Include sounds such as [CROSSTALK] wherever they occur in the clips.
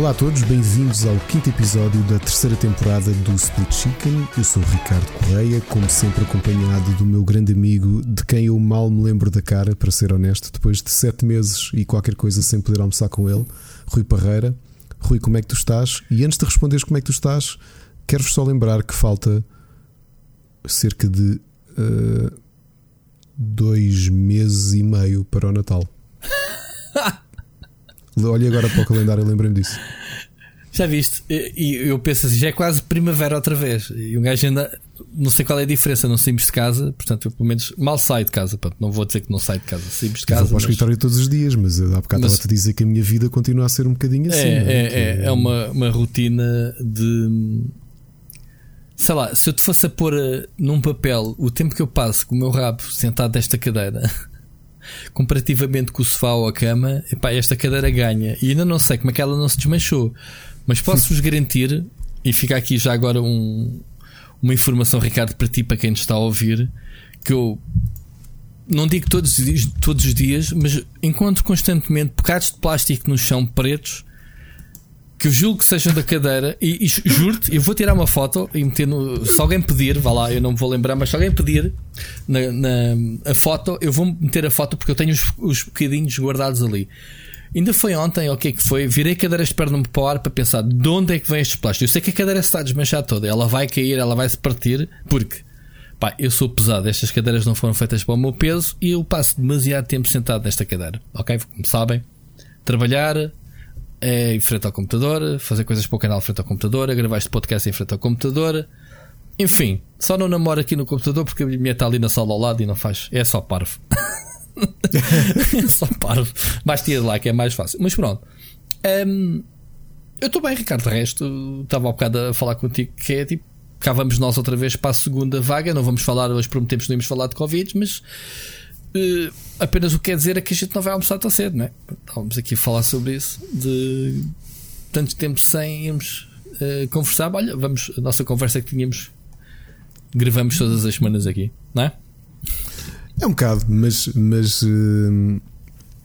Olá a todos, bem-vindos ao quinto episódio da terceira temporada do Split Chicken. Eu sou Ricardo Correia, como sempre acompanhado do meu grande amigo, de quem eu mal me lembro da cara, para ser honesto, depois de sete meses e qualquer coisa sem poder almoçar com ele, Rui Parreira. Rui, como é que tu estás? E antes de responderes como é que tu estás, quero-vos só lembrar que falta cerca de uh, dois meses e meio para o Natal. [LAUGHS] Olha agora para o calendário, lembrei-me disso. Já viste? E eu penso assim, já é quase primavera outra vez. E um gajo ainda. Não sei qual é a diferença, não saímos de casa, portanto, eu pelo menos mal saio de casa. Pronto, não vou dizer que não saio de casa, saímos de casa. Eu vou para o escritório todos os dias, mas há bocado mas... estava a te dizer que a minha vida continua a ser um bocadinho assim. É, é, é, é, é uma, uma rotina de. Sei lá, se eu te fosse a pôr eh, num papel o tempo que eu passo com o meu rabo sentado nesta cadeira comparativamente com o sofá ou a cama, epá, esta cadeira ganha. E ainda não sei como é que ela não se desmanchou. Mas posso-vos garantir, e fica aqui já agora um, uma informação, Ricardo, para ti, para quem nos está a ouvir, que eu não digo todos, todos os dias, mas encontro constantemente bocados de plástico no chão pretos que eu julgo que sejam da cadeira e, e juro-te, eu vou tirar uma foto e meter no. Se alguém pedir, vá lá, eu não me vou lembrar, mas se alguém pedir na, na a foto, eu vou meter a foto porque eu tenho os, os bocadinhos guardados ali. Ainda foi ontem, o que é que foi? Virei cadeiras de perna para o ar para pensar de onde é que vem estes plásticos. Eu sei que a cadeira está a desmanchar toda, ela vai cair, ela vai se partir, porque pá, eu sou pesado, estas cadeiras não foram feitas para o meu peso e eu passo demasiado tempo sentado nesta cadeira. Ok? Como sabem, trabalhar, é em frente ao computador, fazer coisas para o canal em frente ao computador, gravar este podcast em frente ao computador. Enfim, só não namoro aqui no computador porque a minha está ali na sala ao lado e não faz. É só parvo. é [LAUGHS] só parvo. Mais tira lá que é mais fácil. Mas pronto. Um, eu estou bem, Ricardo. De resto, estava há um bocado a falar contigo que é tipo. Cá vamos nós outra vez para a segunda vaga. Não vamos falar, hoje prometemos que não íamos falar de Covid, mas Uh, apenas o que quer dizer é que a gente não vai almoçar tão cedo, não é? Estávamos aqui a falar sobre isso, de tanto tempo sem irmos uh, conversar. Olha, vamos, a nossa conversa que tínhamos, gravamos todas as semanas aqui, não é? É um bocado, mas, mas uh,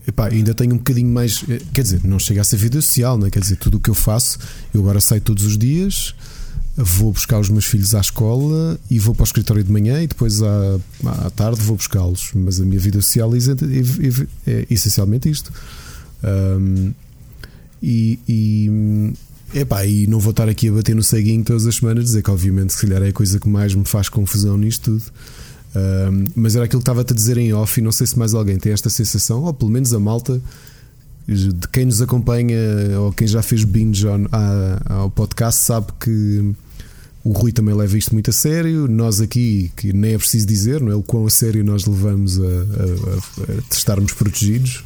epá, ainda tenho um bocadinho mais. Quer dizer, não chega a ser vida social, não é? Quer dizer, tudo o que eu faço, eu agora saio todos os dias vou buscar os meus filhos à escola e vou para o escritório de manhã e depois à, à tarde vou buscá-los. Mas a minha vida social é, é, é essencialmente isto. Um, e, e, epá, e não vou estar aqui a bater no ceguinho todas as semanas, dizer que obviamente se calhar é a coisa que mais me faz confusão nisto tudo. Um, mas era aquilo que estava-te a dizer em off, e não sei se mais alguém tem esta sensação, ou pelo menos a malta de quem nos acompanha ou quem já fez binge ao podcast sabe que o Rui também leva isto muito a sério. Nós aqui, que nem é preciso dizer, não é? O quão a sério nós levamos a, a, a, estarmos protegidos.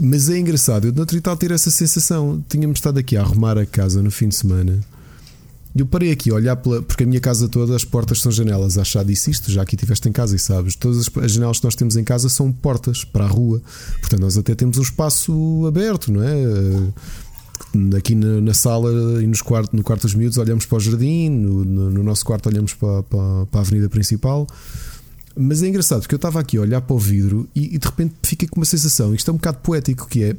Mas é engraçado, eu no Trital ter essa sensação. Tínhamos estado aqui a arrumar a casa no fim de semana. E eu parei aqui a olhar pela. Porque a minha casa toda, as portas são janelas. Acho já disse isto, já aqui estiveste em casa e sabes. Todas as, as, janelas que nós temos em casa são portas para a rua. Portanto, nós até temos um espaço aberto, não é? Aqui na, sala e nos quarto, no quarto dos miúdos olhamos para o jardim, no, no, no nosso quarto olhamos para, para, para, a avenida principal. Mas é engraçado porque eu estava aqui a olhar para o vidro e, e, de repente fiquei com uma sensação, isto é um bocado poético que é.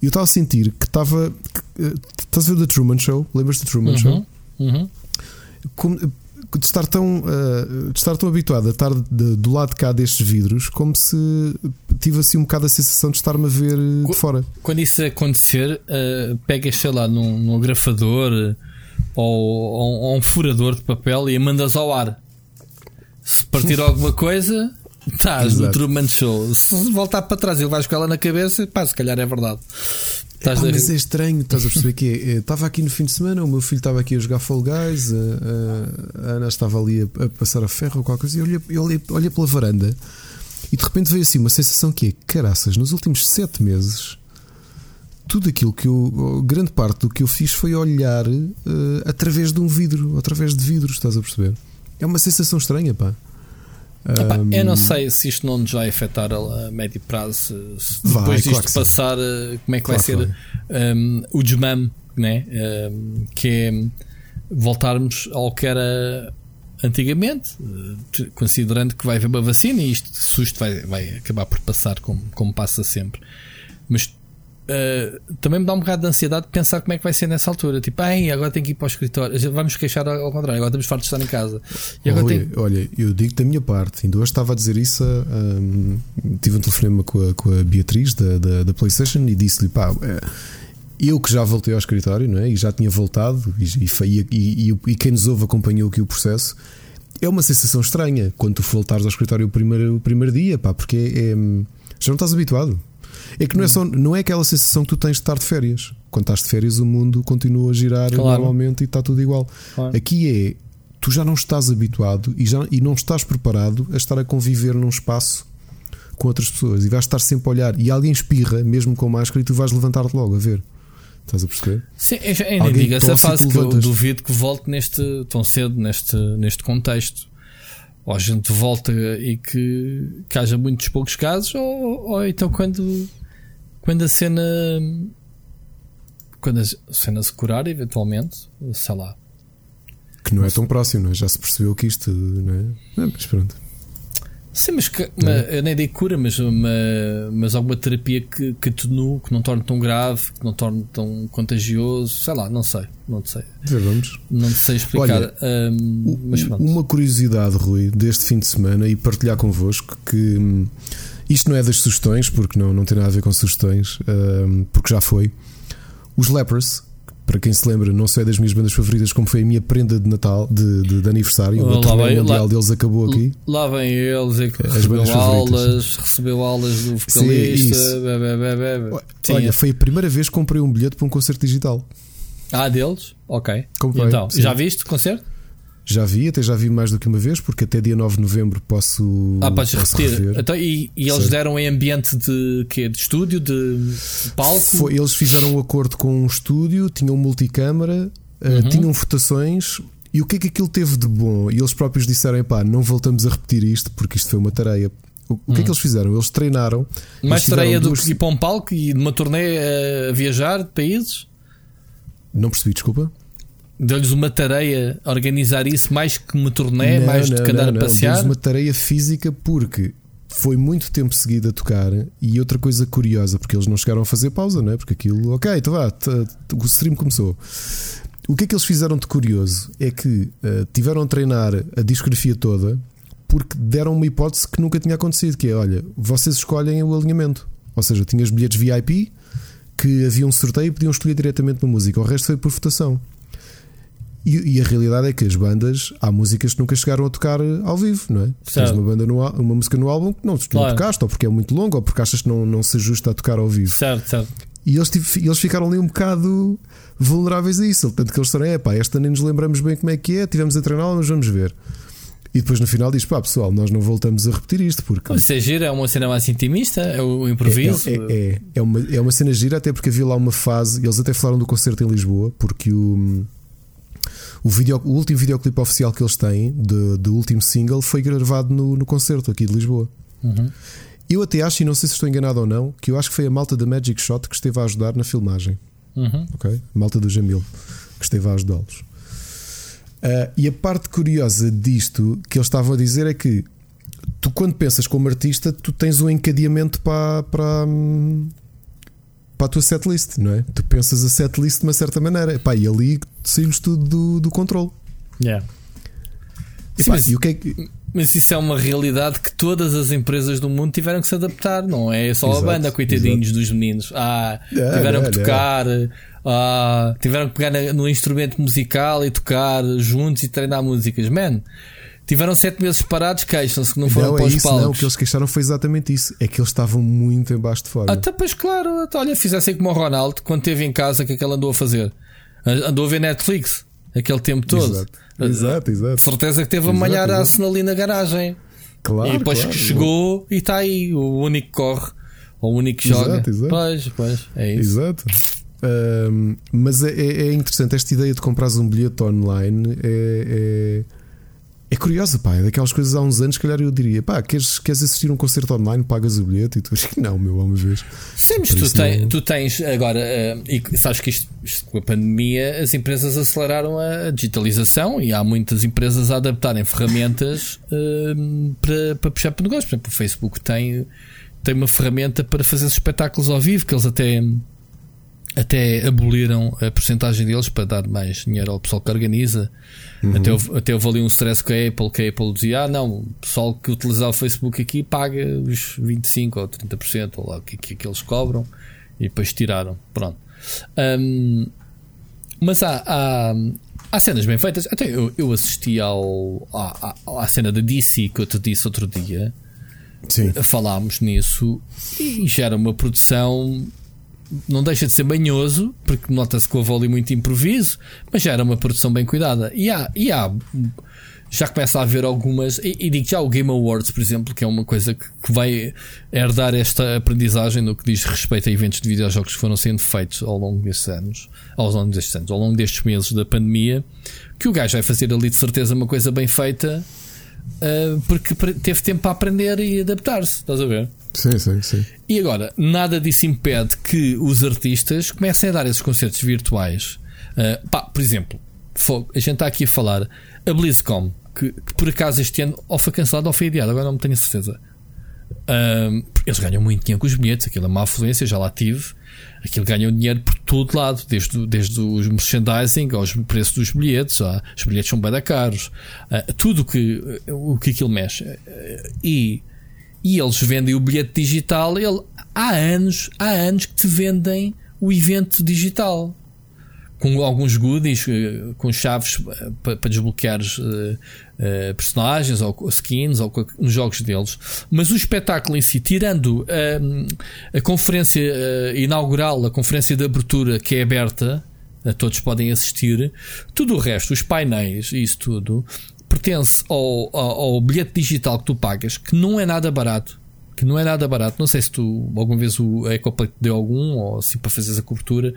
Eu estava a sentir que estava. Eh, estás a ver o The Truman Show? Lembras do Truman uhum, Show? Uhum. Como, de estar tão, uh, de estar tão habituado a estar de, do lado de cá destes vidros, como se tive assim um bocado a sensação de estar-me a ver de fora. Quando isso acontecer, uh, pegas, sei lá, num, num grafador ou, ou, ou, um furador de papel e a mandas ao ar. Se partir [LAUGHS] alguma coisa, estás no Truman Show. Se voltar para trás e levares com ela na cabeça, pá, se calhar é verdade. Estás ah, mas é estranho, estás a perceber que é, estava aqui no fim de semana, o meu filho estava aqui a jogar Fall Guys, a, a, Ana estava ali a, a, passar a ferro ou qualquer coisa, e eu olhei, olhei, olhei pela varanda e de repente veio assim uma sensação que é caraças, nos últimos sete meses tudo aquilo que eu, grande parte do que eu fiz foi olhar uh, através de um vidro, através de vidros, estás a perceber? É uma sensação estranha, pá. Epá, um, eu não sei se isto não nos vai afetar a, médio prazo, se depois vai, disto claro passar, eh, como é que claro vai ser um, o desmame, né? Um, que é voltarmos ao que era antigamente, eh, considerando que vai haver uma vacina e isto susto vai, vai acabar por passar como, como passa sempre. Mas uh, também me dá um bocado de ansiedade de pensar como é que vai ser nessa altura. Tipo, Ai, agora tenho que ir para o escritório. Vamos queixar ao contrário, agora estamos fartos de estar em casa. E agora olha, tenho... olha, eu digo da minha parte, ainda hoje estava a dizer isso. Um, tive um telefonema com a, com a Beatriz da, da, da PlayStation e disse-lhe: pá. É, eu que já voltei ao escritório não é? e já tinha voltado, e, e, e, e quem nos ouve acompanhou aqui o processo, é uma sensação estranha quando tu voltares ao escritório o primeiro, o primeiro dia, pá, porque é, é, já não estás habituado. É que não é, só, não é aquela sensação que tu tens de estar de férias. Quando estás de férias, o mundo continua a girar claro. normalmente e está tudo igual. Claro. Aqui é tu já não estás habituado e, já, e não estás preparado a estar a conviver num espaço com outras pessoas e vais estar sempre a olhar e alguém espirra, mesmo com máscara, e tu vais levantar-te logo a ver. Estás a perceber? Sim, eu ainda digo essa fase que eu duvido que volte neste tão cedo, neste, neste contexto. Ou a gente volta e que, que haja muitos poucos casos, ou, ou então quando, quando a cena quando a cena se curar, eventualmente, sei lá. Que não é tão próximo, não é? já se percebeu que isto, não é? Não, mas pronto. Sim, mas que, uma, eu nem dei cura, mas, uma, mas alguma terapia que, que atenue, que não torne tão grave, que não torne tão contagioso, sei lá, não sei, não sei. Vamos. Não sei explicar. Olha, um, mas pronto. Uma curiosidade, Rui, deste fim de semana e partilhar convosco que hum, isto não é das sugestões, porque não, não tem nada a ver com sugestões, um, porque já foi. Os Lepers para quem se lembra, não só é das minhas bandas favoritas, como foi a minha prenda de Natal, de, de, de aniversário. O torneio mundial lá, deles acabou aqui. Lá vem eles, é que As recebeu aulas, recebeu aulas do vocalista. Sim, Olha, foi a primeira vez que comprei um bilhete para um concerto digital. Ah, deles? Ok. Comprei, então, sim. já viste o concerto? Já vi, até já vi mais do que uma vez, porque até dia 9 de novembro posso. Ah, podes posso repetir. Então, e, e eles Sim. deram em ambiente de quê? De estúdio? De palco? Foi, eles fizeram um acordo com um estúdio, tinham multicâmara, eh, uhum. uh, tinham votações. E o que é que aquilo teve de bom? E eles próprios disseram: pá, não voltamos a repetir isto porque isto foi uma tareia. O, que é que uhum. eles fizeram? Eles treinaram. Mais tareia do duas... que ir para um palco e numa turnê a viajar de países? Não percebi, desculpa. Deu-lhes uma tarefa organizar isso mais que turnê, não, mais do que andar a passear? Deu-lhes uma tarefa física porque foi muito tempo seguido a tocar e outra coisa curiosa, porque eles não chegaram a fazer pausa, não é? Porque aquilo, ok, então vá, o stream começou. O que é que eles fizeram de curioso é que uh, tiveram a treinar a discografia toda porque deram uma hipótese que nunca tinha acontecido, que é, olha, vocês escolhem o alinhamento. Ou seja, tinhas bilhetes VIP que havia um sorteio e podiam escolher diretamente uma música. O resto foi por votação. E, e, a realidade é que as bandas, há músicas que nunca chegaram a tocar ao vivo, não é? Tens uma, banda no, uma música no álbum que não, claro. não tocaste, ou porque é muito longo, ou porque achas que não, não se ajusta a tocar ao vivo. Certo, certo. E eles, eles ficaram ali um bocado vulneráveis a isso. Tanto que eles disseram: é pá, esta nem nos lembramos bem como é que é, tivemos a treinar, mas vamos ver. E depois no final diz: pá, pessoal, nós não voltamos a repetir isto porque. Ou seja, é uma cena mais intimista, é o improviso. É, é, é, é, uma, é uma cena gira, até porque havia lá uma fase, eles até falaram do concerto em Lisboa, porque o o, video, o último videoclipe oficial que eles têm, de, do último single, foi gravado no, no concerto aqui de Lisboa. Uhum. Eu até acho, e não sei se estou enganado ou não, que eu acho que foi a malta da Magic Shot que esteve a ajudar na filmagem. Uhum. Ok? A malta do Jamil que esteve a ajudá-los. Uh, e a parte curiosa disto que eles estavam a dizer é que tu, quando pensas como artista, tu tens um encadeamento para, para, hum, para a tua setlist, não é? Tu pensas a setlist de uma certa maneira. Pá, e ali saímos tudo do, do controle. Yeah. E, Sim, pá, mas, e o que é que... mas isso é uma realidade que todas as empresas do mundo tiveram que se adaptar, não é só exato, a banda, coitadinhos exato. dos meninos. Ah, tiveram que tocar, ah, tiveram que pegar no instrumento musical e tocar juntos e treinar músicas. Man, Tiveram sete meses parados, queixam-se que não foram não, para é os isso, palcos. Não, o que eles queixaram foi exatamente isso. É que eles estavam muito em baixo de forma. Até pois claro, então, olha, fizessem como o Ronaldo quando esteve em casa, o que é que ele andou a fazer? Andou a ver Netflix aquele tempo todo. Exato, exato. exato. De certeza que teve a malhar a ali na garagem. Claro. E depois claro, chegou e está aí, o único que corre, ou o único que joga. Exato, exato. Pois, pois, é isso. Exato. Um, mas é, é, interessante esta ideia de comprares um bilhete online. é, é é curioso, pá, é daquelas coisas há uns anos, calhar eu diria, pá, queres, queres assistir um concerto online, pagas o bilhete e tu que não, meu, uma vez. Sim, mas tu, tem, não... tu, tens agora, uh, e sabes que isto, isto, com a pandemia as empresas aceleraram a digitalização e há muitas empresas a adaptarem ferramentas uh, para, para puxar para o negócio. Por exemplo, o Facebook tem, tem uma ferramenta para fazer espetáculos ao vivo que eles até até aboliram a porcentagem deles para dar mais dinheiro ao pessoal que organiza. Uhum. Até, houve, até houve ali um stress com a Apple, que a Apple dizia: Ah, não, o pessoal que utilizar o Facebook aqui paga os 25% ou 30%, ou lá o que, que, que eles cobram, e depois tiraram. Pronto. Um, mas há, há, há, cenas bem feitas. Até eu, eu assisti ao, à, à cena da DC que eu te disse outro dia. Sim. Falámos nisso e gera uma produção não deixa de ser banhoso, porque nota-se que houve ali muito improviso, mas já era uma produção bem cuidada. E há, e há já começa a haver algumas. E, e, digo já o Game Awards, por exemplo, que é uma coisa que, que, vai herdar esta aprendizagem no que diz respeito a eventos de videojogos que foram sendo feitos ao longo destes anos, ao longo destes anos, ao longo destes meses da pandemia, que o gajo vai fazer ali de certeza uma coisa bem feita. Uh, porque teve tempo para aprender e adaptar-se, estás a ver? Sim, sim, sim. E agora, nada disso impede que os artistas comecem a dar esses concertos virtuais. Uh, pá, por exemplo, a gente está aqui a falar a BlizzCon, que, que, por acaso este ano ou foi cancelado ou foi adiado, agora não tenho certeza. Uh, eles ganham muito dinheiro com os bilhetes, aquilo é uma afluência, já lá tive. Aquilo ganham dinheiro por todo lado, desde, desde os merchandising aos preços dos bilhetes, ah, os bilhetes são bem caros, uh, tudo que, o que aquilo mexe. e e eles vendem o bilhete digital. Ele, há anos, há anos que te vendem o evento digital com alguns goodies, eh, com chaves eh, para, desbloquear uh, uh, personagens ou skins ou nos jogos deles. Mas o espetáculo em si, tirando a conferência inaugural, a conferência de abertura que é aberta, todos podem assistir, tudo o resto, os painéis e isso tudo, pertence ao, ao, ao, bilhete digital que tu pagas, que não é nada barato. Que não é nada barato. Não sei se tu alguma vez o Ecoplay deu algum, ou assim para fazeres a cobertura.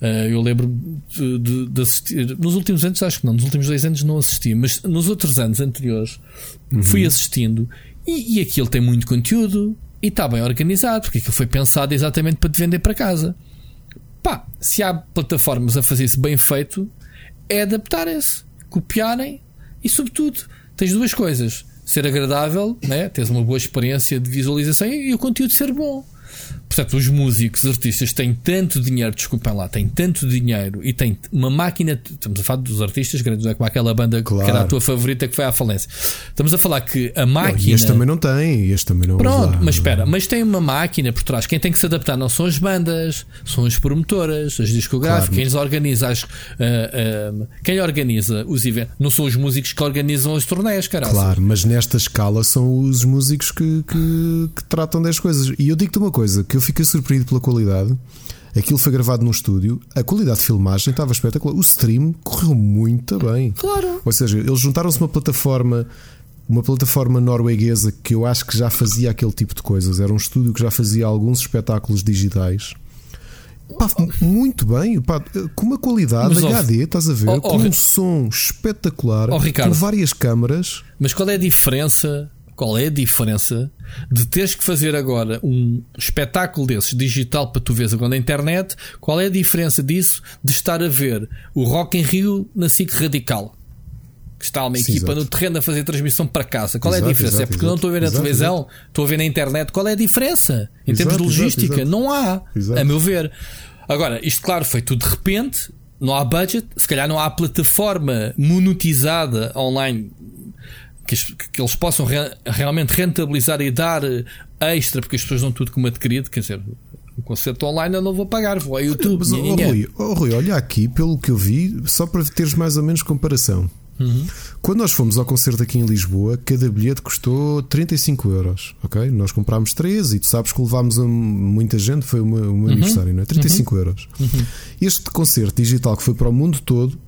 Uh, eu lembro de, de, de, assistir. Nos últimos anos, acho que não. Nos últimos dois anos não assisti, mas nos outros anos anteriores uhum. fui assistindo. E, e aquilo tem muito conteúdo e está bem organizado, porque aquilo foi pensado exatamente para te vender para casa. Pá, se há plataformas a fazer isso bem feito, é adaptarem-se, copiarem e, sobretudo, tens duas coisas: ser agradável, né? tens uma boa experiência de visualização e, o conteúdo ser bom. Portanto, os músicos, os artistas têm tanto dinheiro, desculpem lá, têm tanto dinheiro e têm uma máquina. Estamos a falar dos artistas grandes, não é como aquela banda claro. que era a tua favorita que foi à falência. Estamos a falar que a máquina. Não, este também não tem, este também não Pronto, mas espera, mas tem uma máquina por trás. Quem tem que se adaptar não são as bandas, são as promotoras, as discográficas, claro. quem organiza, as, uh, uh, quem organiza os eventos, não são os músicos que organizam os torneios, caralho. Claro, mas nesta escala são os músicos que, que, que tratam das coisas. E eu digo-te uma coisa, que eu fiquei surpreendido pela qualidade. Aquilo foi gravado num estúdio, a qualidade de filmagem estava espetacular. O stream correu muito bem. Claro. Ou seja, eles juntaram-se uma plataforma, uma plataforma norueguesa que eu acho que já fazia aquele tipo de coisas. Era um estúdio que já fazia alguns espetáculos digitais. Pá, muito bem, pá, com uma qualidade mas, HD, estás a ver? Oh, com um som espetacular, oh, com várias câmaras. Mas qual é a diferença qual é a diferença de teres que fazer agora um espetáculo desses digital para tu veres agora na internet? Qual é a diferença disso de estar a ver o Rock in Rio na SIC Radical? Que está uma Sim, equipa exato. no terreno a fazer transmissão para casa. Qual exato, é a diferença? Exato, é porque não estou a ver na televisão, estou a ver na internet. Qual é a diferença? Em termos de logística, não há, a meu ver. Agora, isto, claro, foi tudo de repente, não há budget, se calhar não há plataforma monetizada online que, que eles possam re, realmente rentabilizar e dar eh, extra, porque as pessoas dão tudo como adquirido, quer dizer, o concerto online eu não vou pagar, vou ao YouTube. Mas, oh, Rui, oh, Rui, olha aqui, pelo que eu vi, só para teres mais ou menos comparação. Uhum. Quando nós fomos ao concerto aqui em Lisboa, cada bilhete custou 35 euros. Ok? Nós comprámos 3 e tu sabes que levámos a muita gente, foi o meu, uhum. aniversário, não é? 35 uhum. euros. Uhum. Este concerto digital que foi para o mundo todo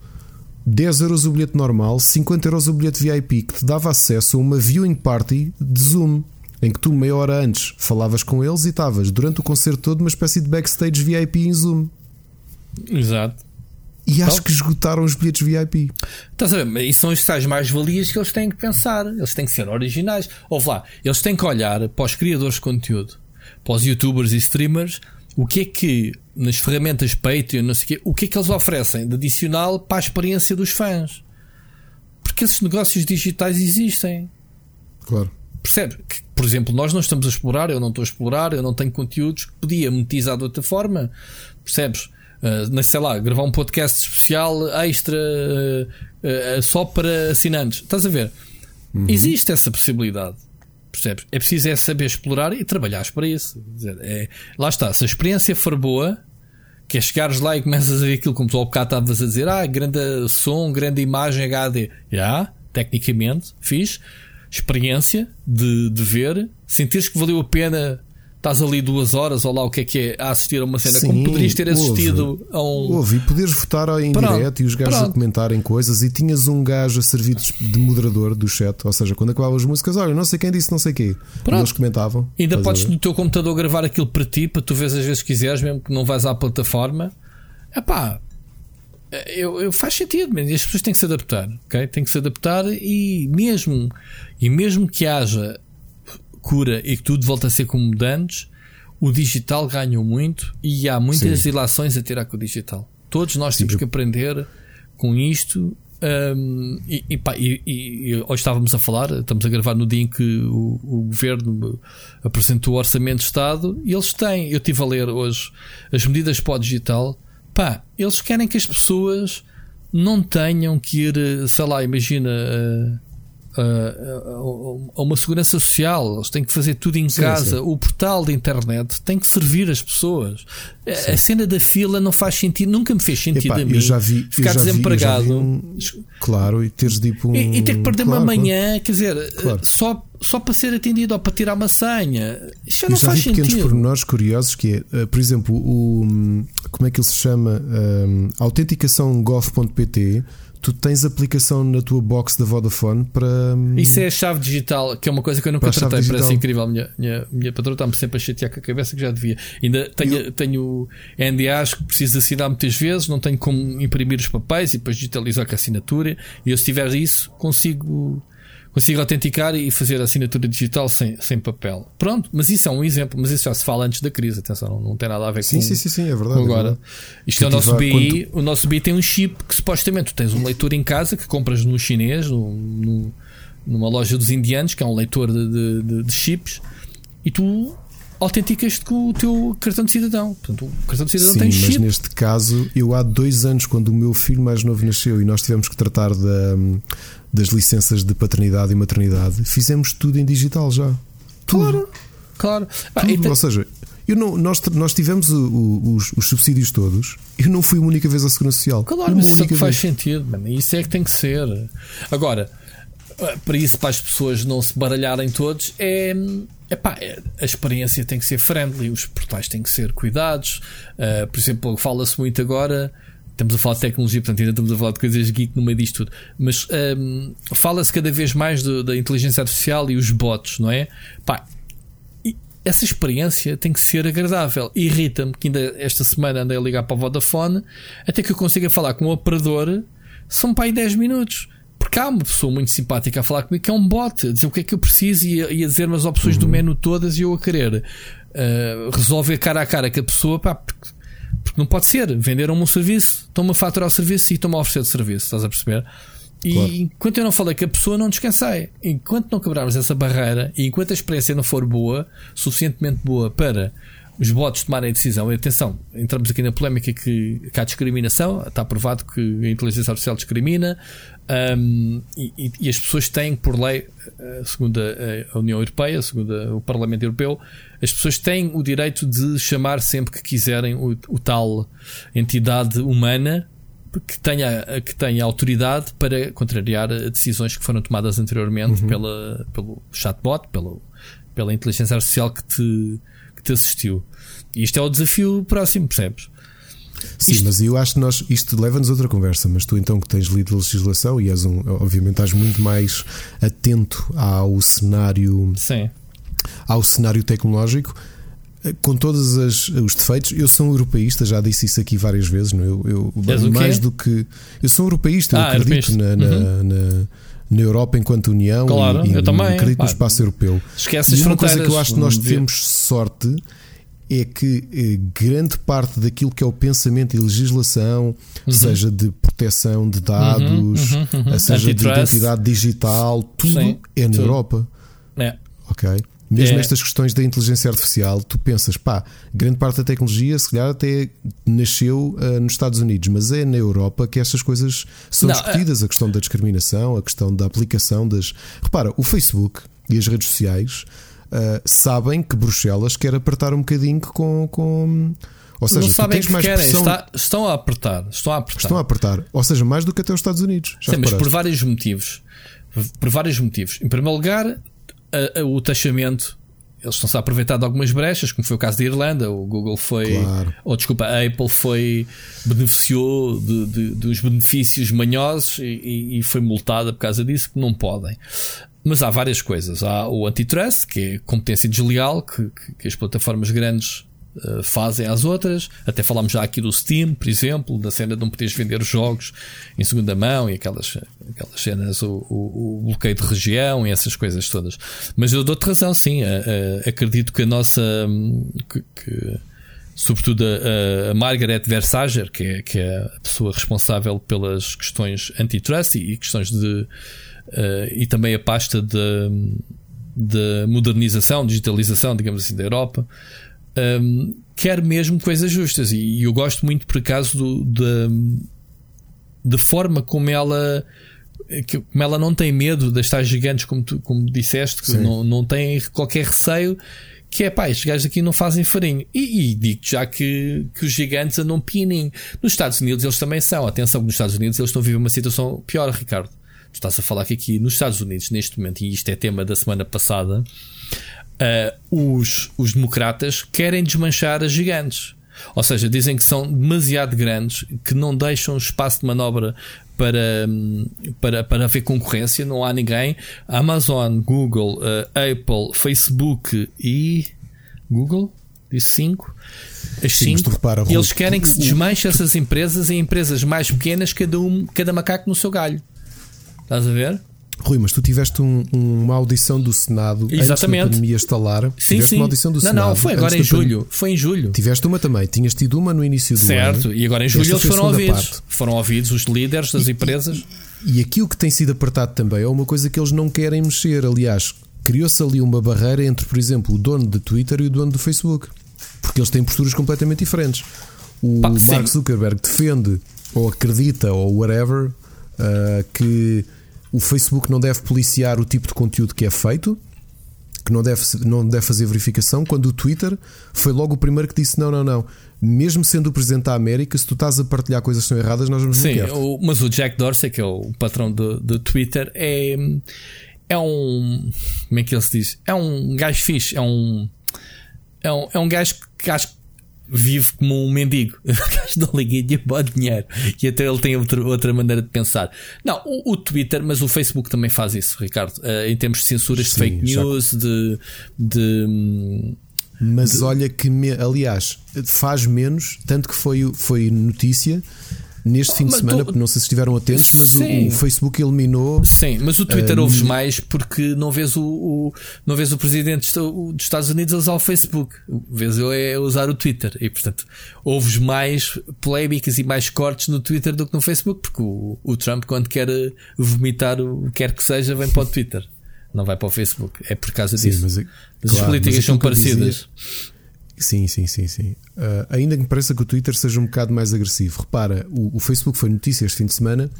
10 euros o bilhete normal, 50 euros o bilhete VIP, que te dava acesso a uma viewing party de Zoom, em que tu, meia hora antes, falavas com eles e estavas durante o concerto todo uma espécie de backstage VIP em Zoom. Exato. E acho que esgotaram os bilhetes VIP. Estás a ver? E são as tais mais-valias que eles têm que pensar. Eles têm que ser originais. Ou lá, eles têm que olhar para os criadores de conteúdo, para os youtubers e streamers o que é que nas ferramentas Patreon, não sei o quê, o que é que eles oferecem de adicional para a experiência dos fãs? Porque esses negócios digitais existem. Claro. Percebe? Que, por exemplo, nós não estamos a explorar, eu não estou a explorar, eu não tenho conteúdos que podia monetizar de outra forma. Percebes? Uh, sei lá, gravar um podcast especial extra uh, uh, só para assinantes. Estás a ver? Uhum. Existe essa possibilidade. Percebes? É preciso é saber explorar e trabalhar para isso. É, lá está, se a experiência for boa, que é chegares lá e começas a ver aquilo como tu ao bocado estavas a dizer, ah, grande som, grande imagem HD. Já, tecnicamente, fiz. Experiência de, de ver, sentires que valeu a pena estás ali duas horas ou lá o que é que é a assistir a uma cena, Sim, como poderias ter assistido houve, a um. Houve, e poderes votar em pronto, direto e os gajos pronto. a comentarem coisas e tinhas um gajo a servir de moderador do chat, ou seja, quando acabavam as músicas, olha, não sei quem disse, não sei quê. Pronto. E eles comentavam. Ainda podes no teu computador gravar aquilo para ti, para tu vês às vezes quiseres, mesmo que não vais à plataforma. É pá. Eu, eu, faz sentido, mas as pessoas têm que se adaptar, ok? Têm que se adaptar e mesmo e mesmo que haja cura e que tudo volta a ser como antes, o digital ganhou muito e há muitas Sim. ilações a tirar com o digital. Todos nós Sim. temos que aprender com isto. Um, e, e, pá, e, e, hoje estávamos a falar, estamos a gravar no dia em que o, o governo apresentou o orçamento de Estado e eles têm, eu estive a ler hoje as medidas para o digital. Pá, eles querem que as pessoas não tenham que ir, sei lá, imagina. Uh, a uma segurança social, eles têm que fazer tudo em sim, casa. Sim. O portal da internet tem que servir as pessoas. Sim. A cena da fila não faz sentido, nunca me fez sentido Epá, a mim. Eu já vi, ficar já desempregado. Vi, um, claro, e teres tipo um, e, e, ter que perder claro, uma manhã, quer dizer, claro. só, só para ser atendido ou para tirar uma senha. Isto já não já faz vi sentido. pequenos pormenores curiosos que é, por exemplo, o como é que ele se chama? Um, autenticação gov.pt tu tens aplicação na tua box da Vodafone para. Hum, Isso é a chave digital, que é uma coisa que eu nunca tratei, parece incrível. Minha, minha, minha patroa está-me sempre a chatear com a cabeça que já devia. Ainda tenho, eu... tenho NDAs que preciso assinar muitas vezes, não tenho como imprimir os papéis e depois digitalizar com a assinatura. E eu, se tiver isso, consigo consigo autenticar e fazer assinatura digital sem, sem papel. Pronto, mas isso é um exemplo, mas isso já se fala antes da crise, atenção, não, não tem nada a ver sim, com, sim, sim, sim, é verdade, é agora. É verdade. Isto é o nosso BI, quanto... o nosso BI tem um chip que supostamente tu tens um leitor em casa que compras no chinês, no, no, numa loja dos indianos, que é um leitor de, de, de chips, e tu autenticas-te com o teu cartão de cidadão. Portanto, o cartão de cidadão Sim, tem mas chip. neste caso, eu há dois anos, quando o meu filho mais novo nasceu e nós tivemos que tratar da, das licenças de paternidade e maternidade, fizemos tudo em digital já. Tudo. Claro, claro. Tudo. Então... Ou seja, eu não, nós, nós tivemos o, o, os, os, subsídios todos. Eu não fui uma única vez à Segurança Social. Claro, mas isso é que faz sentido, mano. Isso é que tem que ser. Agora, para isso, para as pessoas não se baralharem todos, é. Epá, é, a experiência tem que ser friendly, os portais têm que ser cuidados. Uh, por exemplo, fala-se muito agora Estamos a falar de tecnologia, portanto, ainda estamos a falar de coisas geek no meio disto tudo. Mas um, fala-se cada vez mais do, da inteligência artificial e os bots, não é? Pá, essa experiência tem que ser agradável. Irrita-me que ainda esta semana andei a ligar para a Vodafone até que eu consiga falar com o operador. São para aí 10 minutos. Porque há uma pessoa muito simpática a falar comigo que é um bot, a dizer o que é que eu preciso e a, a dizer-me as opções uhum. do menu todas e eu a querer uh, resolver cara a cara com a pessoa. Pá, porque não pode ser. Venderam-me um serviço, estão-me a faturar o serviço e estão-me a oferecer o serviço. Estás a perceber? E claro. enquanto eu não falei que a pessoa, não descansei. Enquanto não quebrarmos essa barreira e enquanto a experiência não for boa, suficientemente boa para os bots tomarem a decisão, e atenção, entramos aqui na polémica que, que há discriminação, está provado que a inteligência artificial discrimina, um, e, e, as pessoas têm, por lei, eh, segundo a, União Europeia, segundo o Parlamento Europeu, as pessoas têm o direito de chamar sempre que quiserem o, o tal entidade humana que tenha, que tenha autoridade para contrariar decisões que foram tomadas anteriormente uhum. pela, pelo chatbot, pelo, pela inteligência artificial que te, que te assistiu. E isto é o desafio próximo, percebes? Sim, isto... mas eu acho que nós, isto leva-nos a outra conversa. Mas tu, então, que tens lido a legislação e és um, obviamente, estás muito mais atento ao cenário, Sim. ao cenário tecnológico. Com todos os defeitos, eu sou um europeísta, já disse isso aqui várias vezes. Não? É? Eu, eu mais do que. Eu sou um europeísta, ah, eu acredito na, na, uhum. na, na, Europa enquanto União claro, e, eu também, acredito no espaço europeu. Esquece e uma coisa que eu acho que nós temos sorte é que eh, grande parte daquilo que é o pensamento e legislação, uhum. seja de proteção de dados, uhum, uhum, uhum. seja de identidade digital, tudo Sim, é na tudo. Europa. É. Ok? Mesmo é. estas questões da inteligência artificial, tu pensas, pá, grande parte da tecnologia, se calhar até nasceu uh, nos Estados Unidos, mas é na Europa que estas coisas são não, discutidas: é... a questão da discriminação, a questão da aplicação das. Repara, o Facebook e as redes sociais uh, sabem que Bruxelas quer apertar um bocadinho com. com ou seja, não sabem que mais querem, pressão... Está, estão a apertar, estão a apertar. Estão a apertar, ou seja, mais do que até os Estados Unidos. Sim, mas por vários motivos. Por vários motivos. Em primeiro lugar, a, a, o taxamento eles estão-se a aproveitar de algumas brechas, como foi o caso da Irlanda. O Google foi. Claro. Ou desculpa, a Apple foi. beneficiou de, de, dos benefícios manhosos e, e, foi multada por causa disso, que não podem. Mas há várias coisas. Há o antitrust, que é competência desleal, que, que, as plataformas grandes uh, fazem às outras. Até falámos já aqui do Steam, por exemplo, da cena de não poderes vender os jogos em segunda mão e aquelas, aquelas cenas, o, o, o bloqueio de região e essas coisas todas. Mas eu dou-te razão, sim. Uh, uh, acredito que a nossa. Um, que, que, sobretudo a, a, Margaret Versager, que é, que é a pessoa responsável pelas questões antitrust e, e questões de. E também a pasta de, de modernização, digitalização, digamos assim, da Europa um, quer mesmo coisas justas. E, eu gosto muito, por acaso, do, da, da forma como ela. Como ela não tem medo das tais gigantes, como tu como disseste, que não, não tem qualquer receio, que é pá, estes gajos aqui não fazem farinha. E, e digo já que, que os gigantes andam pining. Nos Estados Unidos eles também são. Atenção que nos Estados Unidos eles estão a viver uma situação pior, Ricardo. Tu estás a falar que aqui nos Estados Unidos, neste momento, e isto é tema da semana passada, uh, os, os democratas querem desmanchar as gigantes. Ou seja, dizem que são demasiado grandes, que não deixam espaço de manobra para, para, para haver concorrência. Não há ninguém. Amazon, Google, uh, Apple, Facebook e. Google? Disse 5. As 5. Eles querem que se desmanche essas empresas em empresas mais pequenas, cada, um, cada macaco no seu galho. Estás a ver? Rui, mas tu tiveste um, uma audição do Senado Exatamente. antes da pandemia estalar. Sim, tiveste sim. uma audição do não, Senado. Não, foi agora em julho. Foi em julho. Tiveste uma também. Tinhas tido uma no início do certo. ano. Certo. E agora em julho eles foram ouvidos. Parte. Foram ouvidos os líderes das e, empresas. E, e aqui o que tem sido apertado também é uma coisa que eles não querem mexer. Aliás, criou-se ali uma barreira entre, por exemplo, o dono do Twitter e o dono do Facebook. Porque eles têm posturas completamente diferentes. O Pá, Mark Zuckerberg defende ou acredita ou whatever uh, que o Facebook não deve policiar o tipo de conteúdo que é feito, que não deve, não deve fazer verificação, quando o Twitter foi logo o primeiro que disse: não, não, não. Mesmo sendo o Presidente da América, se tu estás a partilhar coisas que são erradas, nós vamos Sim, o, mas o Jack Dorsey, que é o patrão do, do Twitter, é, é um. Como é que ele se diz? É um gajo fixe, é um. É um, é um gajo que acho que vive como um mendigo. [LAUGHS] não liguei pode dinheiro. E até ele tem outra, outra maneira de pensar. Não, o, o Twitter, mas o Facebook também faz isso, Ricardo. Uh, em termos de censuras Sim, de fake news, já... de. de mas de... olha que, me, aliás, faz menos, tanto que foi, foi notícia neste fim de semana, tu... não sei se estiveram atentos, mas o, o, Facebook eliminou. Sim, mas o Twitter uh, ouves mais porque não vês o, o, não vês o presidente dos Estados Unidos a usar o Facebook, vês ele é usar o Twitter e portanto ouves mais polémicas e mais cortes no Twitter do que no Facebook, porque o, o Trump, quando quer vomitar o que quer que seja, vem para o Twitter. Não vai para o Facebook. É por causa disso. Sim, mas, mas claro, as políticas são parecidas. Sim, sim, sim, sim. Uh, ainda que me pareça que o Twitter seja um bocado mais agressivo. Repara, o, o Facebook foi notícia este fim de semana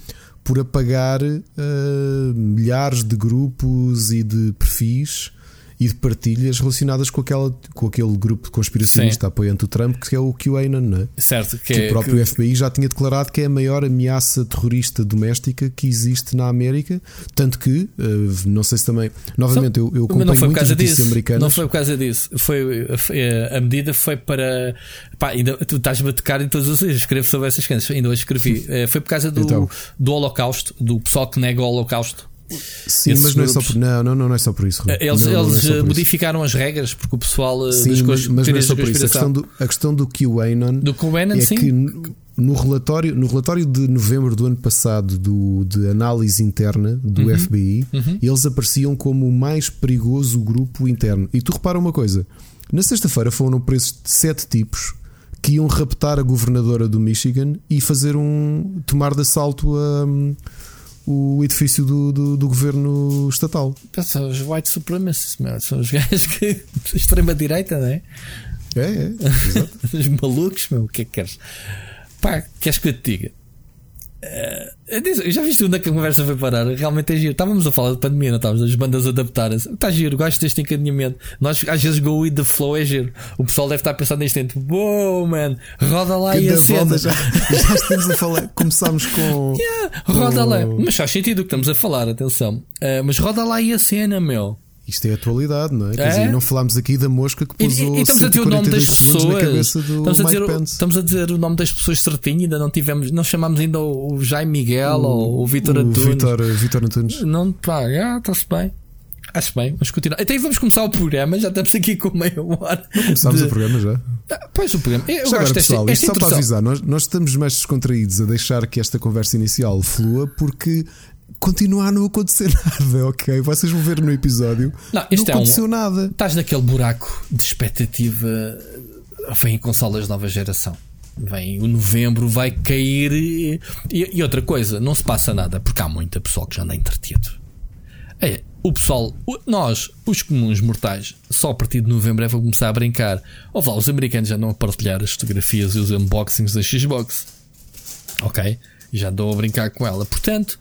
por apagar uh, milhares de grupos e de perfis e de partilhas relacionadas com, aquela, com aquele grupo conspiracionista Sim. apoiante o Trump, que é o QAnon, não é? Certo, que, que é, o próprio que... FBI já tinha declarado que é a maior ameaça terrorista doméstica que existe na América. Tanto que, uh, não sei se também. Novamente, eu, eu acompanho por causa disso. americanas. Não foi por causa disso. Foi, a medida foi para. Pá, ainda, tu estás-me a tocar em todos os dias. Escrevo sobre essas coisas. Ainda hoje escrevi. [LAUGHS] Eh, foi por causa do, então. do Holocausto, do pessoal que nega o Holocausto. Sim, mas não é, só por, não, não, não é só por isso. Rui. Eles, não, eles é modificaram as regras porque o pessoal eh, sim, das mas, mas não é só por isso. A questão do, a questão do QAnon, do QAnon é sim. que no relatório, no relatório de novembro do ano passado do, de análise interna do uhum. FBI, uhum. eles apareciam como o mais perigoso grupo interno. E tu repara uma coisa: na sexta-feira foram presos sete tipos que iam raptar a governadora do Michigan e fazer um tomar de assalto a o edifício do, do, do governo estatal. São os white supremacists, são os [LAUGHS] gajos que. extrema-direita, não é? É, é. [LAUGHS] Os malucos, meu. O que é que queres? Pá, queres que eu te diga? Uh, já viste onde é que a conversa foi parar? Realmente é giro. Estávamos a falar de pandemia, não estávamos? As bandas adaptarem-se. Está giro, gosto deste encaminhamento. Nós às vezes go with the flow é giro. O pessoal deve estar pensando neste tempo. Uou, man, roda lá e a cena. Já, já estamos a falar. Começámos com. Yeah, roda com... lá. Mas faz sentido o que estamos a falar, atenção. Uh, mas roda lá e a cena, meu. Isto é atualidade, não é? Quer dizer, não falámos aqui da mosca que pôs e, e, estamos a dizer o nome das pessoas. Estamos a, dizer, estamos a dizer o nome das pessoas certinho, ainda não tivemos, não chamámos ainda o, o Jaime Miguel o, ou o Vitor Antunes. Vitor, Vitor Antunes. Não, pá, está-se bem. Acho bem, vamos continuar. Até vamos começar o programa, já estamos aqui com meia hora. Não começámos de... o programa já. Ah, pois o programa. Eu já agora, pessoal, esta, esta só para avisar, nós, nós estamos mais descontraídos a deixar que esta conversa inicial flua porque continua a não acontecer [LAUGHS] nada, ok? Vocês vão ver no episódio. Não, não aconteceu é um, nada. Estás naquele buraco de expectativa. Vem consolas de nova geração. Vem o novembro, vai cair. E, e, outra coisa, não se passa nada, porque há muita pessoal que já anda entretido. É, o pessoal, nós, os comuns mortais, só a partir de novembro é vão começar a brincar. Ou lá, os americanos já andam a partilhar as fotografias e os unboxings da Xbox. Ok? Já andam a brincar com ela. Portanto,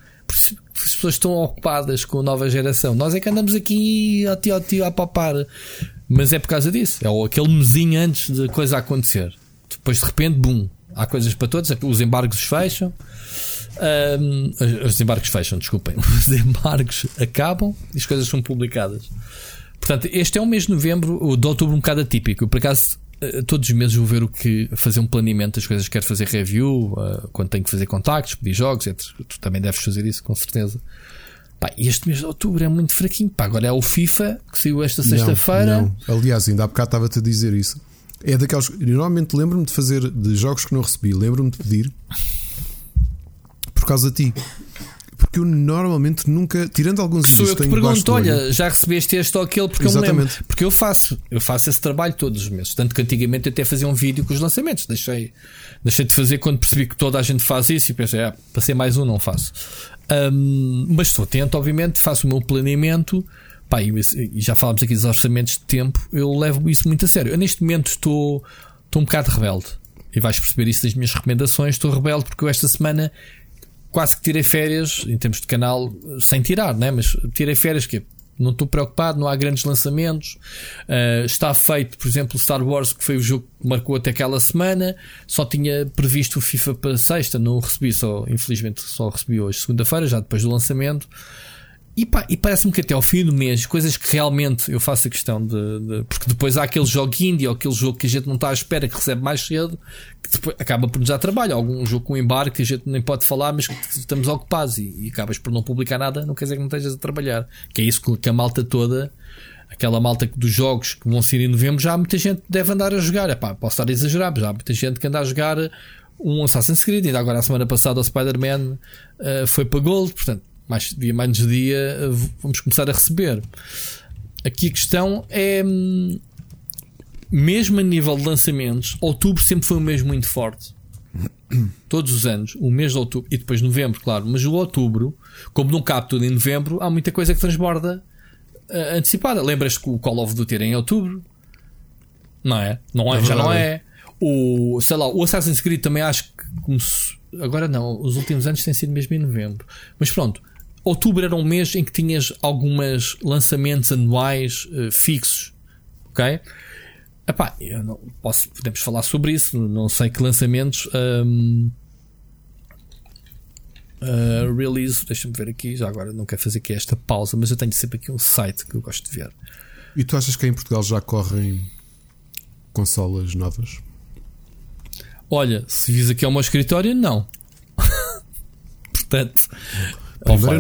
as pessoas estão ocupadas com a nova geração. Nós é que andamos aqui a tio, tio a papar. Mas é por causa disso. É aquele mesinho antes de coisa acontecer. Depois de repente, bum, há coisas para todos. Os embargos fecham. Um, os embargos fecham, desculpem. [LAUGHS] Os embargos acabam e as coisas são publicadas. Portanto, este é um mês de novembro, o de outubro um bocado atípico. Por acaso, todos os meses vou ver o que fazer um planeamento das coisas que quero fazer review, uh, quando tenho que fazer contactos, pedir jogos, etc. Tu também deves fazer isso, com certeza. Pá, este mês de outubro é muito fraquinho. Pá, agora é o FIFA que saiu esta sexta-feira. Aliás, ainda há bocado estava-te a dizer isso. É daqueles. Normalmente lembro-me de fazer de jogos que não recebi, lembro-me de pedir por causa de ti porque eu normalmente nunca, tirando alguns Sou eu que te pergunto, olha, já recebeste este ou aquele porque Exatamente. eu me lembro. Porque eu faço, eu faço esse trabalho todos os meses. Tanto que antigamente eu até fazia um vídeo com os lançamentos. Deixei, deixei de fazer quando percebi que toda a gente faz isso e pensei, ah, para ser mais um, não faço. Um, mas estou atento, obviamente, faço o meu planeamento. Pá, e já falámos aqui dos orçamentos de tempo, eu levo isso muito a sério. Eu neste momento estou, estou um bocado rebelde. E vais perceber isso das minhas recomendações. Estou rebelde porque eu esta semana quase que tirei férias em termos de canal, sem tirar, né? mas tirei férias que não estou preocupado, não há grandes lançamentos. Uh, está feito, por exemplo, Star Wars, que foi o jogo que marcou até aquela semana. Só tinha previsto o FIFA para sexta, não o recebi, só, infelizmente só recebi hoje, segunda-feira, já depois do lançamento. E, pá, e parece-me que até ao fim do mês, coisas que realmente eu faço a questão de. de porque depois há aquele jogo indie ou aquele jogo que a gente não está à espera, que recebe mais cedo, que depois acaba por nos dar trabalho. Algum jogo com embarque que a gente nem pode falar, mas que estamos ocupados e, e acabas por não publicar nada, não quer dizer que não estejas a trabalhar. Que é isso que a malta toda, aquela malta dos jogos que vão ser em novembro, já muita gente deve andar a jogar. Epá, posso estar a exagerar, mas já há muita gente que anda a jogar um Assassin's Creed. Ainda agora, a semana passada, o Spider-Man uh, foi para Gold, portanto mais dia menos dia, vamos começar a receber. Aqui a questão é hum, mesmo a nível de lançamentos, outubro sempre foi um mês muito forte. [COUGHS] Todos os anos, o mês de outubro e depois novembro, claro, mas o outubro, como não cabe tudo em novembro, há muita coisa que transborda uh, antecipada. Lembras-te que o Call of Duty era em outubro? Não é? Não é, é já não é. O, sei lá, o Assassin's Creed também acho que começou. Agora não, os últimos anos têm sido mesmo em novembro. Mas pronto, outubro era um mês em que tinhas alguns lançamentos anuais uh, fixos, ok? Epá, eu não posso, podemos falar sobre isso, não sei que lançamentos. Um, uh, release, deixa-me ver aqui, já agora não quero fazer aqui esta pausa, mas eu tenho sempre aqui um site que eu gosto de ver. E tu achas que em Portugal já correm consolas novas? Olha, se vis aqui ao meu escritório, não. [LAUGHS] Portanto, Eu não, vou, eu,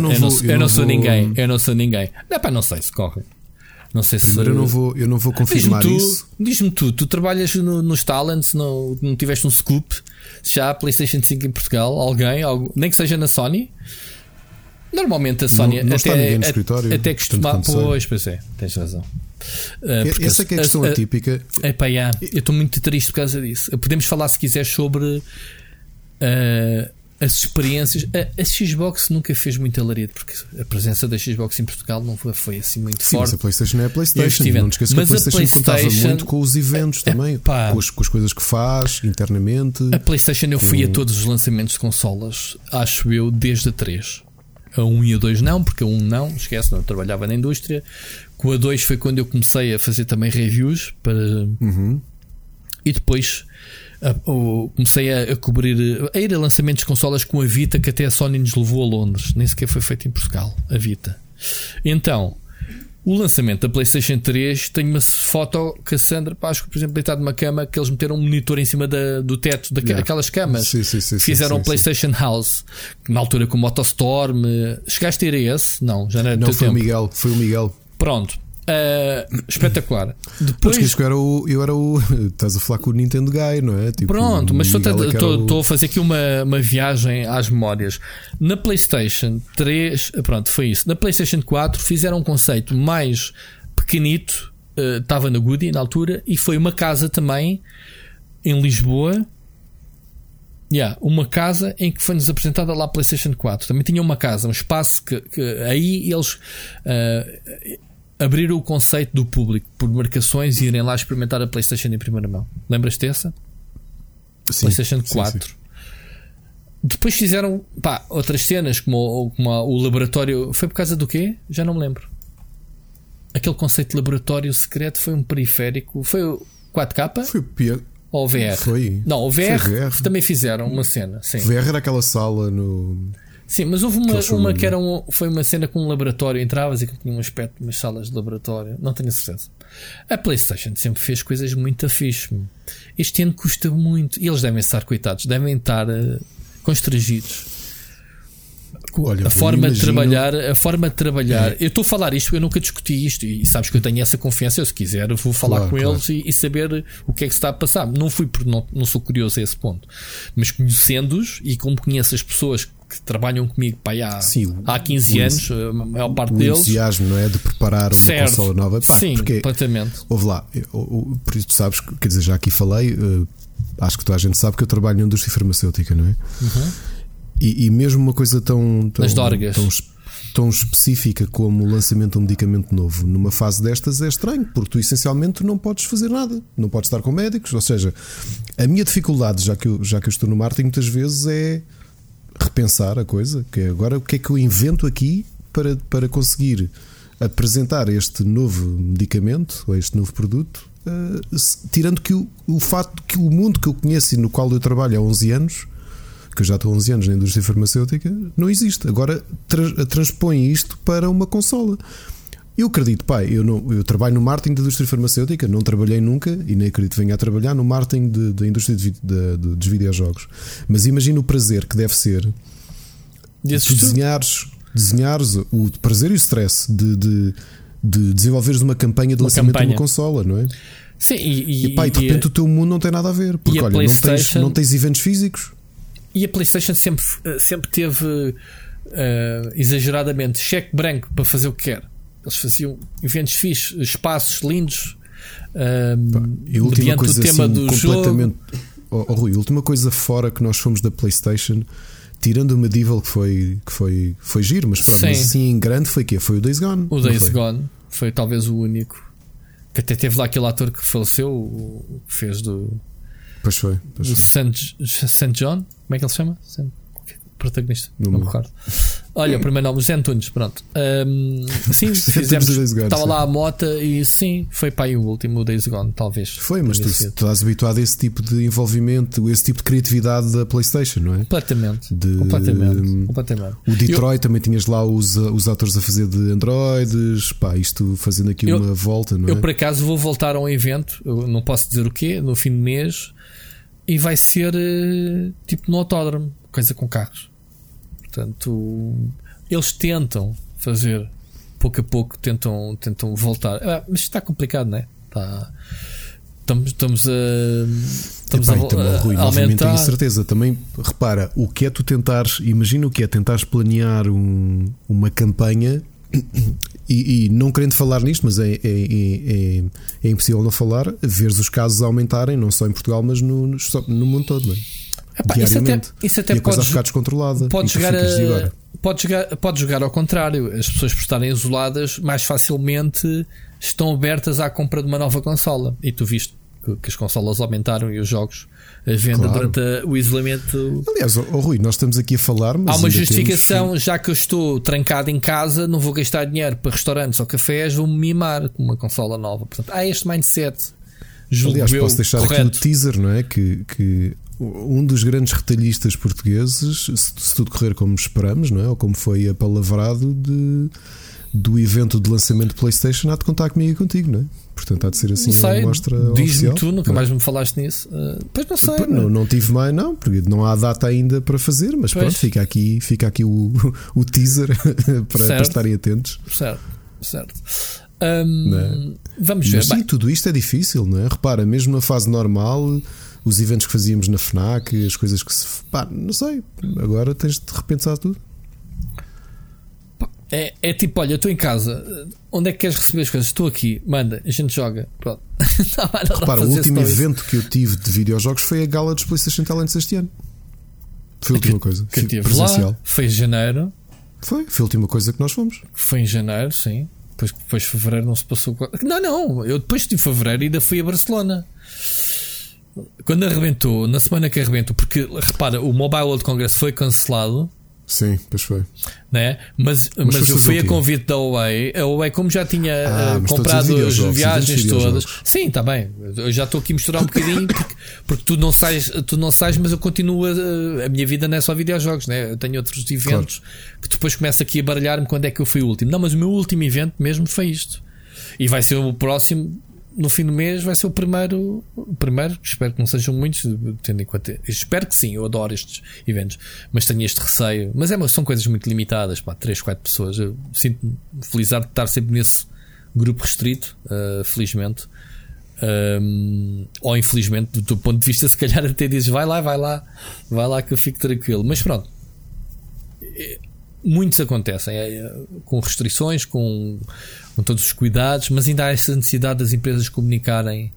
eu não, sou vou... ninguém. Eu não sou ninguém. Não, pá, não sei se corre. Não sei se. Primeiro eu não vou, eu não vou confirmar diz isso. Diz-me tu, tu trabalhas no, nos Talents, no, não tiveste um scoop já PlayStation 5 em Portugal? Alguém, algum, nem que seja na Sony? Normalmente a Sony não, não até, no escritório, até costuma. Pois, pois é, tens razão. Uh, Essa é que é a questão a, atípica. Epá, yeah, eu estou muito triste por causa disso. Podemos falar, se quiser, sobre uh, as experiências. A, a, Xbox nunca fez muito alarido, porque a presença da Xbox em Portugal não foi, foi assim muito Sim, forte. Sim, a PlayStation é a PlayStation. Não te esqueças que a PlayStation, PlayStation contava muito com os eventos é, também, com as, com as, coisas que faz internamente. A PlayStation eu fui a todos os lançamentos de consolas, acho eu, desde a 3. A 1 e a 2 não, porque a 1 não, esquece, não trabalhava na indústria. Com a 2 foi quando eu comecei a fazer também reviews para. Uhum. E depois comecei a, a, cobrir, a ir a lançamentos de consolas com a Vita que até a Sony nos levou a Londres, nem sequer foi feito em Portugal, a Vita. Então, o lançamento da PlayStation 3 tem uma foto que a Sandra, pá, acho que por exemplo, deitado numa cama, que eles meteram um monitor em cima da, do teto daquelas yeah. camas. Sim, sim, sim, fizeram sim, PlayStation House, na altura com o Motostorm. Chegaste a ir a esse? Não, já não era Não, foi tempo. o Miguel, foi o Miguel. Pronto. Uh, espetacular. Depois que eu era o, eu era o. [LAUGHS] Estás a falar com o Nintendo Guy, não é? Tipo, Pronto, mas estou a, a fazer aqui uma, uma viagem às memórias. Na PlayStation 3, pronto, foi isso. Na PlayStation 4 fizeram um conceito mais pequenito, estava uh, na Goody na altura, e foi uma casa também em Lisboa. Yeah, uma casa em que foi-nos apresentada lá a PlayStation 4. Também tinha uma casa, um espaço que, que aí eles. Uh, abrir o conceito do público por marcações e irem lá experimentar a PlayStation em primeira mão. Lembras-te dessa? Sim, PlayStation 4. Sim, sim. Depois fizeram pá, outras cenas, como, como o laboratório. Foi por causa do quê? Já não me lembro. Aquele conceito de laboratório secreto foi um periférico. Foi o 4K? Foi o pior. Ou o VR? Foi. Não, o VR, VR, também fizeram uma cena. Sim. VR era aquela sala no. Sim, mas houve uma, uma que era um, foi uma cena com um laboratório, entravas e que tinha um aspecto de umas salas de laboratório, não tenho certeza. A PlayStation sempre fez coisas muito fixe. Este ano custa muito. E eles devem estar coitados, devem estar uh, constrangidos. Olha, a forma imagino... de trabalhar, a forma de trabalhar. É. Eu estou a falar isto, eu nunca discuti isto e sabes que eu tenho essa confiança. Eu, se quiser, vou falar claro, com claro. eles e, e, saber o que é que se está a passar. Não fui porque não, não sou curioso a esse ponto, mas conhecendo-os e como conheço as pessoas que trabalham comigo pá, há, Sim, há 15 o, anos, a maior parte o deles. O entusiasmo, não é? De preparar uma certo. consola nova. Pá, Sim, porque, completamente. Houve lá, eu, por isso tu sabes, quer dizer, já aqui falei, uh, acho que toda a gente sabe que eu trabalho na indústria farmacêutica, não é? Uhum. E, e, mesmo uma coisa tão. tão As dorgas. Tão, tão específica como o lançamento de um medicamento novo numa fase destas é estranho, porque tu essencialmente não podes fazer nada, não podes estar com médicos. Ou seja, a minha dificuldade, já que eu, já que eu estou no marketing, muitas vezes é repensar a coisa, que é agora o que é que eu invento aqui para, para conseguir apresentar este novo medicamento ou este novo produto, uh, tirando que o, o facto que o mundo que eu conheço e no qual eu trabalho há 11 anos, que eu já estou há 11 anos na indústria farmacêutica, não existe. Agora tra transpõe isto para uma consola. Eu acredito, pai, eu, não, eu trabalho no marketing da indústria farmacêutica, não trabalhei nunca e nem acredito que venha a trabalhar no marketing da indústria de, de, de, dos videojogos. Mas imagino o prazer que deve ser de desenhares, desenhares o prazer e o stress de, de, de desenvolveres uma campanha de uma lançamento campanha. de uma consola, não é? Sim, e, e, pá, e de repente e, o teu mundo não tem nada a ver, porque olha, não tens, não tens eventos físicos. E a PlayStation sempre, sempre teve uh, exageradamente cheque branco para fazer o que quer. Eles faziam eventos fixos, espaços lindos. Um, e a última coisa o tema assim, do completamente. Oh, oh, Rui, a última coisa fora que nós fomos da PlayStation, tirando o Medieval que foi, que foi, foi giro, mas, pá, mas assim em grande foi que Foi o Days Gone. O Days foi? Gone foi talvez o único. Que até teve lá aquele ator que faleceu, o que fez do. Pois foi. Pois do St. John, como é que ele se chama? Saint protagonista. Não, não me recordo. Olha, o primeiro nome, Zé Antunes, pronto. Um, sim, [LAUGHS] fizemos. Estava lá a moto e sim, foi para aí o último, o Days Gone, talvez. Foi, mas tu, estás habituado a esse tipo de envolvimento, esse tipo de criatividade da PlayStation, não é? Completamente. De, completamente, completamente. O Detroit Eu, também tinhas lá os, os atores a fazer de androides, pá, isto fazendo aqui eu, uma volta, não é? Eu por acaso vou voltar a um evento, não posso dizer o quê, no fim de mês, e vai ser eh, tipo no autódromo, coisa com carros. Portanto, eles tentam fazer pouco a pouco, tentam, tentam voltar. Ah, mas está complicado, não é? Está, estamos, estamos a. Estamos Epá, a, também, a, Rui, a novamente tenho certeza. Também repara, o que é tu tentares, imagina o que é tentares planear um, uma campanha e, e, não querendo falar nisto, mas é, é, é, é, impossível não falar, veres os casos aumentarem, não só em Portugal, mas no, no, no mundo todo, não é? Epá, isso até, isso até e a coisa pode, ficar descontrolada. Pode e jogar, "E agora?" pode, jogar, pode jogar ao contrário. As pessoas por estarem isoladas mais facilmente estão abertas à compra de uma nova consola. E tu viste que, que as consolas aumentaram e os jogos a venda Claro. durante o isolamento. Aliás, ó, Rui, nós estamos aqui a falar, mas Há uma justificação, já que eu estou trancado em casa, não vou gastar dinheiro para restaurantes ou cafés, vou-me mimar com uma consola nova. Portanto, há este mindset. Julgo Aliás, posso deixar aqui correto. o teaser, não é? Que, que um dos grandes retalhistas portugueses, se, tudo correr como esperamos, não é? Ou como foi apalavrado de, do evento de lançamento de PlayStation, há de contar comigo e contigo, não é? Portanto, há de ser assim Não sei, uma mostra diz-me tu, nunca não é? mais me falaste nisso. Uh, pois não sei. Não, não tive mais, não, porque não há data ainda para fazer, mas Pois. pronto, fica aqui, fica aqui o, [LAUGHS] o teaser [LAUGHS] para, para estarem atentos. Certo, certo. Não é? Vamos ver. Mas sim, Bem, tudo isto é difícil, não é? Repara, mesmo na fase normal, os eventos que fazíamos na FNAC, as coisas que se. pá, não sei, agora tens de repensar tudo. É, é tipo, olha, eu estou em casa. Onde é que queres receber as coisas? Estou aqui, manda, a gente joga. Pronto. [LAUGHS] Não, Repara, o último evento que eu tive de videojogos foi a gala dos PlayStation Talents este ano. Foi a última coisa. que eu tive presencial. lá, foi em janeiro. Foi, foi a última coisa que nós fomos. Foi em janeiro, sim. Depois, depois de fevereiro não se passou. Não, não. Eu depois de fevereiro ainda fui a Barcelona. Quando arrebentou, na semana que arrebentou, porque repara, o Mobile World Congress foi cancelado. Sim, pois foi. né? Mas, mas, foste eu fui o a convite da Huawei. A Huawei, como já tinha Ah, mas a comprado as viagens todas, sim, está bem. Eu já estou aqui a misturar um bocadinho porque, porque tu não sais, tu não sais, mas eu continuo a, a minha vida não é só videojogos, né? Eu tenho outros eventos que depois começo aqui a baralhar-me quando é que eu fui o último. Não, mas o meu último evento mesmo foi isto. E vai ser o próximo. No fim do mês vai ser o primeiro, primeiro, espero que não sejam muitos, tendo em conta. Espero que sim, eu adoro estes eventos, mas tenho este receio. Mas é, são coisas muito limitadas, pá, 3, 4 pessoas. Eu sinto-me felizado de estar sempre nesse grupo restrito, uh, felizmente. Um, ou infelizmente, do teu ponto de vista, se calhar até dizes vai lá, vai lá, vai lá que eu fico tranquilo. Mas pronto, muitos acontecem é, é, com restrições, com, com todos os cuidados, mas ainda há essa necessidade das empresas comunicarem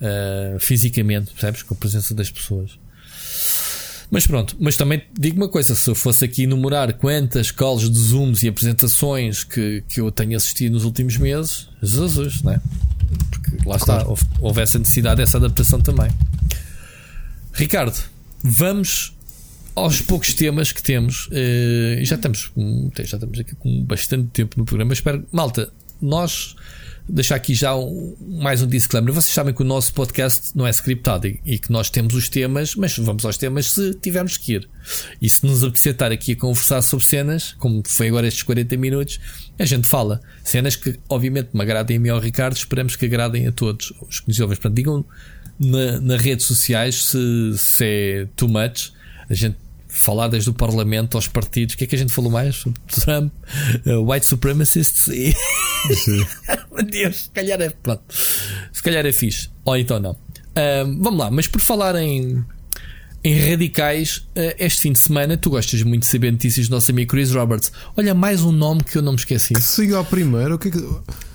uh, fisicamente, percebes? Com a presença das pessoas. Mas pronto, mas também digo uma coisa: se eu fosse aqui enumerar quantas calls de Zooms e apresentações que, que eu tenho assistido nos últimos meses, Jesus, né? Porque lá está, houve, houve essa necessidade, essa adaptação também. Ricardo, vamos aos poucos temas que temos. e já estamos, já estamos aqui com bastante tempo no programa. Espero, malta, nós deixar aqui já um- mais um disclaimer. Vocês sabem que o nosso podcast não é scriptado e, e que nós temos os temas, mas vamos aos temas se tivermos que ir. E se nos apetecer estar aqui a conversar sobre cenas, como foi agora estes 40 minutos, a gente fala. Cenas que, obviamente, me agradem a mim ao Ricardo, esperamos que agradem a todos os que nos ouvem. Portanto, digam na, nas redes sociais se, se é too much. A gente falar desde o Parlamento aos partidos. O que é que a gente falou mais? Trump, uh, white supremacists e. [LAUGHS] Meu Deus, se calhar é. Pronto. Se calhar é fixe. Ou então não. Ahm, vamos lá, mas por falar em. Em radicais, eh, este fim de semana, tu gostas muito de saber notícias do nosso amigo Chris Roberts. Olha, mais um nome que eu não me esqueci. Que saiu ao primeiro, o que é que.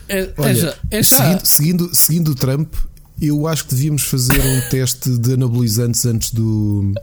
É, é Olha, já, é já. seguindo, seguindo, seguindo o Trump, eu acho que devíamos fazer um [LAUGHS] teste de anabolizantes antes do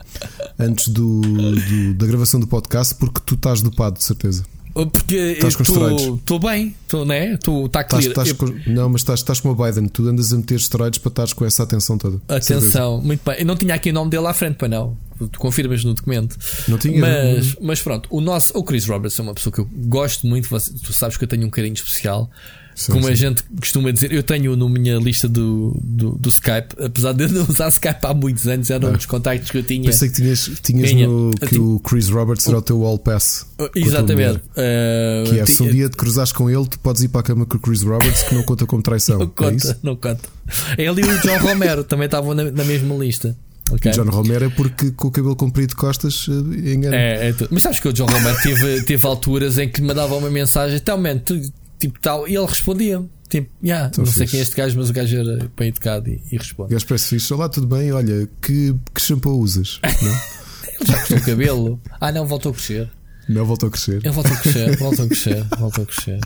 antes do, do- da gravação do podcast, porque tu estás dopado, de certeza. Porque Estás com esteroides. estou bem, estou, né? Está Estás, clear. estás Eu- com- não, mas estás, como o Biden, tu andas a meter esteroides para estares com essa atenção toda. Atenção, muito bem. Eu não tinha aqui o nome dele à frente, para não. Tu confirmas no documento. Não tinha? Mas, mas pronto, o nosso, o Chris Roberts é uma pessoa que eu gosto muito. Tu sabes que eu tenho um carinho especial. Sim, Como a sim. gente costuma dizer, eu tenho na minha lista do, do, do Skype, apesar de eu não usar Skype há muitos anos, eram Ah. uns contactos que eu tinha. Pensei que tinhas, tinhas Ganha. no, que tinha- o Chris Roberts era o teu All Pass. a Exatamente. Uh, Que é, se um tinha- dia te cruzares com ele, tu podes ir para a cama com o Chris Roberts, que não conta como traição. [LAUGHS] não é conta, isso? não conta. Ele e o John Romero também estavam na, na mesma lista. ok? John Romero é porque com o cabelo comprido de costas eh, engana. É, é Mas sabes que o John Romero teve, teve alturas em que me mandava uma mensagem, então, man, tu, tipo tal, e ele respondia. Tipo, yeah, Então não sei fixe. quem é este gajo, mas o gajo era bem educado e, e O responde. gajo parece fixe. Olá, tudo bem? Olha, que, que shampoo usas? [LAUGHS] Ele já cortou o cabelo. Ah, não, voltou a crescer. não voltou a crescer. Ele voltou a crescer, voltou a crescer, voltou a crescer.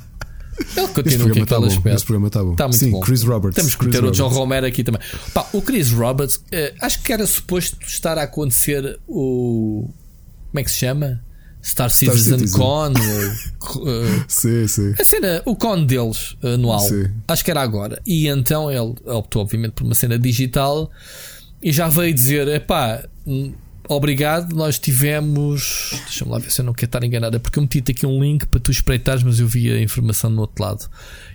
Ele continua com aquela tá espera. Esse programa está bom. Tá muito Sim, bom. Chris Roberts. Temos que Chris meter o John. Romero aqui também. Pá, o Chris Roberts, eh, acho que era suposto estar a acontecer o. Como é que se chama? Star Citizen, Citizen. Con. [LAUGHS] eh, Sim, sim. a cena, o con deles anual, Sim. acho que era agora. E então ele optou, obviamente, por uma cena digital e já veio dizer: epá, hum, obrigado, nós tivemos. Deixa-me lá ver se eu não quero estar enganada, porque eu meti-te aqui um link para tu espreitares, mas eu vi a informação no outro lado.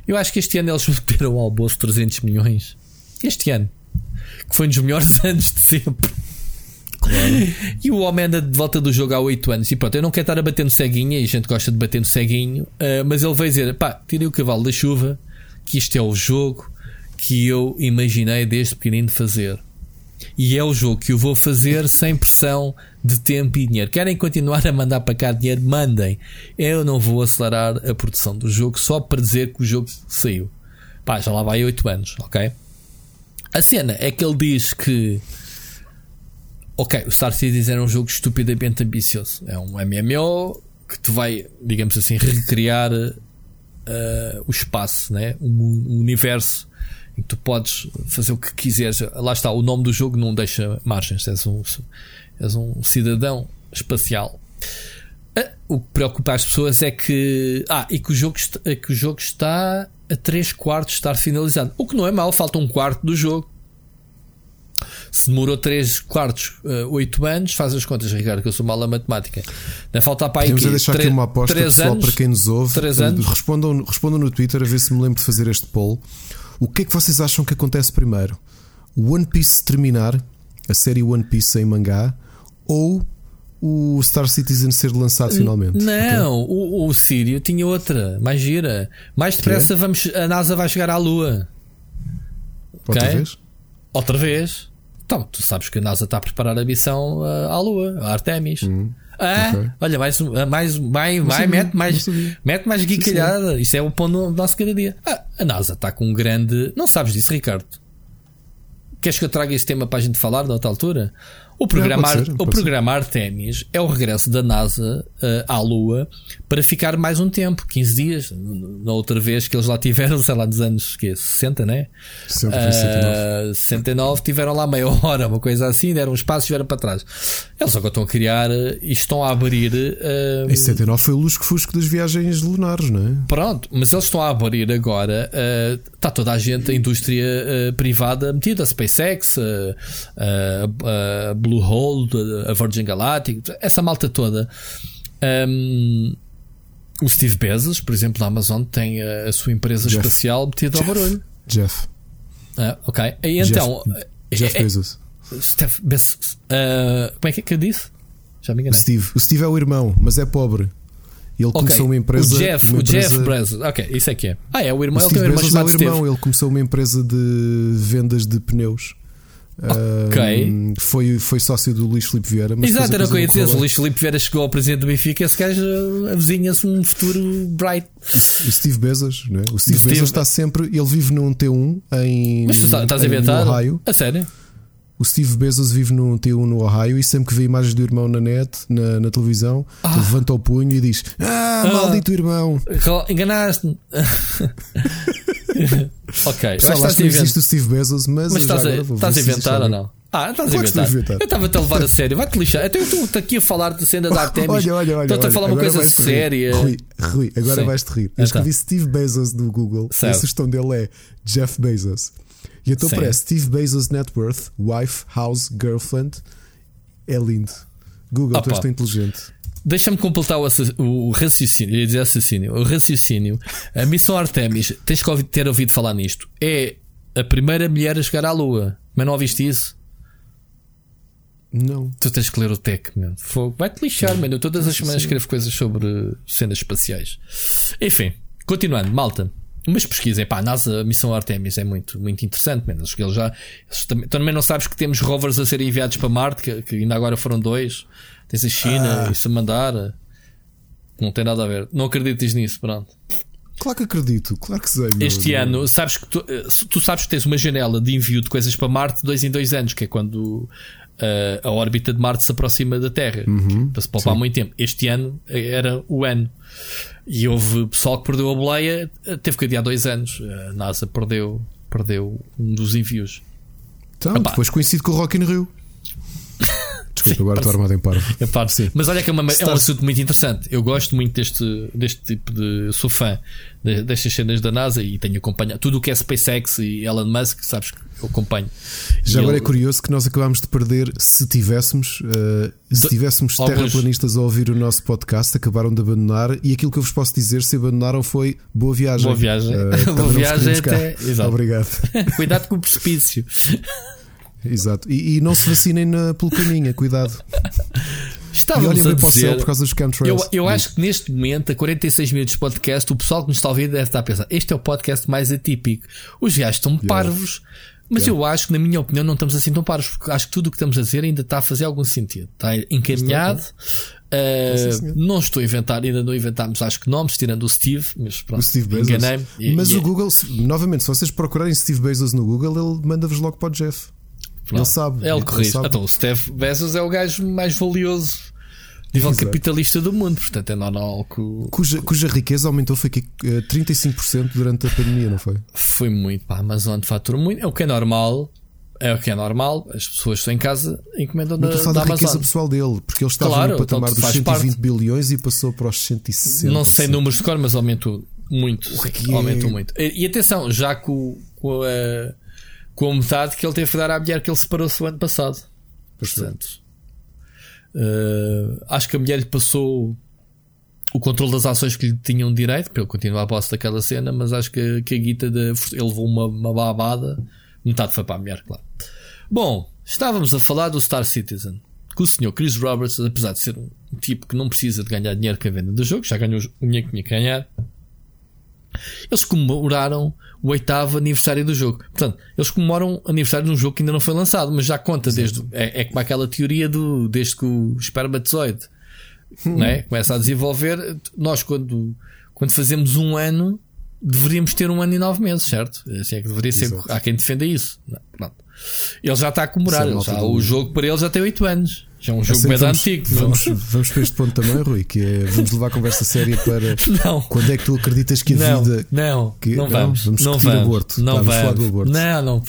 Eu acho que este ano eles [LAUGHS] meteram ao bolso 300 milhões. Este ano, que foi um dos melhores [LAUGHS] anos de sempre. E o homem anda de volta do jogo há 8 anos. E pronto, eu não quero estar a bater no ceguinho, e a gente gosta de bater no ceguinho, ah, mas ele veio dizer: pá, tirei o cavalo da chuva, que isto é o jogo que eu imaginei desde pequenino fazer. E é o jogo que eu vou fazer sem pressão de tempo e dinheiro. Querem continuar a mandar para cá dinheiro? Mandem. Eu não vou acelerar a produção do jogo só para dizer que o jogo saiu. Pá, já lá vai 8 anos, ok? A cena é que ele diz que Ok, o Star Citizen é um jogo estupidamente ambicioso. É um MMO que te vai, digamos assim, recriar uh, o espaço, né? o universo em que tu podes fazer o que quiseres. Lá está, o nome do jogo não deixa margens. És um, és um cidadão espacial. Ah, O que preocupa as pessoas é que. Ah, e que o jogo, é que o jogo está a 3 quartos de estar finalizado. O que não é mau, falta um quarto do jogo. Se demorou 3 quartos, 8 anos, faz as contas, Ricardo, que eu sou mal a matemática. Ainda falta para aí Podemos deixar Tre- aqui uma aposta pessoal anos? para quem nos ouve. Três anos? Respondam, respondam no Twitter a ver se me lembro de fazer este poll. O que é que vocês acham que acontece primeiro? O One Piece terminar, a série One Piece em mangá, ou o Star Citizen ser lançado finalmente? Não, o, o Sírio tinha outra, mais gira. Mais depressa vamos, a NASA vai chegar à Lua. Outra Ok. vez? Outra vez. Então, tu sabes que a NASA está a preparar a missão uh, à Lua, a Artemis. ah, Hum, ok. olha, mais, ah, mais, vai, sabia, mete mais, mete mais guicalhada. Isto é o pão no nosso cada dia. Ah, a NASA está com um grande. Não sabes disso, Ricardo? Queres que eu traga esse tema para a gente falar de outra altura? O programa, pode ser, o pode programa Artemis é o regresso da NASA eh, à Lua para ficar mais um tempo, 15 dias. Na outra vez que eles lá tiveram, [LAUGHS] sei lá, dos anos que 60, né? 60 foi 69. Ah, 69 tiveram lá meia hora, uma coisa assim, deram um espaço e vieram para trás. Eles agora estão a criar eh, e estão a abrir. eh, Em 79 foi o lusco-fusco das viagens lunares, não é? Pronto, mas eles estão a abrir agora. eh, está toda a gente, a indústria privada metida, a SpaceX, a Blue Hole, a Virgin Galactic, essa malta toda. Um, o Steve Bezos, por exemplo, da Amazon, tem a, sua empresa Jeff. espacial metida ao barulho. Jeff. Ah, ok. E então. Jeff eh, eh, Bezos. Steph Bezos. ah, como é que, que eu disse? Já me O enganei. Steve. O Steve é o irmão, mas é pobre. Ele Ok, começou uma empresa. O Jeff, uma o Jeff Bezos. Ok, isso é que é. Ah, é o O irmão. Ele tem Steve um irmão Bezos é o Steve. irmão, ele começou uma empresa de vendas de pneus. Ok. Um, foi, foi sócio do Luís Filipe Vieira. Exato, era o que eu ia dizer. O Luís Filipe Vieira chegou ao presidente do Benfica, esse gajo avizinha-se um futuro bright. O Steve Bezos, não é? O Steve, Steve- Bezos está sempre. Ele vive num T1 em. Mas tu sa- estás a inventar? Ohio. A sério? O Steve Bezos vive num T1 no Ohio e sempre que vê imagens do irmão na net, na, na televisão, levanta o punho e diz: Ah, maldito irmão! Rel- Enganaste-me. [LAUGHS] ok, mas Pessoal, estás acho que existe o Steve Bezos, mas, Mas estás a, estás a inventar ou não? Ah, estás a Claro que estou a inventar. inventar. Eu estava-te a levar a sério. Vai-te lixar. Até eu estou aqui a falar da cena da [LAUGHS] Artemis. Olha, olha, olha. Estou-te a falar uma coisa séria. Rui, Rui agora vais-te rir. Eu Então. escrevi Steve Bezos do Google e a Certo. sugestão dele é Jeff Bezos. E então Sim. parece Steve Bezos Net Worth, Wife, House, Girlfriend. É lindo. Google, tu Opa. és tão inteligente. Deixa-me completar o, o raciocínio. Eu ia dizer assassínio. O raciocínio. A missão Artemis, tens que ter ouvido falar nisto. É a primeira mulher a chegar à Lua. Mas não ouviste isso? Não. Tu tens que ler o tech, mano. Vai-te lixar, mano. Eu todas as semanas escrevo coisas sobre cenas espaciais. Enfim, continuando, malta. Mas pesquisem, pá, a NASA, a missão Artemis é muito, muito interessante. Acho que eles já. eles também, também não sabes que temos rovers a serem enviados para Marte, que, que ainda agora foram dois. Tens a China, Ah. isso a mandar. Não tem nada a ver. Não acredites nisso, pronto. Claro que acredito, claro que sei. meu. Este ano, sabes que tu, eh, tu sabes que tens uma janela de envio de coisas para Marte dois em dois anos, que é quando eh, a órbita de Marte se aproxima da Terra, para se poupar muito tempo. Este ano eh, era o ano. E houve pessoal que perdeu a boleia, teve que adiar dois anos. A NASA perdeu, perdeu um dos envios. Então, Epá. depois coincide com o Rock in Rio. [LAUGHS] Desculpa, agora estou armado em parvo. É parvo. Sim. Mas olha que é, uma, é, um assunto muito interessante. Eu gosto muito deste, deste tipo de. Sou fã destas cenas da NASA e tenho acompanhado tudo o que é SpaceX e Elon Musk, sabes que eu acompanho. Já e agora ele... é curioso que nós acabámos de perder, se tivéssemos, uh, se tivéssemos Alguns... terraplanistas a ouvir o nosso podcast, acabaram de abandonar e aquilo que eu vos posso dizer, se abandonaram foi boa viagem. Boa viagem. Uh, [LAUGHS] boa viagem até. Exato. Obrigado. [LAUGHS] Cuidado com o precipício. [LAUGHS] Exato. E, e, não se vacinem na, pelo caminho, cuidado. Estávamos a dizer, por causa dos Eu, eu acho que neste momento, a 46 minutos de podcast, o pessoal que nos está a ouvir deve estar a pensar: este é o podcast mais atípico. Os gajos estão yeah. parvos, mas yeah. eu acho que, na minha opinião, não estamos assim tão parvos, porque acho que tudo o que estamos a dizer ainda está a fazer algum sentido. Está encaminhado. Uh, não estou a inventar, ainda não inventámos, acho que nomes, tirando o Steve, mas pronto, o Steve Bezos. enganei-me. Mas e, o Google, novamente, se vocês procurarem Steve Bezos no Google, ele manda-vos logo para o Jeff. Ele sabe. Ele corrige. Então, o Steve Bezos é o gajo mais valioso nível Exato. capitalista do mundo, portanto é normal que. Cuja, cuja riqueza aumentou foi aqui 35% durante a pandemia, não foi? Foi muito. Pá, a Amazon fatura muito. É o que é normal. É o que é normal, as pessoas estão em casa encomendam da, da, da riqueza pessoal dele, porque ele estava claro, no patamar então, dos 120 parte. bilhões e passou para os 160. Não sei números de cor, mas aumentou muito. Sim, aumentou muito. E, e, atenção, já com, a, com a metade que ele teve que dar à mulher que ele separou-se o ano passado. Portanto, Uh, acho que a mulher lhe passou o controle das ações que lhe tinham direito, para ele continuar a posse daquela cena, mas acho que, que a guita de, ele levou uma, uma babada, metade foi para a mulher, claro. Bom, estávamos a falar do Star Citizen, que o senhor Chris Roberts, apesar de ser um tipo que não precisa de ganhar dinheiro com a venda do jogo, já ganhou o dinheiro que tinha que ganhar, eles comemoraram o oitavo aniversário do jogo. Portanto, eles comemoram o aniversário de um jogo que ainda não foi lançado, mas já conta desde. É, é como aquela teoria do. desde que o espermatozoide hum. né, começa a desenvolver. Nós, quando, quando fazemos um ano, deveríamos ter um ano e nove meses, certo? Assim é que deveria ser. Exato. Há quem defenda isso. Pronto. Ele já está a comemorar. É já, o jogo para ele já tem oito anos. Já é um jogo bem antigo. Vamos, vamos para este ponto também, Rui, que é vamos levar a conversa séria para [LAUGHS] não. quando é que tu acreditas que a não, vida. Não, que, não vamos. Vamos não vamos, aborto. Não tá, vamos. falar do aborto. Não, não.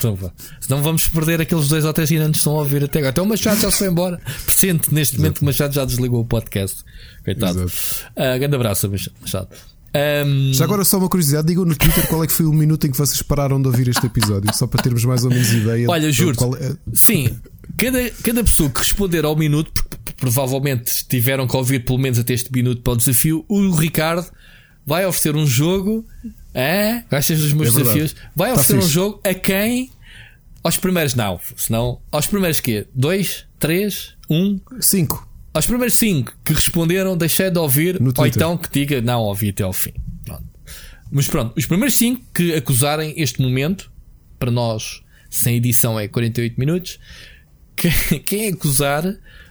Senão vamos perder aqueles dois ou três que ainda nos estão a ouvir até agora. Até o Machado já se foi embora. [LAUGHS] Presente neste momento que o Machado já desligou o podcast. Coitado. Uh, grande abraço, Machado. Um... Já agora só uma curiosidade, digam no Twitter qual é que foi o minuto em que vocês pararam de ouvir este episódio, só para termos mais ou menos ideia. Olha, juro, é... sim, cada, cada pessoa que responder ao minuto, porque provavelmente tiveram que ouvir pelo menos até este minuto para o desafio, o Ricardo vai oferecer um jogo. É? Gostas dos meus é desafios? Vai tá oferecer um jogo a quem? Aos primeiros, não, senão, aos primeiros quê? Dois? Três? Um? Cinco. Aos primeiros 5 que responderam, deixei de ouvir, ou então que diga não ouvi até ao fim. Pronto. Mas pronto, os primeiros 5 que acusarem este momento, para nós, sem edição é 48 minutos, que, [LAUGHS] quem acusar,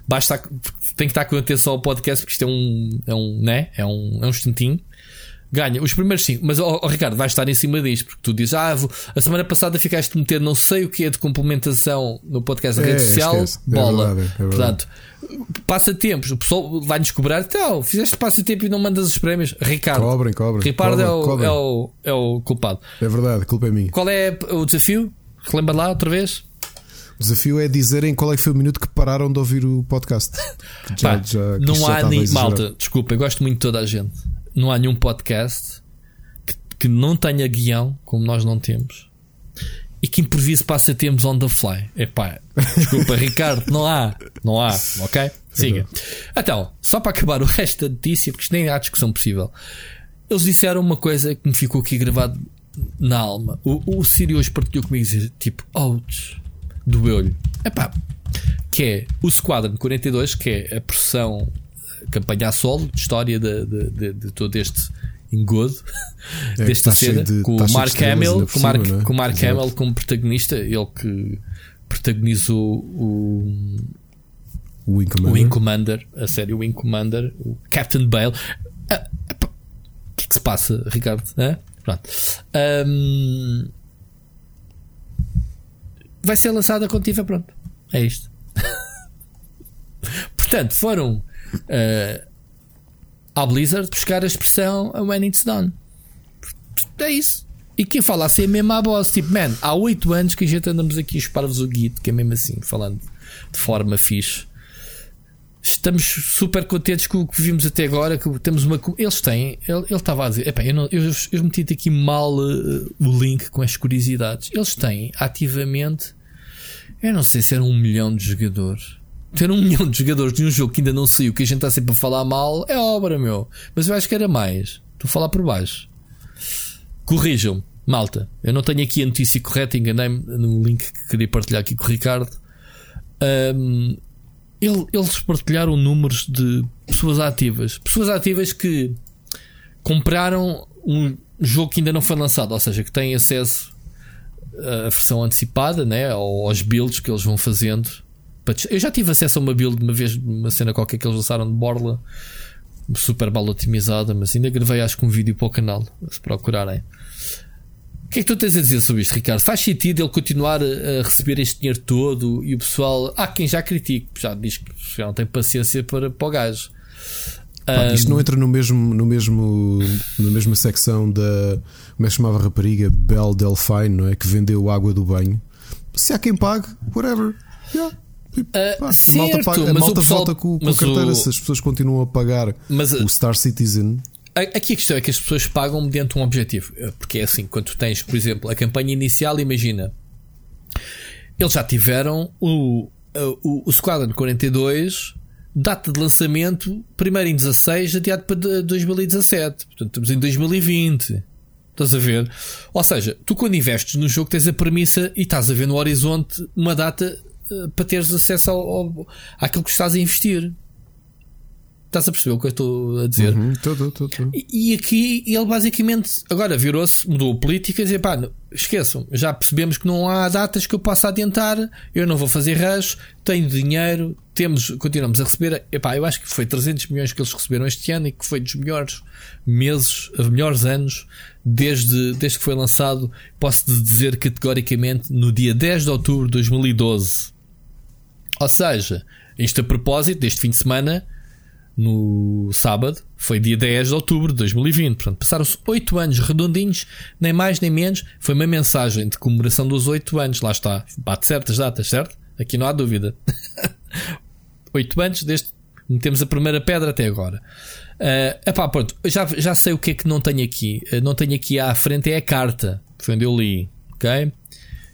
basta, tem que estar com atenção ao podcast, porque isto é um, é um, né? é um, é um instintinho ganha os primeiros 5. Mas, oh, oh, Ricardo, vais estar em cima disto, porque tu dizes, ah, vou, a semana passada ficaste meter não sei o que é de complementação no podcast da é, rede social, esquece. É bola. É verdade, é Portanto, passatempos, o pessoal vai-nos cobrar, então, fizeste passatempo e não mandas os prémios. Ricardo, cobrem, cobrem. Ricardo é, o. É, o, é o culpado. É verdade, a culpa é minha. Qual é o desafio? Relembra lá outra vez? O desafio é dizerem qual é que foi o minuto que pararam de ouvir o podcast. [LAUGHS] Já, Pá, já, não há nem. Malta, desculpa, eu gosto muito de toda a gente não há nenhum podcast que, que não tenha guião, como nós não temos, e que improvise passatempos on the fly. Epá, desculpa, [LAUGHS] Ricardo, não há, não há, ok? Siga. Então, só para acabar o resto da notícia, porque isto nem há discussão possível. Eles disseram uma coisa que me ficou aqui gravado na alma. O, o Siri hoje partilhou comigo dizer, tipo, ouch, doeu-lhe. Epá, que é o Squadron 42, que é a pressão campanha a solo, de história de, de, de, de todo este engodo é, desta cena, de, com, o Mark Hamill, com, Mark, é? com Mark Hamill como protagonista, ele que protagonizou o o Wing Commander, o Wing Commander a série Wing Commander, o Captain Bale. Ah, o que é que se passa, Ricardo? Ah? Pronto. Um, vai ser lançada quando tiver pronto. É isto. [LAUGHS] Portanto, foram uh, à Blizzard buscar a expressão When It's Done. É isso. E quem fala assim é mesmo a boss. Tipo, man, há 8 anos que a gente andamos aqui a chupar-vos o guito, que é mesmo assim, falando de forma fixe. Estamos super contentes com o que vimos até agora. Que temos uma. Eles têm. Ele, estava a dizer. Epá, eu, não, eu, eu meti aqui mal uh, o link com as curiosidades. Eles têm ativamente. Eu não sei se era um milhão de jogadores. Ter um [LAUGHS] milhão de jogadores de um jogo que ainda não saiu, que a gente está sempre a falar mal, é obra, meu. Mas eu acho que era mais. Estou a falar por baixo. Corrijam-me, malta. Eu não tenho aqui a notícia correta, enganei-me no link que queria partilhar aqui com o Ricardo. Um, eles partilharam números de pessoas ativas. Pessoas ativas que compraram um jogo que ainda não foi lançado, ou seja, que têm acesso à versão antecipada, né, aos builds que eles vão fazendo. Eu já tive acesso a uma build uma vez, uma cena qualquer que eles lançaram de Borla, super mal otimizada, mas ainda gravei acho que um vídeo para o canal, se procurarem que é que tu tens a dizer sobre isto, Ricardo? Faz sentido ele continuar a receber este dinheiro todo e o pessoal. Há quem já critique, já diz que já não tem paciência para, para o gajo. Pá, um... Isto não entra no mesmo, no mesmo, na mesma secção da. Como é que chamava a rapariga? Belle Delphine, não é? Que vendeu água do banho. Se há quem pague, whatever. Yeah. Uh, certo, malta, paga, a malta pessoal, volta com, com a carteira o... se as pessoas continuam a pagar mas, o Star Citizen. Aqui a questão é que as pessoas pagam mediante um objetivo. Eh, porque é assim, quando tu tens, por exemplo, a campanha inicial, imagina, eles já tiveram o, o, o Squadron 42, data de lançamento, primeiro em 16, adiado para 2017. Portanto, estamos em 2020. Estás a ver? Ou seja, tu quando investes no jogo tens a premissa e estás a ver no horizonte uma data para teres acesso ao, ao, àquilo que estás a investir. Estás a perceber o que eu estou a dizer? Uhum, tô, tô, tô, e, e, aqui ele basicamente agora virou-se, mudou a política e pá, esqueçam, já percebemos que não há datas que eu possa adiantar, eu não vou fazer rush, tenho dinheiro, temos, continuamos a receber. Epá, eu acho que foi 300 milhões que eles receberam este ano e que foi dos melhores meses, os melhores anos desde, desde que foi lançado. Posso dizer categoricamente no dia 10 de outubro de 2012. Ou seja, isto a propósito deste fim de semana no sábado, foi dia 10 de outubro de 2020. Portanto, passaram-se 8 anos redondinhos, nem mais nem menos. Foi uma mensagem de comemoração dos 8 anos. Lá está, bate certas datas, certo? Aqui não há dúvida. [LAUGHS] 8 anos desde metemos a primeira pedra até agora. Uh, epá, pronto, já, já sei o que é que não tenho aqui. Uh, não tenho aqui à frente é a carta. Foi onde eu li. Ok?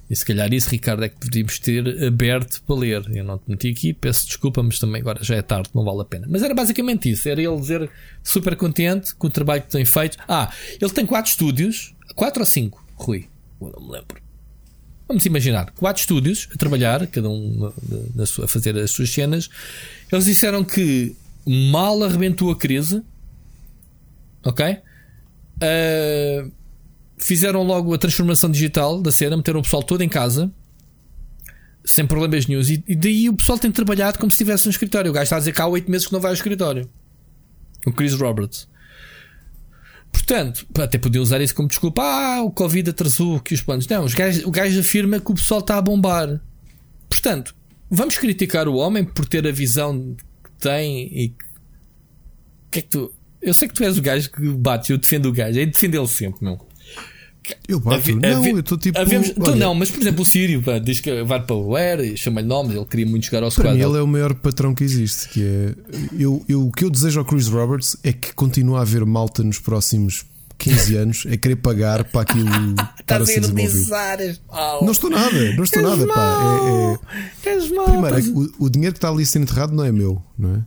E se calhar isso, Ricardo, é que podíamos ter aberto para ler. Eu não te meti aqui, peço desculpa, mas também agora já é tarde, não vale a pena. Mas era basicamente isso: era ele dizer super contente com o trabalho que tem feito. Ah, ele tem quatro estúdios, quatro ou cinco, Rui? Eu não me lembro. Vamos imaginar, quatro estúdios a trabalhar, cada um na sua, a fazer as suas cenas. Eles disseram que mal arrebentou a crise, ok? Uh, fizeram logo a transformação digital da cena, meteram o pessoal todo em casa, sem problemas nenhum. E, e daí o pessoal tem trabalhado como se estivesse no escritório. O gajo está a dizer que há 8 meses que não vai ao escritório. O Chris Roberts. Portanto, até podia usar isso como desculpa. Ah, o Covid atrasou aqui os planos. Não, gajos, o gajo afirma que o pessoal está a bombar. Portanto, vamos criticar o homem por ter a visão que tem e que. que é que tu. Eu sei que tu és o gajo que bate, eu defendo o gajo, é defender ele sempre, não. Eu bato. não, eu estou tipo. Havemos, tu não, mas por exemplo, o Sírio pá, diz que vai para o Air, chama-lhe nomes, ele queria muito jogar ao Para mim, ele é o maior patrão que existe. Que é, eu, eu, o que eu desejo ao Chris Roberts é que continue a haver malta nos próximos 15 anos a querer pagar para aquilo [LAUGHS] estar a ser desenvolvido. Não estou nada, não estou nada. Pá. É, é... Primeiro, é o, o dinheiro que está ali sendo enterrado não é meu, não é?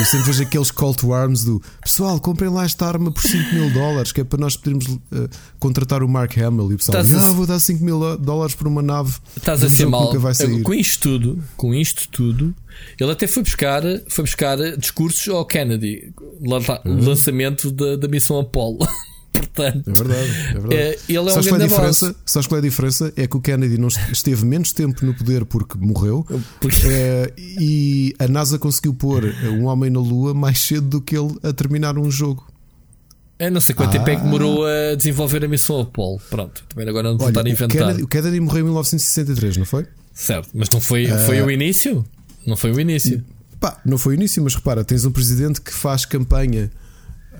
Eu sempre vejo aqueles call to arms do pessoal, comprem lá esta arma por 5 mil dólares, que é para nós podermos uh, contratar o Mark Hamill. E o pessoal diz, ah, vou dar 5 mil dólares por uma nave. Estás a ser mal. Com isto tudo, com isto tudo, ele até foi buscar, foi buscar discursos ao Kennedy, uhum. lançamento da, da missão Apollo. [LAUGHS] Portanto, é verdade. É [LAUGHS] verdade. É, ele é sabes um grande é diferença, Sabes qual é a diferença? É que o Kennedy não esteve menos tempo no poder porque morreu porque... É, e a NASA conseguiu pôr um homem na Lua mais cedo do que ele a terminar um jogo. Eu não sei quanto ah. tempo é que demorou a desenvolver a missão Apollo. Pronto, também agora não vou estar a inventar. O Kennedy, o Kennedy morreu em 1963, não foi? Certo, mas não foi, foi uh... o início? Não foi o início. Pá, não foi o início, mas repara, tens um presidente que faz campanha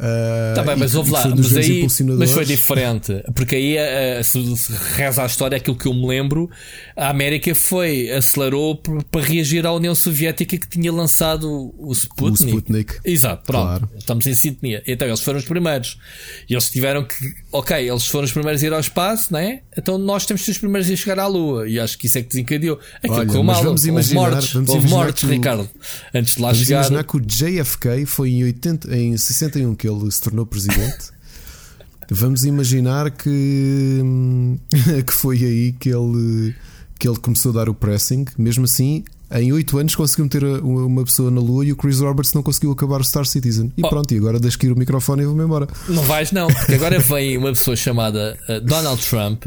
Uh, tá bem, mas houve lá, mas aí mas foi diferente, porque aí uh, se, se reza a história, aquilo que eu me lembro, a América foi, acelerou para reagir à União Soviética que tinha lançado o Sputnik. O Sputnik. Exato, pronto, claro. estamos em sintonia. Então eles foram os primeiros. E eles tiveram que, ok, eles foram os primeiros a ir ao espaço, né? Então nós temos que ser os primeiros a chegar à Lua. E acho que isso é que desencadeou. Aquilo Olha, que mal, vamos imaginar, houve mortes, vamos houve mortes, Ricardo, antes de lá vamos chegar. imaginar que o JFK foi em, 80, em 61 que ele se tornou presidente. [LAUGHS] Vamos imaginar que, [LAUGHS] que foi aí que ele, que ele começou a dar o pressing. Mesmo assim, em 8 anos conseguiu meter uma pessoa na lua e o Chris Roberts não conseguiu acabar o Star Citizen. E oh. pronto, e agora deixo que ir o microfone e vou-me embora. Não vais, não, porque agora vem uma pessoa chamada uh, Donald Trump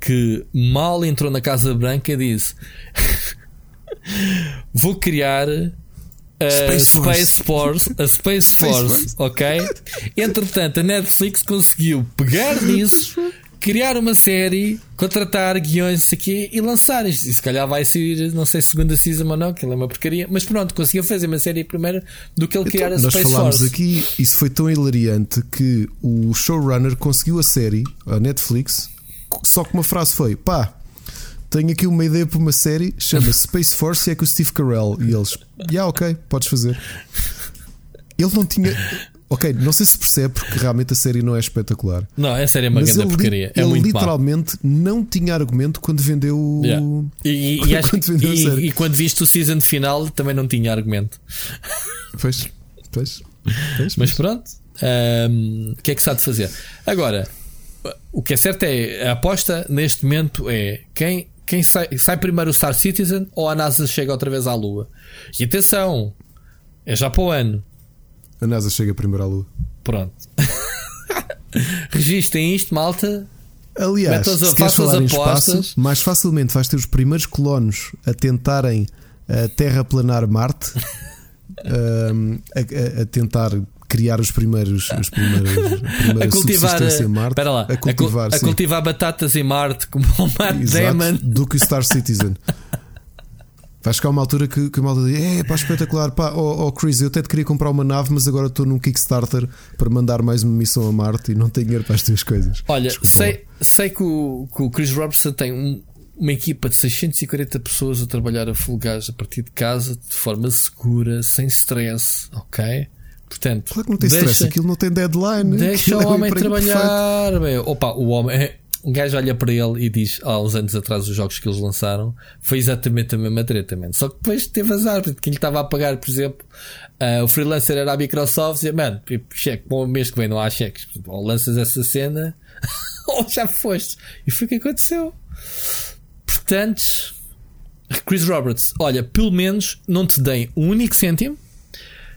que mal entrou na Casa Branca e disse: [LAUGHS] Vou criar Space, Space, Force. a Space, Force, Force, ok? Entretanto, a Netflix conseguiu pegar nisso, criar uma série, contratar guiões aqui e lançar isto. E se calhar vai ser, não sei, segunda season ou não, que ele é uma porcaria, mas pronto, conseguiu fazer uma série primeiro do que ele então, criar a Space Force. Nós falámos aqui, isso foi tão hilariante que o showrunner conseguiu a série, a Netflix, só que uma frase foi: pá, tenho aqui uma ideia para uma série, chama-se [LAUGHS] Space Force e é com o Steve Carell. E eles, já, yeah, ok, podes fazer. Ele não tinha. Ok, não sei se percebe porque realmente a série não é espetacular. Não, a série é uma grande porcaria. É ele muito literalmente mal. não tinha argumento quando vendeu. Yeah. E, e, [LAUGHS] quando, vendeu e, e, quando viste o season final também não tinha argumento. Pois, pois. pois Mas pronto, um, o que é que se há de fazer? Agora, o que é certo é a aposta neste momento é quem quem sai, sai primeiro o Star Citizen ou a NASA chega outra vez à Lua? E atenção, é já para o ano. A NASA chega primeiro à Lua. Pronto. [LAUGHS] Registrem isto, malta. Aliás, se queres falar em espaço, mais facilmente vais ter os primeiros colonos a tentarem uh, terraplanar Marte, [LAUGHS] uh, a, a, tentar criar os primeiros, os primeiros [LAUGHS] a cultivar em Marte, lá, a cultivar, a, a cultivar batatas em Marte como o Matt Damon do que o Star [LAUGHS] Citizen. Vai chegar uma altura que, que a malta diz: É pá, espetacular, pá, oh, oh Chris, eu até te queria comprar uma nave, mas agora estou num Kickstarter para mandar mais uma missão a Marte e não tenho dinheiro para as tuas coisas. Olha, sei, sei que o, que o Chris Robertson tem um, uma equipa de 640 pessoas a trabalhar a full gás a partir de casa, de forma segura, sem stress, ok? Portanto, claro que não tem deixa, stress, aquilo não tem deadline. Deixa o é homem trabalhar. Opa, o homem. É, um gajo olha para ele e diz há uns anos atrás os jogos que eles lançaram foi exatamente a mesma treta, man. só que depois teve azar, porque quem lhe estava a pagar, por exemplo, uh, o freelancer era a Microsoft e mano, cheque, bom mês que vem não há cheques, ou lanças essa cena [LAUGHS] ou já foste. E foi o que aconteceu. Portanto, Chris Roberts, olha, pelo menos não te deem um único cêntimo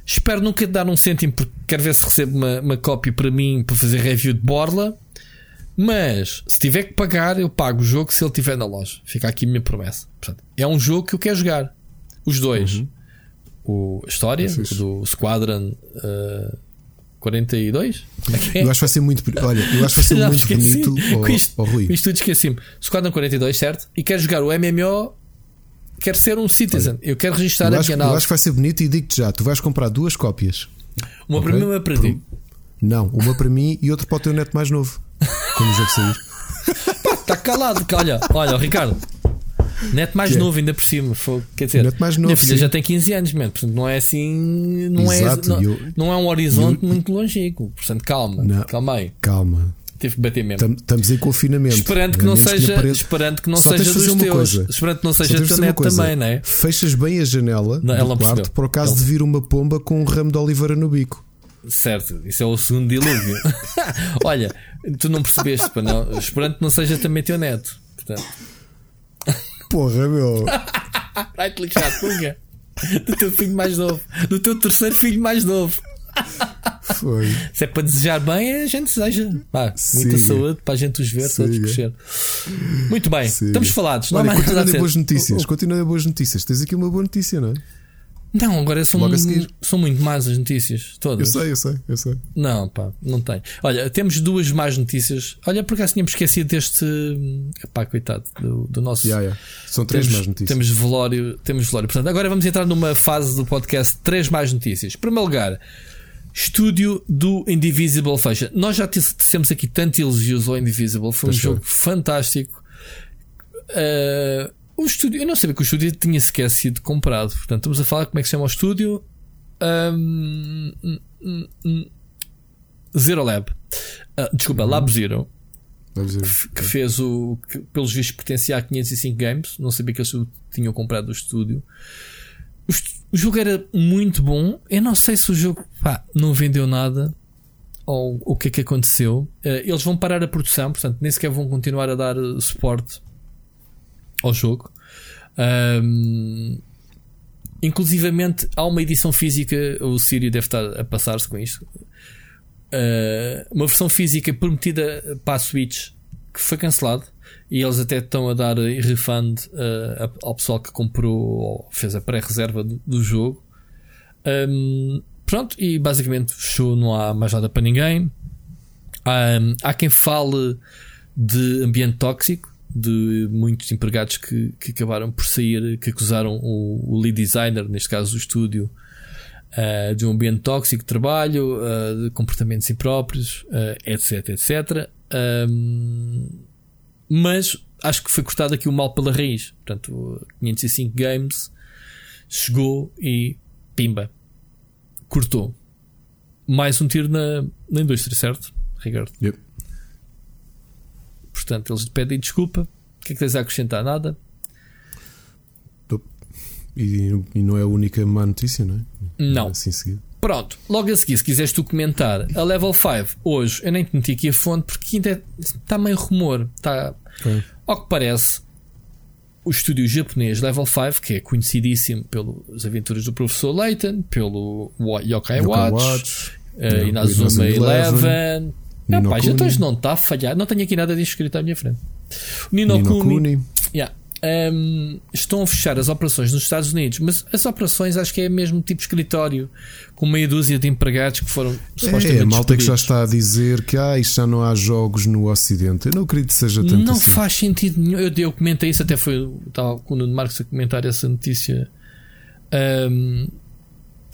Espero nunca dar um cêntimo porque quero ver se recebo uma, uma cópia para mim para fazer review de Borla. Mas se tiver que pagar, eu pago o jogo se ele estiver na loja. Fica aqui a minha promessa. Portanto, é um jogo que eu quero jogar. Os dois. Uhum. O, a história é do Squadron uh, 42? É? Eu acho que vai ser muito. Olha, eu acho que vai ser [LAUGHS] muito bonito. Com isto, oh, Rui. isto tudo esqueci-me. Squadron 42, certo? E quero jogar o MMO quero ser um citizen. Olha, eu quero registrar eu a minha nave. Eu acho que vai ser bonito e digo-te já: tu vais comprar duas cópias. Uma okay? para mim e uma para ti. Não, uma para mim e outra para o teu neto mais novo. Quando o jogo sair. Está calado. Olha, olha, Ricardo. Neto mais é? novo, ainda por cima. Quer dizer, Neto mais novo, minha filha sim. já tem 15 anos, mesmo, portanto não é assim. Não, é Exato, é, não, eu, não, é um horizonte eu, muito longínquo. Portanto, calma. Não, calma aí. Calma. Tive que bater mesmo. Estamos em confinamento. Esperando que não seja, esperando que não seja dos teus. Coisa. Esperando que não seja teu neto também, não é? Fechas bem a janela não, do quarto por acaso de vir uma pomba com um ramo de oliveira no bico. Certo, isso é o segundo dilúvio. [LAUGHS] Olha, tu não percebeste, pá, não, esperando que não seja também teu neto. Portanto. Porra, meu. [LAUGHS] Vai-te lixar a punga. Do teu filho mais novo. Do teu terceiro filho mais novo. Foi. Se é para desejar bem, a gente deseja. Pá, muita saúde para a gente os ver, todos crescer. Muito bem, Siga. estamos falados. Olha, continuando boas notícias. Continuando boas notícias. Tens aqui uma boa notícia, não é? Não, agora são, são muito más as notícias. Todas. Eu sei, eu sei, eu sei. Não, pá, não tem. Olha, temos duas más notícias. Olha, por acaso tínhamos esquecido deste. Pá, coitado, do, do nosso. Yeah, yeah. São três temos, más notícias. Temos velório, temos velório. Portanto, agora vamos entrar numa fase do podcast três más notícias. Em primeiro lugar, Estúdio do Indivisible Fecha. Nós já dissemos aqui tanto elogios ao Indivisible. Foi um jogo fantástico. Uh, o estúdio, eu não sabia que o estúdio tinha sequer sido comprado. Portanto, estamos a falar como é que se chama o estúdio. Um, um, um, Zero Lab. Uh, desculpa, uhum. Lab Zero. Que, fez o. Que, pelos vistos pertencia a 505 Games. Não sabia que eles tinham comprado o estúdio. O, o, jogo era muito bom. Eu não sei se o jogo pá, não vendeu nada ou o que é que aconteceu. Uh, eles vão parar a produção, portanto, nem sequer vão continuar a dar suporte ao jogo. Um, inclusivamente, há uma edição física. O Sírio deve estar a passar-se com isto. Uh, uma versão física prometida para a Switch que foi cancelado e eles até estão a dar refund uh, ao pessoal que comprou ou fez a pré-reserva do, do, jogo. Um, pronto, e basicamente fechou, não há mais nada para ninguém. Um, há quem fale de ambiente tóxico, de muitos empregados que, que acabaram por sair, que acusaram o, o lead designer, neste caso o estúdio, uh, de um ambiente tóxico de trabalho, uh, de comportamentos impróprios, uh, etc, etc. Um, mas acho que foi cortado aqui o mal pela raiz. Portanto, 505 Games chegou e pimba, cortou. Mais um tiro na, na indústria, certo, Ricardo? Yep. Portanto, eles pedem desculpa. O que é que tens a acrescentar? Nada? E, e, não é a única má notícia, não é? Não. Assim seguido. Pronto, logo a seguir, se quiseres tu comentar, a Level 5, hoje, eu nem te meti aqui a fonte porque ainda está meio rumor. Está. Ao que parece, o estúdio japonês Level 5, que é conhecidíssimo pelas aventuras do professor Layton, pelo Yokai, Watch, Watch uh, Inazuma Eleven. Não, pá, já não está a falhar. Não tenho aqui nada disso escrito à minha frente. O Nino, Nino Kuni. Kuni. Yeah um, estão a fechar as operações nos Estados Unidos, mas as operações acho que é mesmo tipo escritório, com meia dúzia de empregados que foram É, a malta que já está a dizer que ah, isto já não há jogos no Ocidente. Eu não acredito que seja tanto Não assim. faz sentido nenhum. Eu, eu comentei isso, até foi tal, quando o Marcos a comentar essa notícia. Um,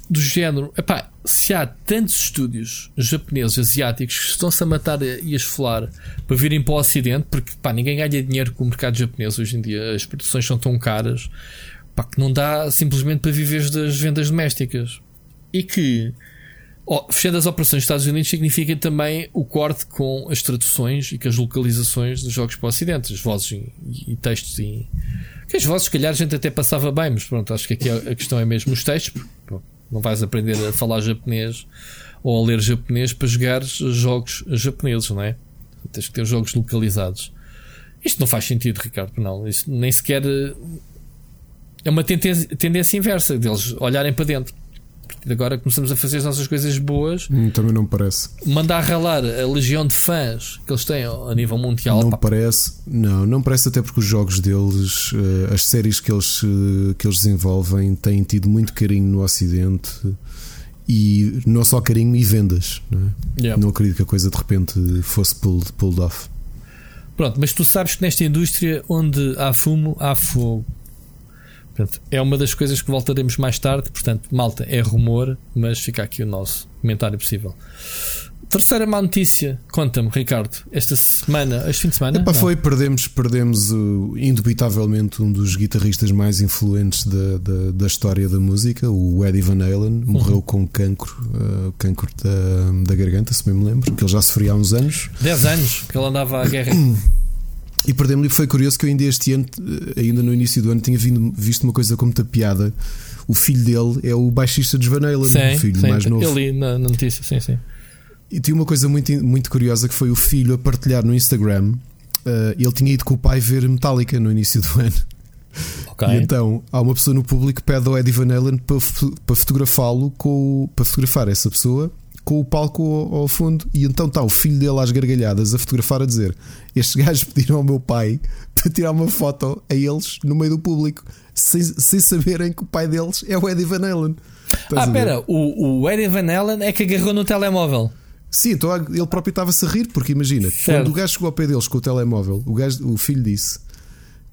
do género, epá, se há tantos estúdios japoneses, asiáticos que estão-se a matar e a esfolar para virem para o Ocidente, porque ninguém ganha dinheiro com o mercado japonês hoje em dia, as produções são tão caras que não dá simplesmente para viver das vendas domésticas. E que oh, fechando as operações dos Estados Unidos significa também o corte com as traduções e com as localizações dos jogos para o Ocidente, as vozes e, e textos e. Que as vozes, se calhar, a gente até passava bem, mas pronto, acho que aqui a questão é mesmo os textos. Porque, não vais aprender a falar japonês ou a ler japonês para jogar jogos japoneses, não é? Tens que ter jogos localizados. Isto não faz sentido, Ricardo, não. Isto nem sequer. É uma tendência, tendência inversa deles olharem para dentro agora começamos a fazer as nossas coisas boas. Hum, também não parece. Mandar ralar a legião de fãs que eles têm a nível mundial. Não pá. parece, não, não parece até porque os jogos deles, eh, as séries que eles, eh, que eles desenvolvem, têm tido muito carinho no Ocidente e não só carinho e vendas. Não, é? yeah. não acredito que a coisa de repente fosse pulled, pulled off. Pronto, mas tu sabes que nesta indústria onde há fumo, há fogo. Portanto, é uma das coisas que voltaremos mais tarde. Portanto, malta, é rumor, mas fica aqui o nosso comentário possível. Terceira má notícia, conta-me, Ricardo, esta semana, este fim de semana? Epá, foi, perdemos, perdemos uh, indubitavelmente um dos guitarristas mais influentes da, da, da, história da música, o Eddie Van Halen, morreu uhum. com cancro, uh, cancro da, da garganta, se bem me lembro, que ele já sofria há uns anos. 10 anos que ele andava à guerra. [COUGHS] E perdemos-lhe foi curioso que eu ainda este ano, eh, ainda no início do ano, tinha visto uma coisa como muita piada. O filho dele é o baixista de Van Halen, sim, o filho sim, mais novo. Eu li na, na notícia, sim, sim. E tinha uma coisa muito, muito curiosa que foi o filho a partilhar no Instagram. Uh, ele tinha ido com o pai ver Metallica no início do [LAUGHS] ano. Okay. E então há uma pessoa no público que pede ao Eddie Van Halen para, para fotografá-lo, para fotografar essa pessoa com o palco ao, ao, fundo. E então está o filho dele às gargalhadas a fotografar, a dizer: Estes gajos pediram ao meu pai para tirar uma foto a eles no meio do público, sem, sem saberem que o pai deles é o Eddie Van Halen. Estás ah, espera, o, o Eddie Van Halen é que agarrou no telemóvel. Sim, então ele próprio estava-se a rir, porque imagina, certo. quando o gajo chegou ao pé deles com o telemóvel, o, gajo, o filho disse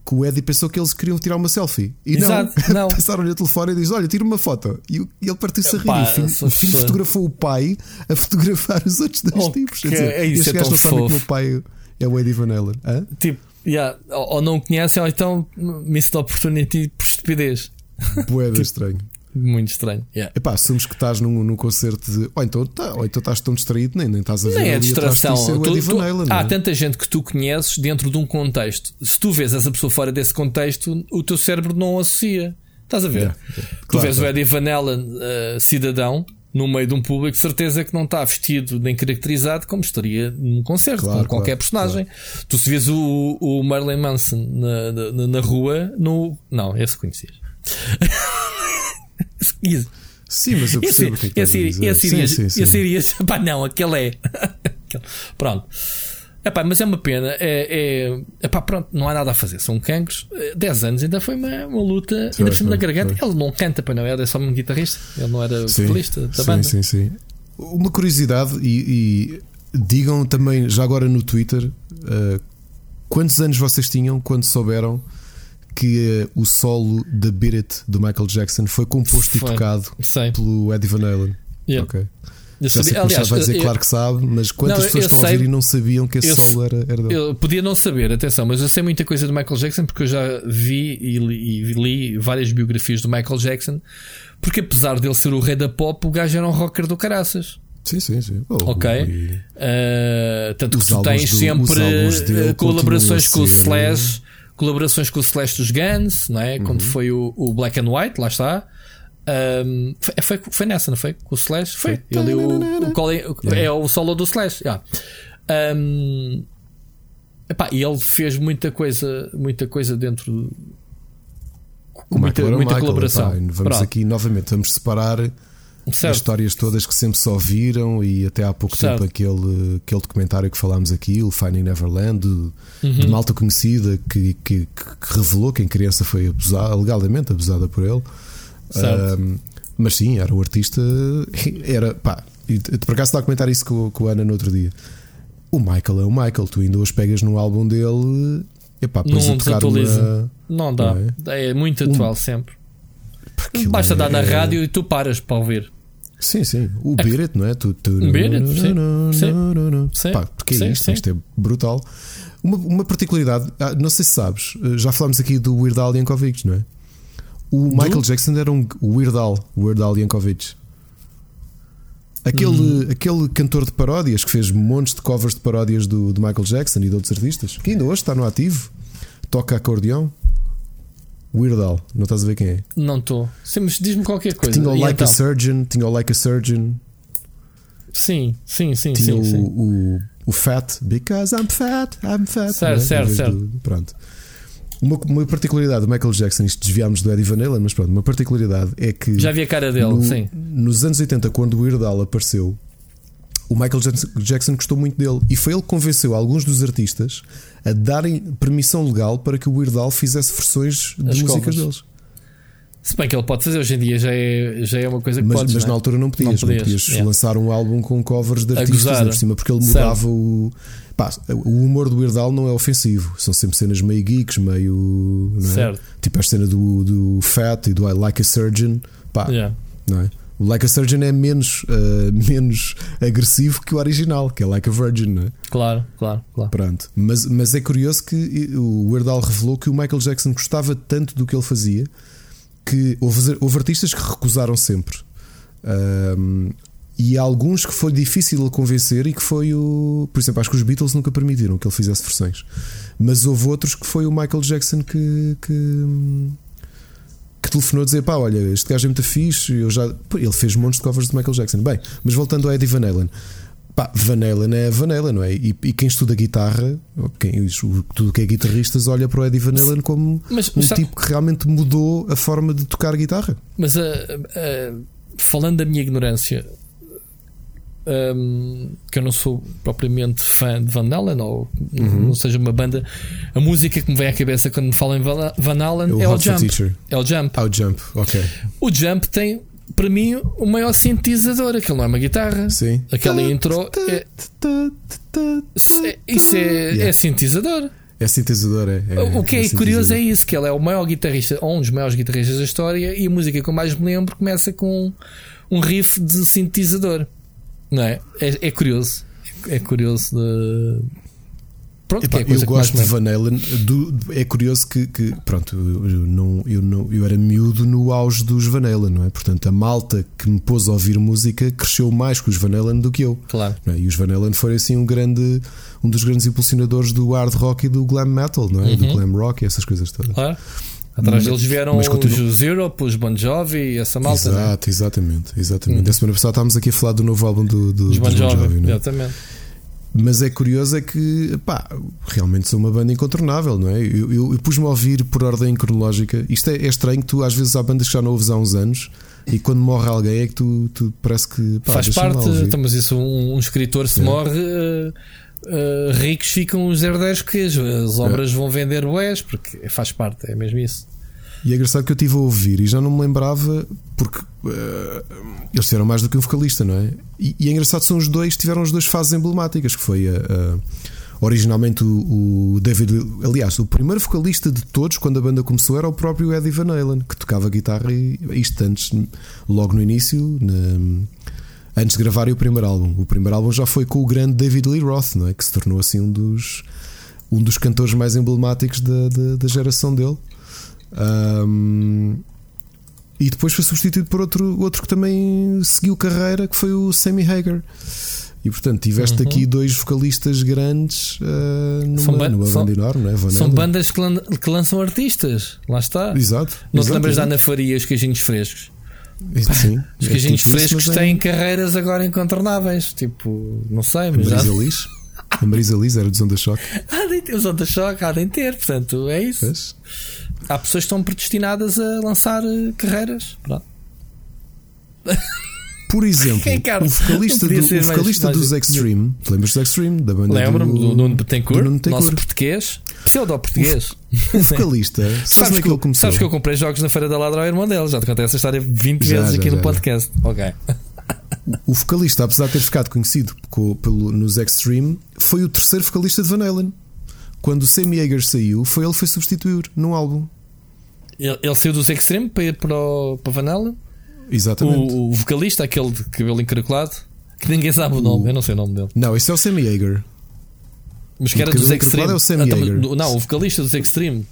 que o Eddie pensou que eles queriam tirar uma selfie. E Exato, não, [LAUGHS] não. passaram-lhe o telefone e diz: Olha, tira uma foto. E, ele partiu-se a rir. Pá, o filho, sou o filho fotografou o pai a fotografar os outros dois Oh, tipos. Que- dizer, é isso, estes é gajos tão não que o pai é o Eddie Van Halen. Hã? Tipo, yeah, ou, ou não conhecem, ou então missed opportunity por estupidez. Boeda [LAUGHS] Tipo, estranho. Muito estranho. Yeah. Epá, assumes que estás num, num concerto de. Ou então, tá, ou então estás tão distraído, nem, nem estás a ver. Nem é distração. o Tu- Eddie tu- Van Halen, não há é? tanta gente que tu conheces dentro de um contexto. Se tu vês essa pessoa fora desse contexto, o teu cérebro não associa. Estás a ver? Yeah, Tu Claro, vês claro. o Eddie Van Halen, uh, cidadão, no meio de um público, de certeza que não está vestido nem caracterizado como estaria num concerto, Claro, com qualquer claro, personagem. Tu se vês o, o Marilyn Manson na, na, na rua, no. Não, esse conhecias. [LAUGHS] Esse- Sim, mas eu esse, percebo o que é que esse, esse Sim, sim, sim. esse irias, [LAUGHS] pá, não, aquele é. [LAUGHS] Pronto. Epá, mas é uma pena. É, é, epá, pronto, não há nada a fazer. São cancros. Eh, 10 anos ainda foi uma, uma luta. ainda por cima da garganta. foi. Ele não canta, para não era só um guitarrista. Ele não era Sim, vocalista da sim, banda. Sim, sim. Uma curiosidade, e, e digam também, já agora no Twitter, uh, quantos anos vocês tinham quando souberam que uh, o solo da Beat It do Michael Jackson foi composto Foi. e tocado Sei. pelo Eddie Van Halen? Yeah. Ok. Eu Já sabia- Machado aliás, vai dizer, eu- claro que sabe, mas quantas Não, pessoas estão a sei- ouvir e não sabiam que esse eu- solo era, era dele? Eu podia não saber, atenção, mas eu sei muita coisa do Michael Jackson porque eu já vi e li, e li várias biografias do Michael Jackson. Porque apesar dele ser o rei da pop, o gajo era um rocker do caraças. Sim, sim, sim. Oh, Ok. e- Uh, tanto Os que tu tens do- sempre uh, colaborações com o ser- Slash, colaborações com o Slash dos Guns, não é? Uhum. Quando foi o, o Black and White, lá está. Um, foi, foi, foi nessa, não foi? Com o Slash? Foi. Foi. Ele o, o, Colin- é o solo do Slash. yeah. Um, epá, e ele fez muita coisa, muita coisa dentro. O muita, muita Michael, colaboração. epá, vamos Pronto, aqui novamente, vamos separar as certo. histórias todas que sempre só viram e até há pouco Certo. tempo aquele, aquele documentário que falámos aqui, o Finding Neverland, de, Uhum. de malta conhecida que, que, que revelou que em criança foi abusada, alegadamente abusada por ele. Ahm, mas sim, era o artista, era pá, e por acaso estava a comentar isso com, com a Ana no outro dia. O Michael é o Michael, tu ainda hoje pegas no álbum dele, epá, Não a tocar uma. Não dá. Não é? muito atual sempre. Aquilo Basta dar na é- rádio e tu paras para ouvir. Sim, sim. O Beat It, não é? Tu, tu, Beat It, sim. Sim. Sim. Pá, porque é isto é brutal. Uma, uma particularidade, ah, não sei se sabes, eh, já falámos aqui do Weird Al Yankovic, não é? O Michael Jackson era um Weird Al, Weird Al Yankovic. Aquele, Hum. aquele cantor de paródias que fez montes de covers de paródias do, do Michael Jackson e de outros artistas, que ainda hoje está no ativo, toca acordeão. Weird Al, não estás a ver quem é? Não estou. Sim, mas diz-me qualquer coisa. Tinha o Like então? a Surgeon, tinha o Like a Surgeon, Sim, sim, sim, tinha sim, o, sim. o, o Fat, because I'm fat, I'm fat. Certo, não é? certo, certo. do- pronto. Uma, uma particularidade do Michael Jackson, isto desviámos do Eddie Van Halen, mas pronto, uma particularidade é que Já vi a cara dele, no- sim. nos anos 80, quando o Weird Al apareceu, o Michael Jackson, gostou muito dele e foi ele que convenceu alguns dos artistas a darem permissão legal para que o Weird Al fizesse versões de As músicas covers. deles. Se bem que ele pode fazer hoje em dia, já é, já é uma coisa que Mas, podes, mas não é? na altura não podias, não Não podias, podias, yeah. lançar um álbum com covers de artistas por cima, porque ele mudava o. Pá, o humor do Weird Al não é ofensivo, são sempre cenas meio geeks, meio. É? Certo. Tipo a cena do, do Fat e do I Like a Surgeon. Pá, Yeah. não é? O Like a Surgeon é menos, ah, [LAUGHS] menos agressivo que o original, que é Like a Virgin, não é? Claro, claro, claro. Pronto. Mas, mas é curioso que o Weird Al revelou que o Michael Jackson gostava tanto do que ele fazia que houve, houve artistas que recusaram sempre. Ahm, e há alguns que foi difícil convencer e que foi o. Por exemplo, acho que os Beatles nunca permitiram que ele fizesse versões. Mas houve outros que foi o Michael Jackson que. que que telefonou a dizer: pá, olha, este gajo é muito fixe. Eu já... Ele fez montes de covers de Michael Jackson. Bem, mas voltando ao Eddie Van Halen, pá, Van Halen é Van Halen, não é? E, e quem estuda guitarra, quem, tudo que é guitarristas, olha para o Eddie Van Halen como Mas, um sabe- tipo que realmente mudou a forma de tocar guitarra. mas ah, ah, falando da minha ignorância, ahm, que eu não sou propriamente fã de Van Halen, ou Uhum. não seja uma banda, a música que me vem à cabeça quando me falam em Van Halen É o é o Jump. Teacher. É o Jump. Ah, o Jump, ok. O Jump tem, para mim, o maior sintetizador. Aquilo não é uma guitarra. Sim. Aquela intro é, é- isso é, Yeah. é sintetizador. É sintetizador, é. é o que é, é curioso é isso: que ele é o maior guitarrista, ou um dos maiores guitarristas da história, e a música que eu mais me lembro começa com um riff de sintetizador. Não é? É, é curioso. É curioso de Pronto, Epá, eu gosto de Van Halen. Do, é curioso que, que pronto, eu, não, eu, não, eu era miúdo no auge dos Van Halen, não é? Portanto, a malta que me pôs a ouvir música cresceu mais com os Van Halen do que eu. Claro. É? E os Van Halen foram assim um grande, um dos grandes impulsionadores do hard rock e do glam metal, não é? Uhum. Do glam rock e essas coisas todas. Claro. Atrás deles vieram mas continu... os Europe, os Bon Jovi e essa malta. É? Exato, exatamente. exatamente. Hum. A semana passada estávamos aqui a falar do novo álbum do, do, dos Bon Jovi. Bon Jovi é? Exatamente. Mas é curioso é que pá, realmente sou uma banda incontornável, não é? Eu, eu, eu pus-me a ouvir por ordem cronológica. Isto é, é, estranho, tu às vezes há bandas que já não ouves há uns anos e quando morre alguém é que tu, tu parece que pá, faz parte. Então, mas isso, um, um escritor se é. morre. Uh, uh, ricos ficam os herdeiros que as, as obras é. vão vender boés, porque faz parte, é mesmo isso. E é engraçado que eu estive a ouvir e já não me lembrava, porque uh, eles eram mais do que um vocalista, não é? E, e é engraçado são os dois, tiveram as duas fases emblemáticas, que foi a. Uh, originalmente o, o, David, aliás, o primeiro vocalista de todos quando a banda começou era o próprio Eddie Van Halen, que tocava guitarra e isto antes, logo no início, na, antes de gravarem o primeiro álbum. O primeiro álbum já foi com o grande David Lee Roth, não é? Que se tornou assim um dos um dos cantores mais emblemáticos da, da, da geração dele. Um, e depois foi substituído por outro, outro que também seguiu carreira, que foi o Sammy Hager. E portanto tiveste uhum. aqui dois vocalistas grandes uh, numa, são numa são, banda enorme, não é? São bandas que, lan que, lançam artistas, lá está. Exato. Não exato, te lembras da Ana Faria os queijinhos frescos? Sim, os queijinhos é tipo frescos isso, têm é... carreiras agora incontornáveis. Tipo, não sei, mas. Marisa já... Liz? A Marisa Liz era dos Onda Choque. [LAUGHS] há de ter, os Onda Choque, há de ter, portanto, é isso. Pois há pessoas que estão predestinadas a lançar eh, carreiras. Pronto. [LAUGHS] Por exemplo, o vocalista, do, o vocalista mais, dos mais... Extreme, lembras dos Extreme? Da banda Lembro-me do, do Nuno Betancourt, nosso português, pseudo-português. O, o vocalista, [LAUGHS] sabes, sabes que, que começou? Sabes que eu comprei jogos na Feira da Ladra ao irmão dele, já te contei essa história 20 já, vezes já, aqui já, no podcast. Ok. O vocalista, apesar de ter ficado conhecido pelo, nos Extreme, foi o terceiro vocalista de Van Halen quando o Sammy Hagar saiu, foi ele que foi substituir num álbum. Ele, ele saiu dos Extreme para ir para, o, para Vanilla? Exatamente. O, o, vocalista, aquele de cabelo encaracolado, que ninguém sabe o, nome, eu não sei o nome dele. Não, esse é o Sammy Hagar. Mas que era dos Extreme. É o Sammy ah, Hagar. Não, o vocalista dos Extreme.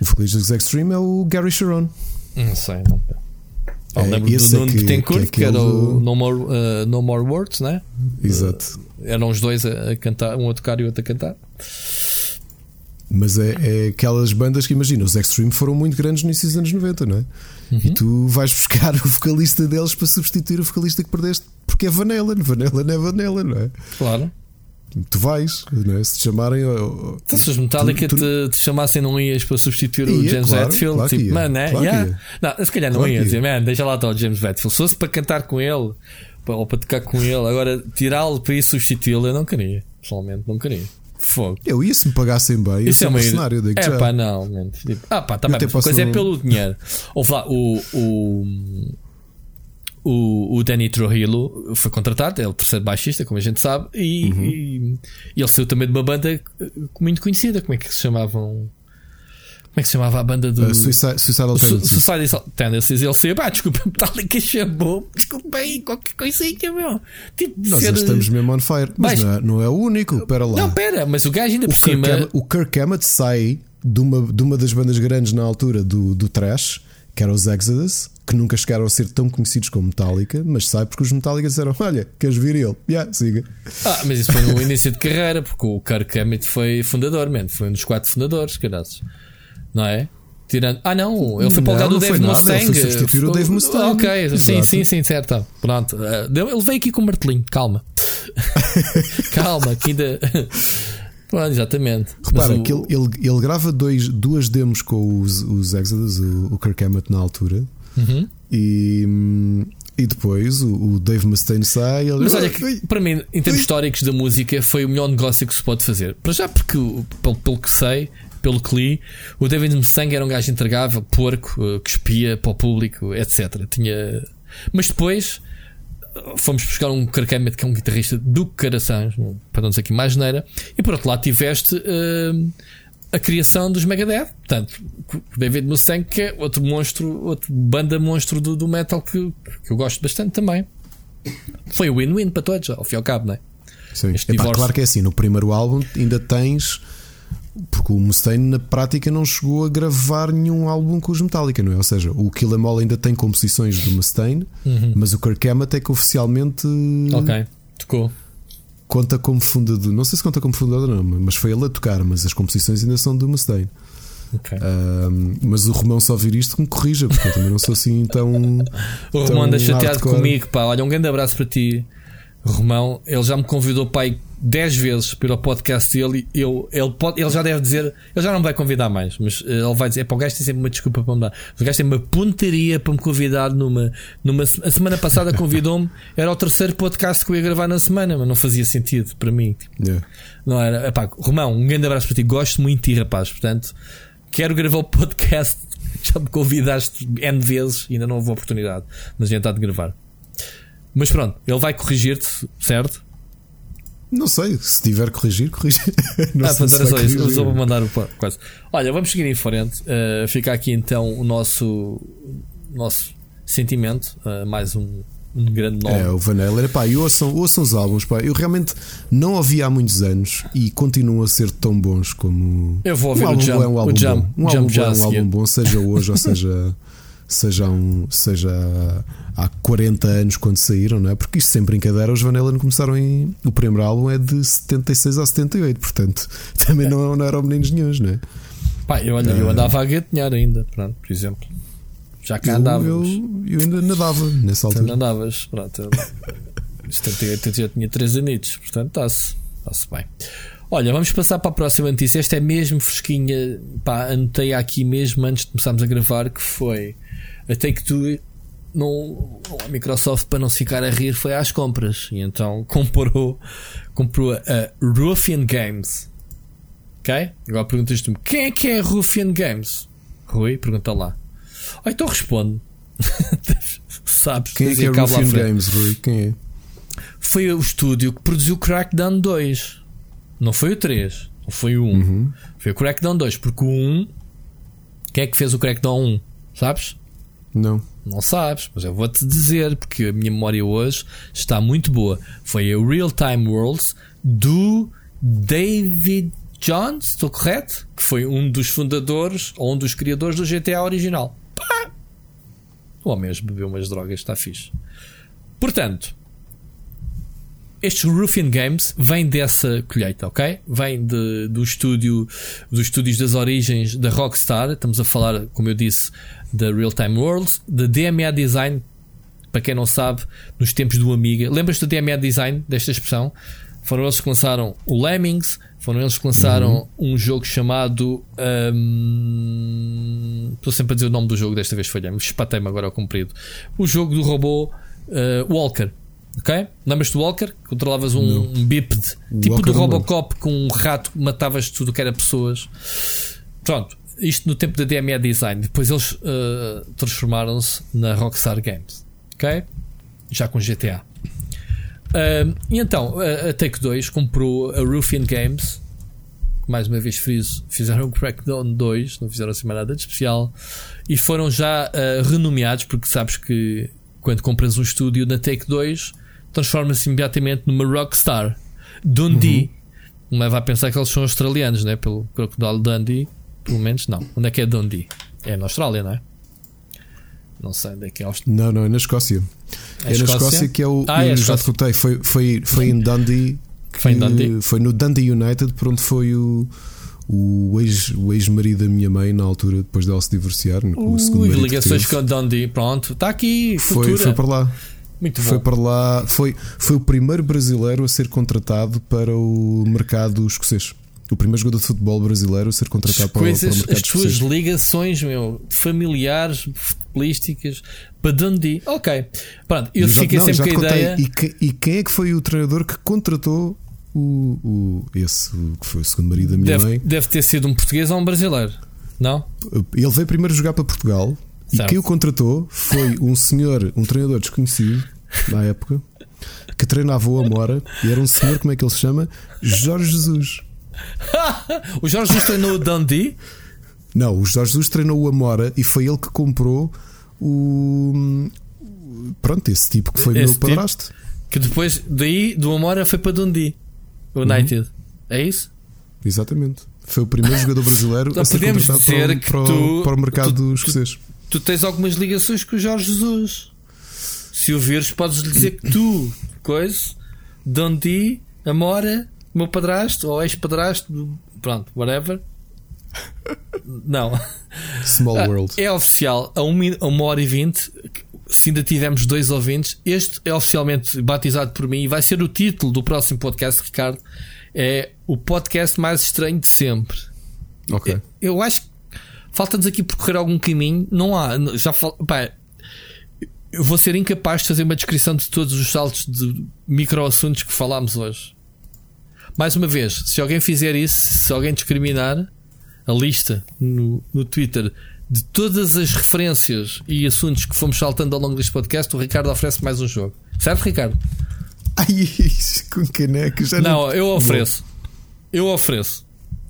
O vocalista dos Extreme é o Gary Sharon. Não sei, não. Oh, é, lembro do Nuno é Betancourt, que, que, era o no More, uh, no More Words, né? Exato. Uh, eram os dois a, a, cantar, um a tocar e o outro a cantar. Mas é, é, aquelas bandas que imagina, os Extreme foram muito grandes nos anos 90, não é? Uhum. E tu vais buscar [LAUGHS] o vocalista deles para substituir o vocalista que perdeste, porque é Van Halen, Van Halen é Van Halen, não é? Claro. Tu vais, não é? se te chamarem. Então, se os Metallica tu, tu... Te, te, chamassem, não ias para substituir o James claro, Hetfield? Claro tipo, mano, é? Claro yeah. Não, se calhar não claro ias dizer, man, deixa lá estar o James Hetfield. Se fosse para cantar com ele ou para tocar com ele, agora tirá-lo para ir substituí-lo, eu não queria. Pessoalmente, não queria. Fogo. Eu ia se me pagassem bem, isso é um cenário. É já. pá, não, tipo, ah, pá, tá bem, mas coisa é pelo dinheiro. Ou lá, o, o, o, o Danny Trujillo foi contratado, ele por ser baixista, como a gente sabe, e, uhum. e, e ele saiu também de uma banda muito conhecida. Como é que se chamavam? Como é que se chamava a banda do. Uh, Suicide, Suicidal Tendencies. Suicidal Tendencies. Ele saiu, pá, desculpa, [LAUGHS] Metallica chamou, desculpa aí, qualquer coisinha, meu. Tipo, Nós ser... estamos mesmo on fire. Mas, mas não, é, não, é, o único, pera lá. Não, pera, mas o gajo ainda por cima. Hammett, o Kirk Hammett sai de uma, de uma das bandas grandes na altura do, do Trash, que era os Exodus, que nunca chegaram a ser tão conhecidos como Metallica, mas sai porque os Metallica disseram: Olha, queres vir ele? Yeah, siga. Ah, mas isso foi no [LAUGHS] início de carreira, porque o Kirk Hammett foi fundador, man, foi um dos quatro fundadores, caras não é? Tirando... Ah, não, ele foi para o lugar do Dave Mustang. Ele foi substituir o Dave Mustang. Ok, Exato. sim, sim, sim, certo. Pronto, eh, ele veio aqui com o martelinho, calma. [LAUGHS] calma, que ainda. Exatamente. Repara o... que ele, ele, ele, grava dois, duas demos com os, os Exodus, o, o Kirk Hammett na altura, uhum. e. E depois o, o Dave Mustaine sai. Ele... Mas olha, que, para mim, em termos históricos da música, foi o melhor negócio que se pode fazer. Para já, porque, pelo, pelo que sei, pelo que li, o David Mustang era um gajo entregável, porco, uh, que espia para o público, etc. Tinha. Mas depois uh, fomos buscar um Kirk Hammett, que é um guitarrista do caraçãs, para não dizer aqui mais neira, e por outro lado tiveste uh, a criação dos Megadeth. Portanto, David Mustaine, que é outro monstro, outra banda monstro do, do metal que, que eu gosto bastante também. Foi win-win para todos, ao fim e ao cabo, não é? Sim. Epá, claro que é assim, no primeiro álbum ainda tens. Porque o Mustaine na prática não chegou a gravar nenhum álbum com os Metallica, não é? Ou seja, o Kill Em All ainda tem composições do Mustaine, uhum. mas o Kirk Hammett é que oficialmente. Ok, tocou conta como fundador. Não sei se conta como fundador, não, mas foi ele a tocar. Mas as composições ainda são do Mustaine. Okay. Uh, mas o Romão só ouvir isto que me corrija, porque eu também não sou assim tão. [LAUGHS] o Romão anda chateado comigo, pá. Olha, um grande abraço para ti, Romão. Ele já me convidou, pai, 10 vezes pelo podcast dele, eu, ele, pode, ele já deve dizer, ele já não vai convidar mais, mas eh, ele vai dizer: é para o gajo tem sempre uma desculpa para me dar. O gajo tem uma pontaria para me convidar numa. numa a semana passada convidou-me, era o terceiro podcast que eu ia gravar na semana, mas não fazia sentido para mim. Yeah. Não era, epá, Romão, um grande abraço para ti, gosto muito de ti, rapaz. Portanto, quero gravar o podcast. [LAUGHS] Já me convidaste N vezes ainda não houve oportunidade, mas já está de gravar. Mas pronto, ele vai corrigir-te, certo? Não sei, se tiver corrigir, corrigir. [LAUGHS] Não ah, sei se só isso, eu só vou mandar o quase. Olha, vamos seguir em frente. Uh, fica aqui então o nosso, nosso sentimento, uh, mais um, um grande nome. É, o Vanilla. Pá, e ouçam, ouçam os álbuns, pá. Eu realmente não ouvi há muitos anos e continuam a ser tão bons como. Eu vou ouvir um o Jump. É um álbum o Jump, bom. Um Jump álbum, é um álbum bom, seja hoje ou seja seja, um, seja há 40 anos quando saíram, não é? Porque isto sem brincadeira, os Van Halen começaram em. O primeiro álbum é de 76 a 78, portanto [LAUGHS] também não, não eram meninos nenhums, não é? Pá, eu, olha, eu ah. andava a gatinhar ainda, pronto, por exemplo. Já cá andava. Eu, eu, ainda nadava nessa altura. Tu andavas, pronto. 78 eu [LAUGHS] já tinha 3 anitos, portanto está-se está-se bem. Olha, vamos passar para a próxima notícia. Esta é mesmo fresquinha. Pá, anotei aqui mesmo antes de começarmos a gravar que foi a Take-Two não, a Microsoft para não se ficar a rir foi às compras e então [LAUGHS] comprou comprou a Ruffian Games ok? agora perguntas-te-me quem é que é Ruffian Games? Rui, pergunta lá oh, então responde [LAUGHS] sabes quem é que é Ruffian Games Rui? quem é? foi o estúdio que produziu Crackdown 2 não foi o 3 não foi o 1 uhum. foi o Crackdown 2 porque o 1 quem é que fez o Crackdown 1? sabes? Não. Não sabes, mas eu vou-te dizer, porque a minha memória hoje está muito boa. Foi a Real Time Worlds do David Jones, estou correto? Que foi um dos fundadores ou um dos criadores do GTA original. Pá! O homem bebeu umas drogas, está fixe. Portanto, estes Ruffian Games vêm dessa colheita, ok? Vêm de, do estúdio, dos estúdios das origens da Rockstar. Estamos a falar, como eu disse, da Real Time Worlds, da DMA Design, para quem não sabe, nos tempos do Amiga. Lembras-te do DMA Design, desta expressão? Foram eles que lançaram o Lemmings, foram eles que lançaram uhum. um jogo chamado. Um... Estou sempre a dizer o nome do jogo, desta vez falhei-me, espatei-me agora ao comprido. O jogo do robô uh, Walker. Ok? Lembras-te do Walker? Controlavas um, um bípede, tipo Walker do Robocop, com um rato, matavas tudo que era pessoas. Pronto, isto no tempo da DME Design. Depois eles uh, transformaram-se na Rockstar Games. Ok? Já com GTA. Uh, e então, a Take 2 comprou a Ruffian Games. Mais uma vez friso, fizeram o Crackdown 2, não fizeram assim mais nada de especial. E foram já uh, renomeados, porque sabes que quando compras um estúdio na Take 2, transforma-se imediatamente numa Rockstar. Dundee. Uhum. Leva a pensar que eles são australianos, né? Pelo Crocodile Dundee pelo menos não. Onde é que é Dundee? É na Austrália, não é? Não sei onde é que é Austrália. Não, não, é na Escócia. É, é na Escócia que é o. Ah, é já te contei, foi, foi, foi em [LAUGHS] Dundee. foi em Dundee? Foi no Dundee United, por onde foi o. O ex-marido ex da minha mãe, na altura, depois dela se divorciar, com o segundo marido ligações com Dundee, pronto, está aqui. Foi, foi para lá. Muito foi para lá, foi, foi o primeiro brasileiro a ser contratado para o mercado escocês o primeiro jogador de futebol brasileiro a ser contratado para, coisas, para o mercado As tuas ligações meu, familiares, futebolísticas para Dundee. Ok. Pronto, eu Exato, fiquei não, sempre com a ideia. E, que, e, quem é que foi o treinador que contratou o, o, esse que foi o segundo marido da minha deve, mãe? Deve ter sido um português ou um brasileiro, não? Ele veio primeiro jogar para Portugal certo. e quem o contratou foi um senhor, um treinador desconhecido na época. Que treinava o Amora e era um senhor, como é que ele se chama? Jorge Jesus. [LAUGHS] o Jorge Jesus treinou o Dundee? Não, o Jorge Jesus treinou o Amora e foi ele que comprou o. Pronto, esse tipo que foi esse meu tipo padrasto. Que depois, daí, do Amora foi para Dundee, United. Uhum. É isso? Exatamente. Foi o primeiro [LAUGHS] jogador brasileiro então, a ser podemos dizer para, o, para, tu, para o mercado tu, escocês. Tu, tu tens algumas ligações com o Jorge Jesus. Se o vires, podes lhe dizer que tu, coisa, Dundee, Amora, meu padrasto ou ex-padrasto, pronto, whatever. Não. Small ah, World. É oficial, a uma, a uma hora e vinte. Se ainda tivermos dois ouvintes, este é oficialmente batizado por mim e vai ser o título do próximo podcast, Ricardo. É o podcast mais estranho de sempre. Ok. Eu acho que falta-nos aqui percorrer algum caminho. Não há. Já fal... Pá, eu vou ser incapaz de fazer uma descrição de todos os saltos de micro assuntos que falámos hoje. Mais uma vez, se alguém fizer isso, se alguém discriminar a lista no, no Twitter de todas as referências e assuntos que fomos saltando ao longo deste podcast, o Ricardo oferece mais um jogo. Certo, Ricardo? Ai, [LAUGHS] isso com caneca já não. Não, eu ofereço. Eu ofereço.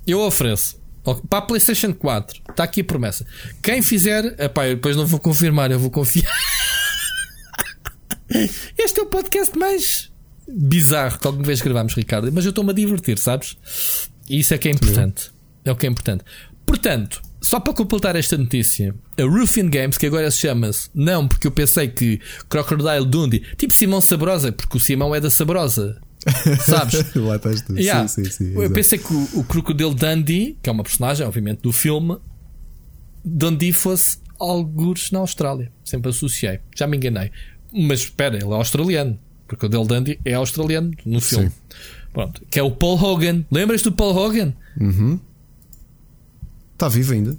Eu ofereço. Para a PlayStation 4, está aqui a promessa. Quem fizer, epá, eu depois não vou confirmar, eu vou confiar. [LAUGHS] Este é o podcast mais bizarro que alguma vez gravámos, Ricardo. Mas eu estou-me a divertir, sabes? E isso é que é importante. É o que é importante. Portanto, só para completar esta notícia, a Roofing Games, que agora se chama-se, não porque eu pensei que Crocodile Dundee, tipo Simão Sabrosa, porque o Simão é da Sabrosa. [LAUGHS] Sabes? Lá estás tu. Yeah. Sim, sim, sim, eu pensei que o, o Crocodile Dundee, que é uma personagem, obviamente, do filme, Dundee fosse algures na Austrália. Sempre associei. Já me enganei. Mas espera, ele é australiano. Porque o Del Dundee é australiano no filme. Sim. Pronto. Que é o Paul Hogan. Lembras-te do Paul Hogan? Uhum. Está vivo ainda?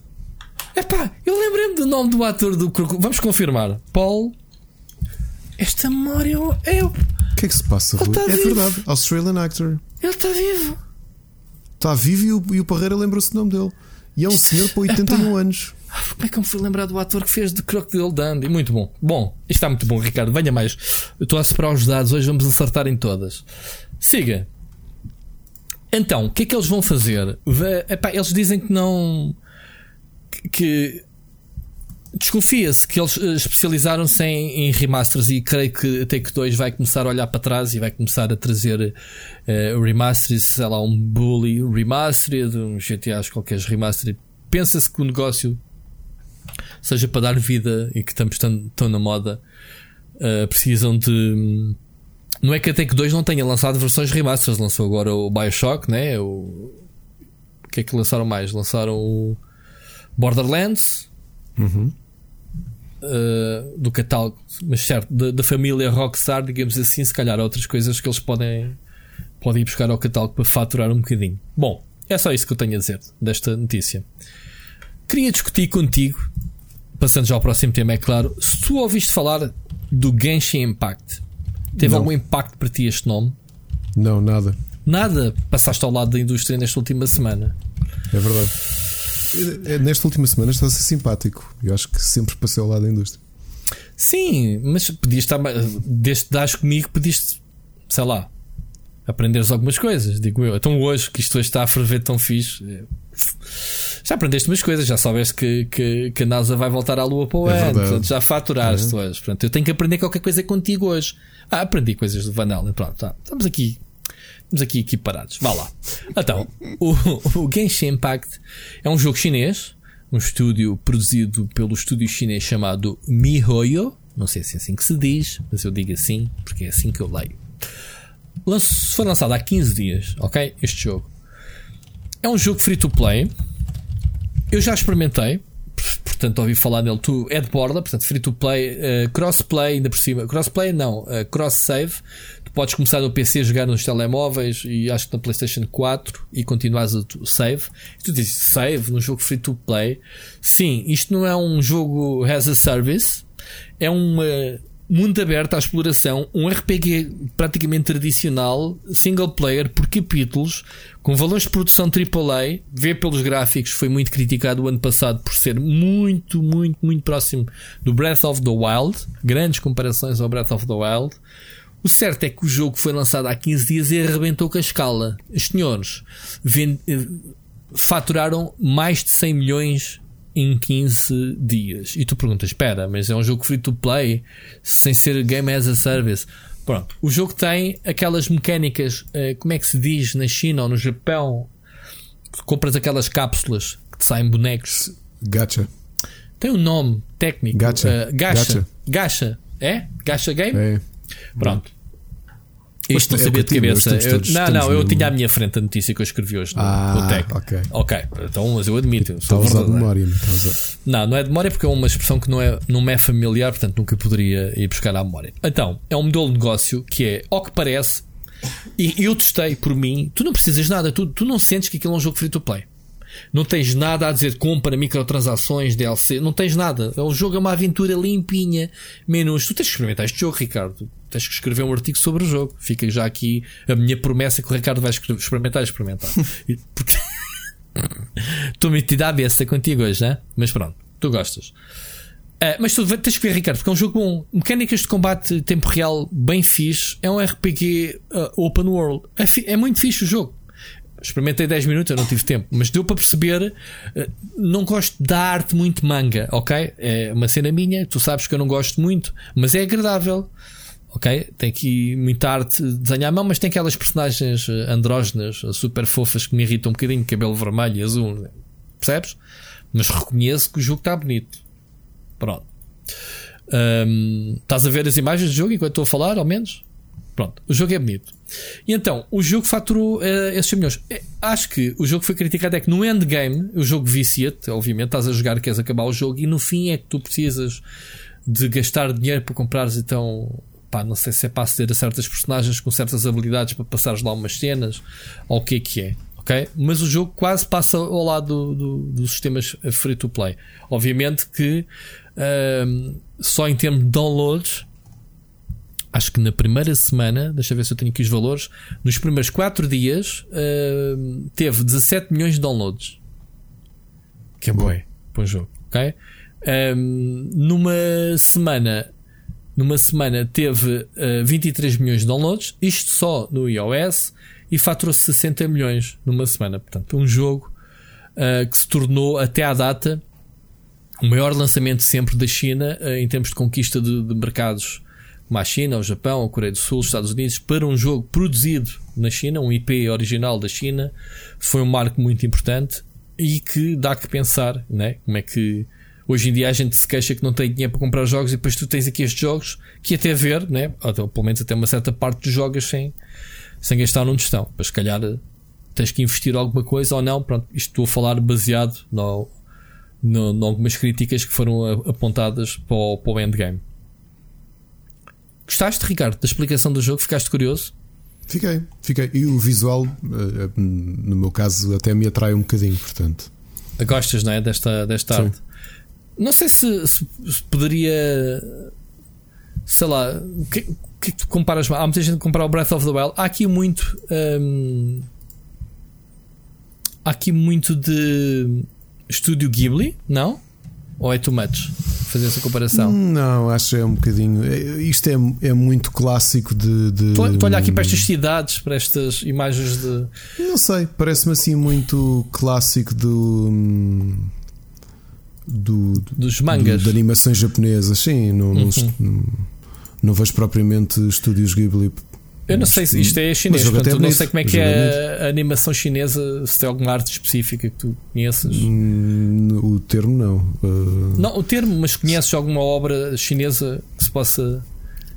Epá, eu lembrei-me do nome do ator do Vamos confirmar. Paul. Esta memória é. O que é que se passa, Rui? Tá é vivo. verdade. Australian actor. Ele está vivo. Está vivo e o, e o Parreira lembra-se do nome dele. E é um senhor com 81 Epá. anos. Ah, como é que eu me fui lembrar do ator que fez de Crocodile Dundee? Muito bom. Bom, isto está muito bom, Ricardo. Venha mais. Eu estou a separar os dados, hoje vamos acertar em todas. Siga. Então, o que é que eles vão fazer? Epá, eles dizem que não. que. Desconfia-se que eles eh, especializaram-se em, em, remasters e creio que Take 2 vai começar a olhar para trás e vai começar a trazer uh, remasters, sei lá, um Bully remastered, um GTA qualquer remastered. Pensa-se que o negócio seja para dar vida e que estamos tão, tão na moda, uh, precisam de. Não é que a Take 2 não tenha lançado versões remasters, lançou agora o Bioshock, né? O, o que é que lançaram mais? Lançaram o Borderlands uhum. uh, do catálogo, mas certo, da, da, família Rockstar, digamos assim, se calhar há outras coisas que eles podem, podem ir buscar ao catálogo para faturar um bocadinho. Bom, é só isso que eu tenho a dizer desta notícia. Queria discutir contigo passando já ao próximo tema, é claro, se tu ouviste falar do Genshin Impact, teve não. algum impacto para ti este nome? Não, nada. Nada? Passaste ao lado da indústria nesta última semana. É verdade. É, nesta última semana está a ser simpático. Eu acho que sempre passei ao lado da indústria. Sim, mas podias estar. Desde dás comigo, podias, sei lá, aprenderes algumas coisas, digo eu. Então hoje, que isto hoje está a ferver tão fixe, já aprendeste umas coisas, já soubeste que, que, que a NASA vai voltar à Lua para o é ano, já faturaste uhum. hoje. Portanto, eu tenho que aprender qualquer coisa contigo hoje. Ah, aprendi coisas do Van Allen, pronto, tá. estamos aqui. Estamos aqui equiparados. Vá lá. Então, o, o Genshin Impact é um jogo chinês, um estúdio produzido pelo estúdio chinês chamado MiHoYo. Não sei se é assim que se diz, mas eu digo assim, porque é assim que eu leio. Foi lançado há 15 dias, ok? Este jogo. É um jogo free to play eu já experimentei, portanto ouvi falar nele. Tu é de borda, portanto free to play, uh, crossplay, ainda por cima. Crossplay não, uh, cross save. Tu podes começar no PC, jogar nos telemóveis e acho que na PlayStation 4 e continuas a save. E tu dizes save no jogo free to play. Sim, isto não é um jogo as a service, é uma mundo aberto à exploração, um RPG praticamente tradicional, single player por capítulos, com valores de produção AAA. Vê pelos gráficos, foi muito criticado o ano passado por ser muito, muito, muito próximo do Breath of the Wild. Grandes comparações ao Breath of the Wild. O certo é que o jogo foi lançado há 15 dias e arrebentou com a escala. Os senhores eh, faturaram mais de 100 milhões em 15 dias. E tu perguntas: espera, mas é um jogo free to play sem ser game as a service? Pronto, o jogo tem aquelas mecânicas, eh, como é que se diz na China ou no Japão? Compras aquelas cápsulas que te saem bonecos. Gacha. Tem um nome técnico. Gacha. Uh, gacha. Gacha. É? Gacha Game? É. Pronto. Isto não é sabia de cabeça. Eu, todos, não, não, eu tinha à minha frente a notícia que eu escrevi hoje no, ah, no tech. Ok. Ok, então, mas eu admito. Está a usar memória, não Não, não é de memória porque é uma expressão que não, é, não me é familiar, portanto nunca poderia ir buscar à memória. Então, é um modelo de negócio que é, ao que parece, e eu testei por mim, tu não precisas de nada, tu, tu não sentes que aquilo é um jogo free to play. Não tens nada a dizer compra microtransações, DLC, não tens nada. É um jogo, é uma aventura limpinha, menus. Tu tens que experimentar este jogo, Ricardo. Tens que escrever um artigo sobre o jogo. Fica já aqui a minha promessa que o Ricardo vai experimentar experimentar. [LAUGHS] Porque... [LAUGHS] Estou metido à beça contigo hoje, né? Mas pronto, tu gostas. Uh, mas tu tens que ver, Ricardo, porque é um jogo bom. Mecânicas de combate tempo real bem fixe. É um RPG uh, ah, open world. É, é, muito fixe o jogo. Experimentei 10 minutos, eu não tive tempo, mas deu para perceber. Eh, não gosto da arte muito manga, ok? É uma cena minha, tu sabes que eu não gosto muito, mas é agradável, ok? Tem aqui muita arte de desenhar à mão, mas tem aquelas personagens eh, andrógenas, eh, super fofas que me irritam um bocadinho, cabelo vermelho e azul, percebes? Mas reconheço que o jogo está bonito. Pronto. Um, estás a ver as imagens do jogo enquanto estou a falar, ao menos? Pronto, o jogo é bonito. E então, o jogo faturou uh, esses milhões. Acho que o jogo foi criticado é que no endgame, o jogo vicia-te, obviamente, estás a jogar, queres acabar o jogo, e no fim é que tu precisas de gastar dinheiro para comprares então. Pá, não sei se é para aceder a certas personagens com certas habilidades para passares lá umas cenas ou o que é que é. ok? Mas o jogo quase passa ao lado do, do, dos sistemas free to play. Obviamente que uh, só em termos de downloads acho que na primeira semana, deixa eu ver se eu tenho aqui os valores, nos primeiros 4 dias uh, teve 17 milhões de downloads. Que é bom para um jogo, ok? Um, numa semana, numa semana teve uh, 23 milhões de downloads, isto só no iOS, e faturou 60 milhões numa semana. Portanto, um jogo uh, que se tornou até à data o maior lançamento sempre da China uh, em termos de conquista de, de mercados como a China, o Japão, a Coreia do Sul, os Estados Unidos, para um jogo produzido na China, um IP original da China, foi um marco muito importante e que dá que pensar, né? Como é que hoje em dia a gente se queixa que não tem dinheiro para comprar jogos e depois tu tens aqui estes jogos que até ver, né? Ou, pelo menos até uma certa parte dos jogos sem, sem gastar onde estão. Mas se calhar tens que investir alguma coisa ou não. Pronto, isto estou a falar baseado no, no, no algumas críticas que foram apontadas para o, para o endgame. Gostaste, Ricardo, da explicação do jogo? Ficaste curioso? Fiquei, fiquei. E o visual, eh, eh, no meu caso, até me atrai um bocadinho, portanto. Gostas, não é? Desta, desta arte. Não sei se, se, se, poderia. Sei lá. O que, que tu comparas? Há muita gente que compara o Breath of the Wild. Há aqui muito. Hum, há aqui muito de. Estúdio Ghibli, não? Ou é too much? Fazer essa comparação? Não, acho que é um bocadinho. É, isto é, é muito clássico de. de tu, olha aqui para estas cidades, para estas imagens de. Não sei, parece-me assim muito clássico do. Do, dos mangas. de animações japonesas, sim. Não, uhum. não, não vejo propriamente estúdios Ghibli eu não sei se isto é chinês, portanto, não sei como é que é a animação chinesa, se tem alguma arte específica que tu conheças. Hum, o termo não. Uh... Não, o termo, mas conheces alguma obra chinesa que se possa.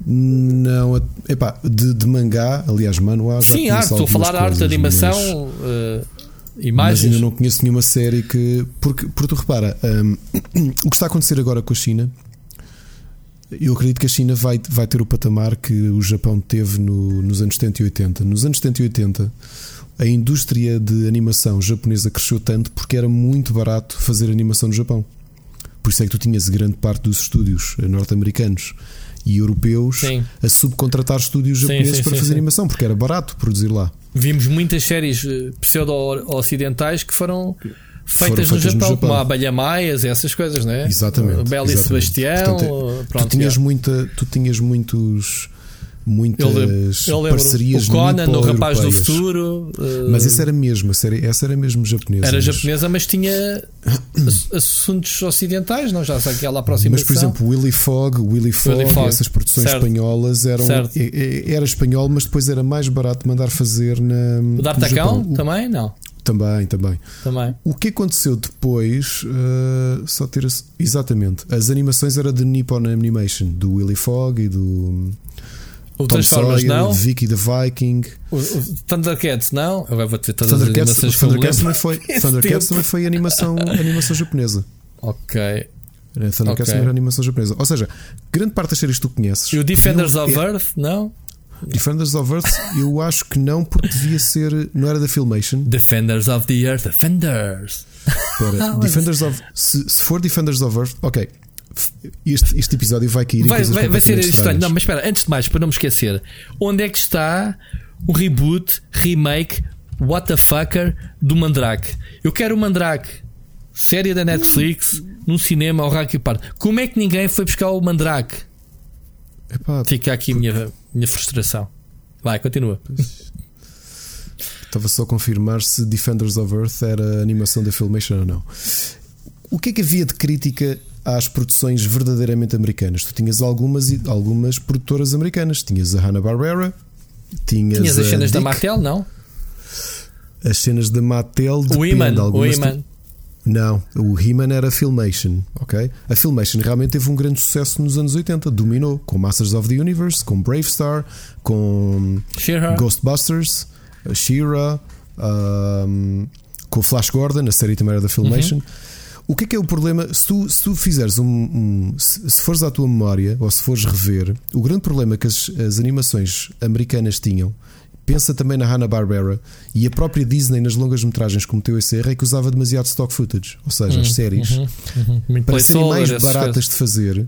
Não, epá, de, de mangá, aliás, manuá. Sim, arte, estou a falar de arte, animação, uh, imagens. Mas ainda não conheço nenhuma série que. Porque, porque tu repara, um, [CLEARS THROAT] o que está a acontecer agora com a China eu acredito que a China vai, vai ter o patamar que o Japão teve no, nos anos 70 e 80. Nos anos 70 e 80, a indústria de animação japonesa cresceu tanto porque era muito barato fazer animação no Japão. Por isso é que tu tinhas grande parte dos estúdios norte-americanos e europeus sim. a subcontratar estúdios japoneses sim, sim, para fazer animação, porque era barato produzir lá. Vimos muitas séries eh, pseudo-ocidentais que foram feitas, no, Japão, no Japão, como a Abelha Maias e essas coisas, não é? Exatamente. Bela e Sebastião. Portanto, tu, tinhas muita, tu tinhas muitos muitas eu lembro, parcerias o Conan, o Rapaz do. Futuro. uh, Mas essa era mesmo, essa era, essa era mesmo japonesa. era mas- japonesa, mas tinha [COUGHS] ass- assuntos ocidentais, não? Já sei aquela aproximação. Mas, por exemplo, Willy Fogg, Willy Fogg, Willy Fogg, essas produções certo. espanholas eram. Certo. e- e- Era espanhol, mas depois era mais barato mandar fazer na. o D'Artacão também? Não. Também, também. Também. O que aconteceu depois, uh, só ter. Exatamente. As animações eram de Nippon Animation, do Willy Fogg e do. O Tom Transformers Sawyer, não. Vicky the Viking. O, o Thundercats não. Agora vou ter todas Thundercats, as animações Thundercats, também foi, [LAUGHS] Thundercats também foi animação, [LAUGHS] animação japonesa. Ok. Thundercats Ok. também era animação japonesa. Ou seja, grande parte das séries que tu conheces. E o Defenders of é- Earth não. Defenders of Earth, eu acho que não, porque devia ser. Não era da Filmation. Defenders of the Earth. Defenders. Mas- [LAUGHS] Defenders of. Se, se for Defenders of Earth, ok. Este, este episódio vai cair Vai, vai, vai ser estranho. Não, mas espera, antes de mais, para não me esquecer, onde é que está o reboot, remake, what the fucker do Mandrake? Eu quero o Mandrake, série da Netflix, num cinema ao rack e par. Como é que ninguém foi buscar o Mandrake? Epá, Fica aqui a minha, minha frustração. Vai, continua. Estava só a confirmar se Defenders of Earth era animação da Filmation ou não. O que é que havia de crítica às produções verdadeiramente americanas? Tu tinhas algumas, algumas produtoras americanas. Tinhas a Hanna-Barbera, tinhas, Tinhas as a cenas da Dick, Mattel, não? As cenas da Mattel O Iman, o Iman. Não, o He-Man era Filmation, ok? A Filmation realmente teve um grande sucesso nos anos 80, dominou com Masters of the Universe, com Brave Star, com She-Ra. Ghostbusters, a She-Ra, um, com Flash Gordon, a série também era da Filmation. O que é que é o problema? Se tu, se tu fizeres um. um- se, se fores à tua memória ou se fores rever, o grande problema que as, as animações americanas tinham, pensa também na Hanna-Barbera e a própria Disney nas longas-metragens cometeu esse erro, é que usava demasiado stock footage. Ou seja, as séries, Uhum, uhum. Muito para serem mais baratas de fazer.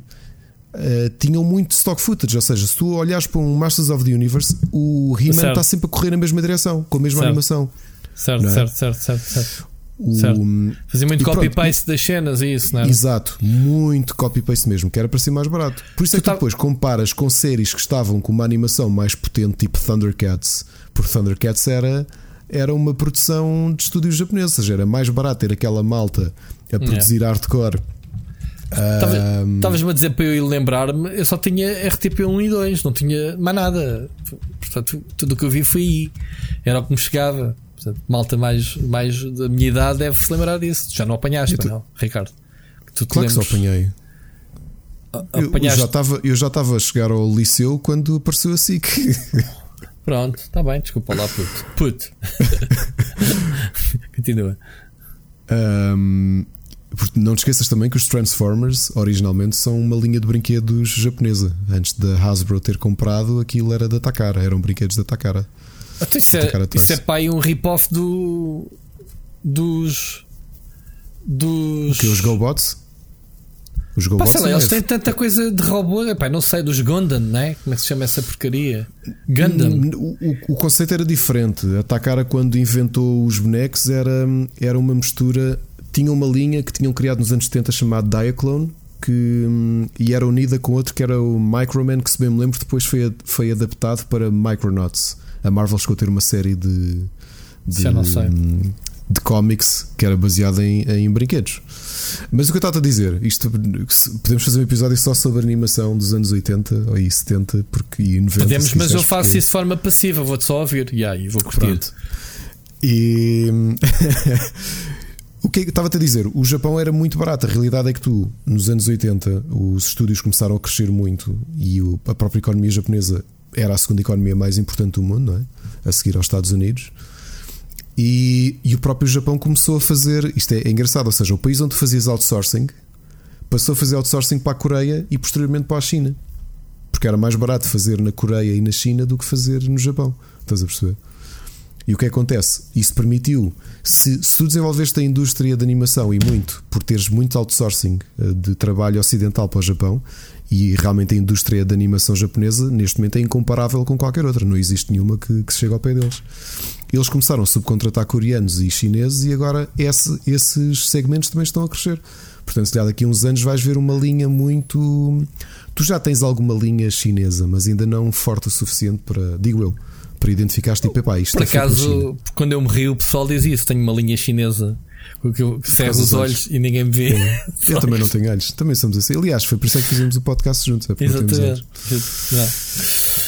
eh, tinham muito stock footage, ou seja, se tu olhares para um Masters of the Universe, o He-Man está sempre a correr na mesma direção, com a mesma Certo. animação. Certo, é? certo, certo, certo, certo. O-. Fazia muito copy-paste das cenas e isso, não é? Exato, muito copy-paste mesmo, que era para ser mais barato. Por isso é Tu que tu tá- depois comparas com séries que estavam com uma animação mais potente, tipo Thundercats, porque Thundercats era, era uma produção de estúdios japoneses, ou seja, era mais barato ter aquela malta a produzir hardcore. Ahm, Estavas-me a dizer para eu ir lembrar-me, eu só tinha RTP 1 e 2, não tinha mais nada. Portanto, tudo o que eu vi foi aí. Era o que me chegava. Portanto, malta mais, mais da minha idade deve se lembrar disso. Já não apanhaste, te- não, Ricardo? Tu claro que só lembres. apanhei. Apanhaste. já estava, eu já estava a chegar ao liceu quando apareceu a SIC. [LAUGHS] Pronto, está bem, desculpa lá, puto. Puto. [LAUGHS] Continua. Porque não te esqueças também que os Transformers originalmente são uma linha de brinquedos japonesa. Antes da Hasbro ter comprado, aquilo era da Takara, eram brinquedos da Takara. Então, isso, Esta cara é, isso é pai um rip-off do. dos. dos. Que os GoBots? Os Pá, GoBots sei lá, eles é- têm tanta coisa de robô, epá, não sei, dos Gundam, né? Como é que se chama essa porcaria? Gundam. O, o- o conceito era diferente. A Takara, quando inventou os bonecos, era, era uma mistura. Tinha uma linha que tinham criado nos anos 70 chamada Diaclone, que, hum, e era unida com outro que era o Microman, que se bem me lembro, depois foi, foi adaptado para Micronauts. A Marvel chegou a ter uma série de. de Já não sei. De cómics que era baseada em, em brinquedos. Mas o que eu estava a dizer, isto podemos fazer um episódio só sobre animação dos anos 80 ou e 70 porque, e 90. Podemos, mas eu faço porque- isso de forma passiva, vou-te só ouvir. E aí, vou curtir. Pronto. E [LAUGHS] o que é estava-te a dizer? O Japão era muito barato. A realidade é que tu, nos anos 80, os estúdios começaram a crescer muito e a própria economia japonesa era a segunda economia mais importante do mundo, não é? A seguir aos Estados Unidos. E, e o próprio Japão começou a fazer. Isto é, é engraçado, ou seja, o país onde fazias outsourcing passou a fazer outsourcing para a Coreia e posteriormente para a China. Porque era mais barato fazer na Coreia e na China do que fazer no Japão. Estás a perceber? E o que acontece? Isso permitiu, se, se tu desenvolveste a indústria de animação e muito, por teres muito outsourcing eh, de trabalho ocidental para o Japão, e realmente a indústria de animação japonesa neste momento é incomparável com qualquer outra, não existe nenhuma que, que se chegue ao pé deles. Eles começaram a subcontratar coreanos e chineses e agora esse- esses segmentos também estão a crescer. Portanto, se calhar daqui a uns anos vais ver uma linha muito. tu já tens alguma linha chinesa, mas ainda não forte o suficiente para, digo eu, para identificar tipo, epá, isto Por é acaso, quando eu morri, o pessoal diz isso: tenho uma linha chinesa que eu cerro os olhos e ninguém me vê. [LAUGHS] eu também não tenho olhos, também somos assim. Aliás, foi por isso é que fizemos o podcast juntos. É Exatamente.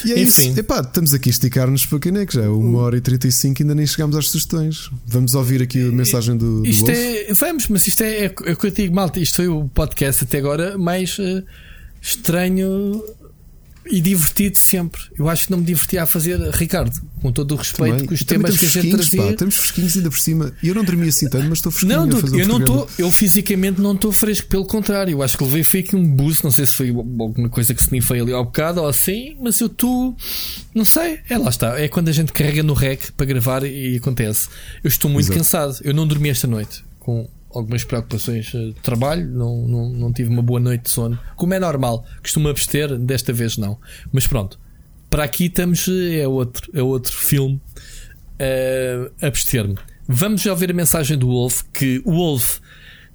E é Enfim. isso. Epá, estamos aqui a esticar-nos para quem é que já é uma hora e 35 ainda nem chegámos às sugestões. Vamos ouvir aqui a mensagem do, do Isto Wolf. é, vamos, mas isto é, é, é o que eu digo, malta. Isto foi o podcast até agora mais uh, estranho e divertido sempre. Eu acho que não me divertia a fazer, Ricardo, com todo o respeito também, com os temas que a gente trazia. Pá, estamos fresquinhos ainda por cima. E eu não dormi assim tanto, mas estou fresquinho. Não, eu não estou, eu fisicamente não estou fresco, pelo contrário. Eu acho que levei foi aqui um boost. Não sei se foi alguma coisa que se foi ali ao bocado ou assim, mas eu estou, não sei. É lá está. É quando a gente carrega no rec para gravar e acontece. Eu estou muito Exato. cansado. Eu não dormi esta noite com algumas preocupações de trabalho, não, não, não tive uma boa noite de sono, como é normal, costumo abster, desta vez não. Mas pronto, para aqui estamos, é outro, é outro filme uh, abster-me. Vamos já ouvir a mensagem do Wolf, que o Wolf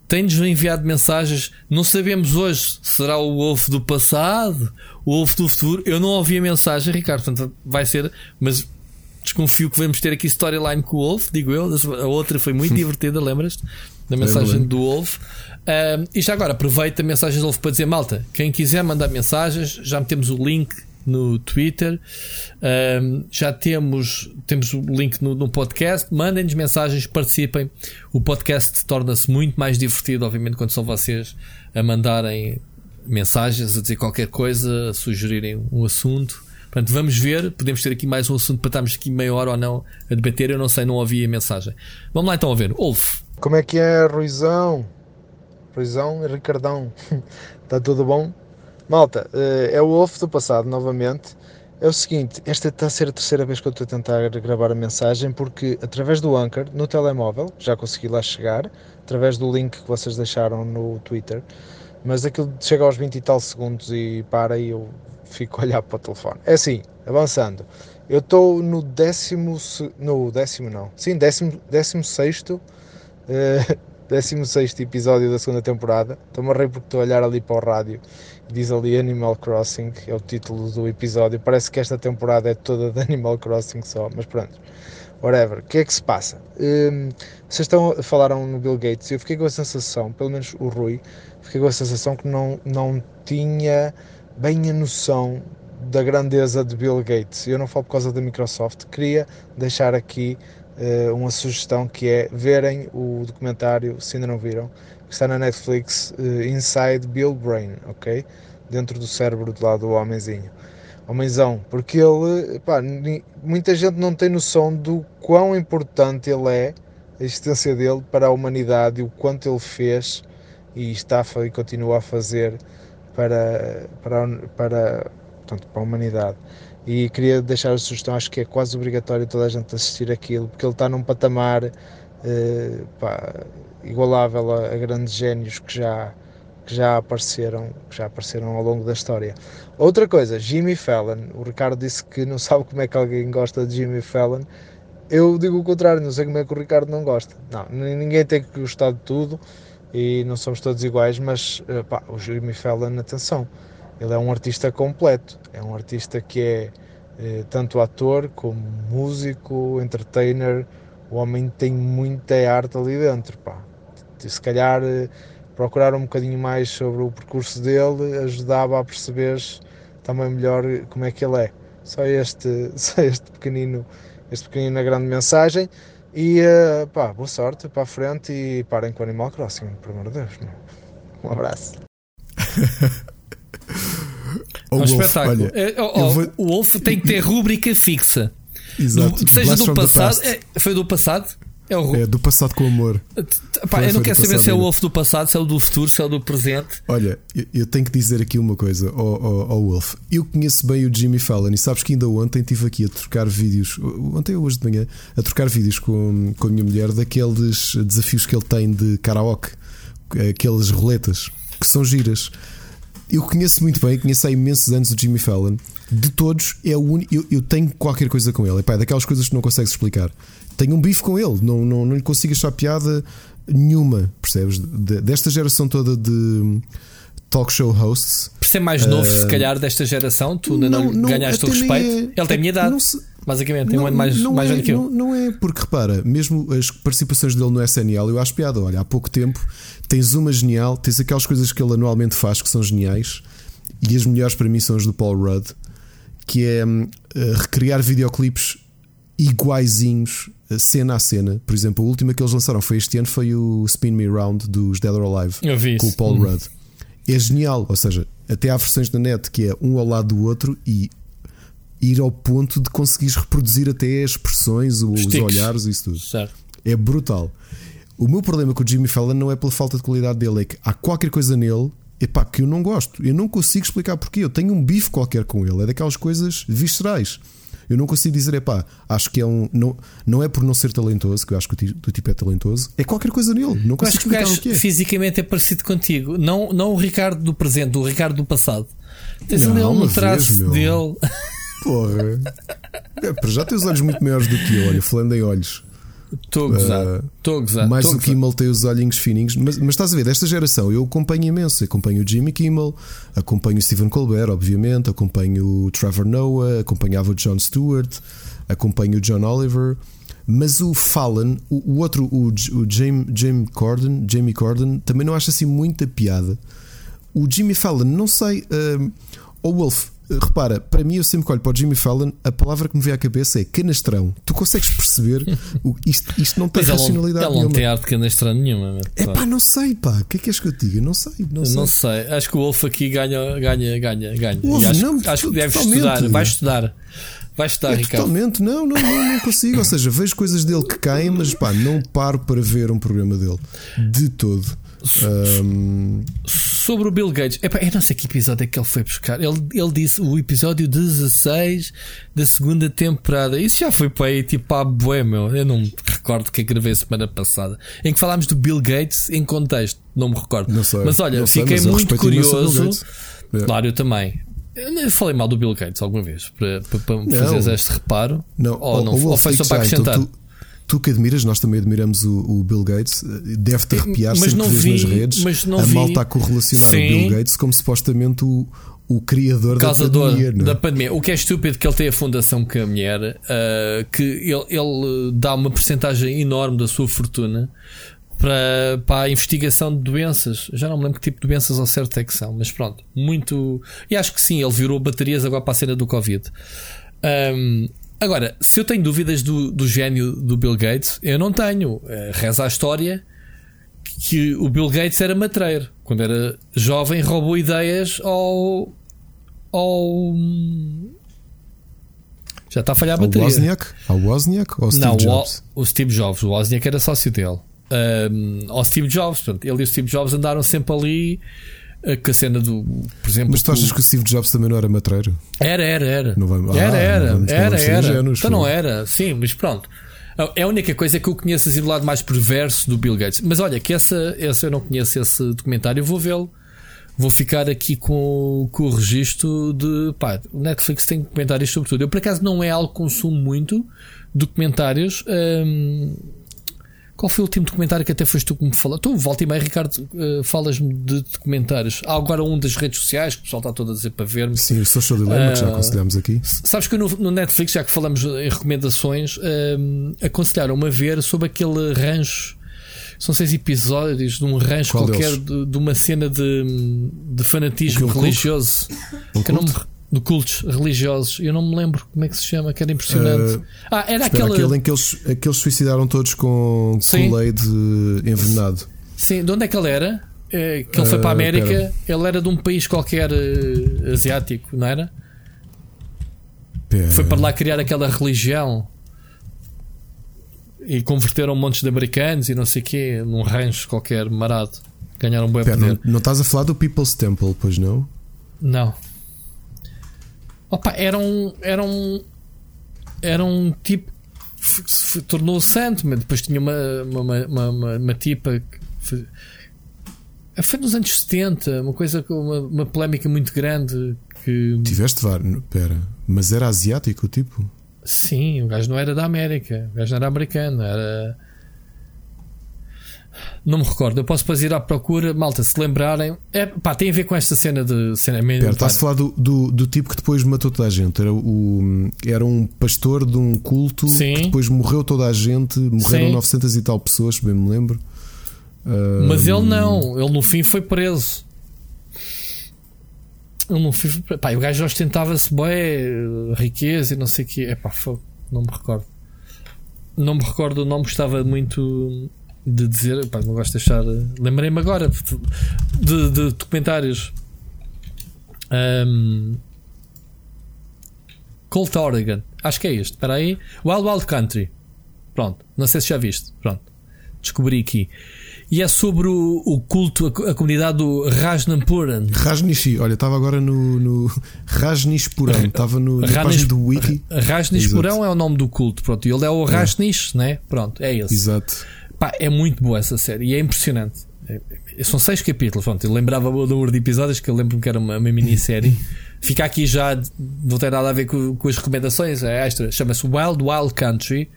tem-nos enviado mensagens. Não sabemos hoje será o Wolf do passado, o Wolf do futuro. Eu não ouvi a mensagem, Ricardo, portanto vai ser, mas desconfio que vamos ter aqui storyline com o Wolf, digo eu. A outra foi muito [LAUGHS] divertida, lembras-te? Da mensagem é do Wolf. Um, e já agora aproveita a mensagem do Wolf para dizer: malta, quem quiser mandar mensagens, já metemos o link no Twitter. Um, já temos, temos o link no, no podcast. Mandem-nos mensagens, participem. O podcast torna-se muito mais divertido, obviamente, quando são vocês a mandarem mensagens, a dizer qualquer coisa, a sugerirem um assunto. Portanto, vamos ver. Podemos ter aqui mais um assunto para estarmos aqui meia hora ou não a debater. Eu não sei, não ouvi a mensagem. Vamos lá então a ver. Wolf. Como é que é, Ruizão? Ruizão e Ricardão. Está [LAUGHS] tudo bom? Malta, eh, é o Wolf do passado novamente. É o seguinte, esta está a ser a terceira vez que eu estou a tentar gravar a mensagem porque através do Anchor, no telemóvel, já consegui lá chegar, através do link que vocês deixaram no Twitter, mas aquilo chega aos 20 e tal segundos e para e eu fico a olhar para o telefone. É assim, avançando. Eu estou no décimo. No décimo não. Sim, décimo, décimo sexto. Uh, [LAUGHS] décimo sexto episódio da segunda temporada. Estou-me a rir porque estou a olhar ali para o rádio. Diz ali Animal Crossing, é o título do episódio. Parece que esta temporada é toda de Animal Crossing só, mas pronto. Whatever. O que é que se passa? Um, vocês estão, falaram no Bill Gates eu fiquei com a sensação, pelo menos o Rui, fiquei com a sensação que não, não tinha bem a noção da grandeza de Bill Gates. Eu não falo por causa da Microsoft. Queria deixar aqui uh, uma sugestão que é verem o documentário, se ainda não viram, que está na Netflix, uh, Inside Bill Brain, ok? Dentro do cérebro do lado do homenzinho. Homenzão, porque ele, pá, muita gente não tem noção do quão importante ele é, a existência dele para a humanidade e o quanto ele fez e está e continua a fazer para, para, para, portanto, para a humanidade. E queria deixar a sugestão, acho que é quase obrigatório toda a gente assistir aquilo, porque ele está num patamar eh, pá, igualável a, a, grandes génios que já, que já apareceram, que já apareceram ao longo da história. Outra coisa, Jimmy Fallon. O Ricardo disse que não sabe como é que alguém gosta de Jimmy Fallon. Eu digo o contrário, não sei como é que o Ricardo não gosta. Não, ninguém tem que gostar de tudo e não somos todos iguais, mas eh, pá, o Jimmy Fallon, atenção, ele é um artista completo, é um artista que é eh, tanto ator como músico, entertainer, o homem tem muita arte ali dentro, pá. Se calhar eh, procurar um bocadinho mais sobre o percurso dele ajudava a perceber também melhor como é que ele é. Só este, [LAUGHS] só este pequenino, este pequenino grande mensagem. E uh, pá, boa sorte para a frente e parem com o Animal Crossing, por amor de Deus. Um abraço. [LAUGHS] é um espetáculo. Olha, é, oh, oh, vou... O Wolf tem que ter rúbrica fixa. Exato. seja Blast do passado. É, foi do passado? É, o... é do passado com amor. Pá, eu não quero saber se é o Wolf do passado, se é o do futuro, se é o do presente. Olha, eu, eu tenho que dizer aqui uma coisa ao, ao, ao, Wolf. Eu conheço bem o Jimmy Fallon e sabes que ainda ontem estive aqui a trocar vídeos, ontem ou hoje de manhã, a trocar vídeos com, com a minha mulher daqueles desafios que ele tem de karaoke, aquelas roletas que são giras. Eu conheço muito bem, conheço há imensos anos o Jimmy Fallon. De todos, é o único. Eu, eu tenho qualquer coisa com ele. Epá, é daquelas coisas que não consegues explicar tenho um bife com ele, não, não, não lhe consigo achar piada nenhuma, percebes? Desta geração toda de, talk show hosts. Por ser mais novo, se calhar, desta geração, tu ainda não, não, ganhaste o respeito. É, ele tem a minha idade. Se, basicamente, tem um ano mais, mais é, velho que eu. Não, é, porque repara, mesmo as participações dele no SNL, eu acho piada. Olha, há pouco tempo tens uma genial, tens aquelas coisas que ele anualmente faz que são geniais, e as melhores para mim são as do Paul Rudd, que é uh, recriar videoclipes iguaizinhos, cena a cena. Por exemplo, a última que eles lançaram foi este ano, foi o Spin Me Round dos Dead or Alive com o Paul uhum. Rudd. É genial, ou seja, até há versões na net que é um ao lado do outro e ir ao ponto de conseguires reproduzir até as expressões, os, os olhares e isso tudo. Certo. É brutal. O meu problema com o Jimmy Fallon não é pela falta de qualidade dele, é que há qualquer coisa nele epá, que eu não gosto. Eu não consigo explicar porquê. Eu tenho um bife qualquer com ele. É daquelas coisas viscerais. Eu não consigo dizer, epá, acho que é um. Não, não é por não ser talentoso, que eu acho que o, tipo é talentoso, é qualquer coisa nele. Não consigo explicar que o, que é. fisicamente é parecido contigo. Não, não o Ricardo do presente, o Ricardo do passado. Tens ali um traço dele. Porra. É, já tem os olhos muito maiores do que eu, olha, falando em olhos. Estou a gozar. Estou uh, a gozar. Mais que Kimmel tem os olhinhos fininhos. Mas, mas estás a ver, desta geração eu acompanho imenso. Acompanho o Jimmy Kimmel, acompanho o Stephen Colbert, obviamente, acompanho o Trevor Noah, acompanhava o Jon Stewart, acompanho o John Oliver. Mas o Fallon, o, o outro, o, o Jamie, Jamie Corden, Jamie Corden, também não acho assim muita piada. O Jimmy Fallon, não sei. Uh, o Wolf, repara, para mim, eu sempre que olho para o Jimmy Fallon, a palavra que me vem à cabeça é canastrão. Tu consegues perceber o, isto, isto não tem Mas racionalidade ele, ele não tem arte de canastrão nenhuma. É pá, não sei, pá. O que é que és que eu te diga? Não sei, não sei. Não sei. Acho que o Wolf aqui ganha, ganha, ganha, ganha. Wolf, acho, não, acho que deve estudar. Vai estudar. Vai estudar, é, Ricardo. Totalmente, não, não, não, não consigo. Ou seja, vejo coisas dele que caem, mas pá, não paro para ver um programa dele de todo. Um... Sobre o Bill Gates, Epá, eu não sei que episódio é que ele foi buscar. Ele, ele disse o episódio 16 da segunda temporada. Isso já foi para aí tipo a bué, meu. Eu não me recordo que gravei semana passada. Em que falámos do Bill Gates em contexto, não me recordo. Não sei, mas olha, fiquei sei, mas muito curioso. Claro, eu também. Eu falei mal do Bill Gates alguma vez para, para, para fazer este reparo. Não, ou, não, ou, ou foi só para acrescentar. Então tu Tu que admiras, nós também admiramos o, o Bill Gates, deve-te arrepiar mas sempre vi, nas redes. Mas não a vi. malta a correlacionar Sim. o Bill Gates como supostamente o, o criador da pandemia. Não? É? Da pandemia. O que é estúpido que ele tem a fundação a mulher, uh, que ele, ele dá uma porcentagem enorme da sua fortuna para, para a investigação de doenças. Já não me lembro que tipo de doenças ao certo é que são, mas pronto, muito. E acho que sim, ele virou baterias agora para a cena do Covid. Um, Agora, se eu tenho dúvidas do, do gênio do Bill Gates, eu não tenho. É, reza a história que o Bill Gates era matreiro. Quando era jovem, roubou ideias ao. ao. Já está a falhar a bateria. Ao Wozniak? Ao Wozniak ou Steve não, Jobs? O, o Steve Jobs. O Wozniak era sócio dele. Um, ao Steve Jobs. Portanto, ele e o Steve Jobs andaram sempre ali com a cena do, por exemplo. Mas tu achas que o Steve Jobs também não era matreiro? Era, era, era. Não era, ah, era, não, era, era. Ingênuos, então não era, sim, mas pronto. É a única coisa que eu conheço assim do lado mais perverso do Bill Gates. Mas olha, que essa, essa eu não conheço esse documentário, eu vou vê-lo. Vou ficar aqui com, com o registro de. Pá, o Netflix tem documentários sobre tudo. Eu por acaso não é algo que consumo muito documentários. Hum, qual foi o último documentário que até foste tu que me falou? Tu, volta e meia, Ricardo, uh, falas-me de documentários. Há agora um das redes sociais que o pessoal está todo a dizer para ver-me. Sim, o Social Dilemma, uh, que já eh, aconselhamos aqui. Sabes que no, no, Netflix, já que falamos em recomendações, uh, aconselharam-me a ver sobre aquele rancho. São seis episódios de um rancho Qual qualquer, de, de, uma cena de, de fanatismo religioso. Um que não me de cultos religiosos. Eu não me lembro como é que se chama, que era impressionante. Uh, ah, era espera, aquele... aquele em que eles, que eles suicidaram todos com Kool-Aid envenenado. Sim, de onde é que ele era? É, que ele foi para a ah, América, pera. ele era de um país qualquer asiático, não era? Pera. Foi para lá criar aquela religião e converteram montes de americanos e não sei o quê, num rancho qualquer marado. Ganharam um bom poder. Não, não estás a falar do People's Temple, pois não? Não. Opa, era um, era um, era um tipo que se tornou santo, mas depois tinha uma, uma, uma, uma, uma tipa que foi, foi nos anos 70, uma coisa uma, uma polémica muito grande que. Tiveste vários, pera, mas era asiático o tipo? Sim, o gajo não era da América, o gajo não era americano, era. Não me recordo, eu posso depois ir à procura, malta, se lembrarem. É, pá, tem a ver com esta cena de cena Estás a falar do, do, do, tipo que depois matou toda a gente. Era, o, era um pastor de um culto Sim. que depois morreu toda a gente, morreram Sim. 900 e tal pessoas, bem me lembro. Mas ele não, ele no fim foi preso. Ele no fim, pá, o gajo ostentava-se bem, riqueza e não sei o que. É pá, não me recordo. Não me recordo o nome, gostava muito de dizer, pá, não gosto de deixar. Lembrei-me agora de, de documentários. Um, Colt Oregon, acho que é este. Espera aí, Wild Wild Country. Pronto, não sei se já viste. Pronto, descobri aqui. E é sobre o, o culto, a, a, comunidade do Rajnapuran. Rajnishi, olha, estava agora no, no Rajnishpuram, estava [LAUGHS] no na Rajnish, do Wiki. Rajnishpuram é o nome do culto, pronto. Ele é o Rajnish, é. né? Pronto, é esse. Exato. Pá, é muito boa essa série e é impressionante. É, é, são seis capítulos. Pronto, eu lembrava o número de episódios que eu lembro que era uma, uma minissérie. Fica aqui já, não tem nada a ver com, com as recomendações, é extra. Chama-se Wild Wild Country.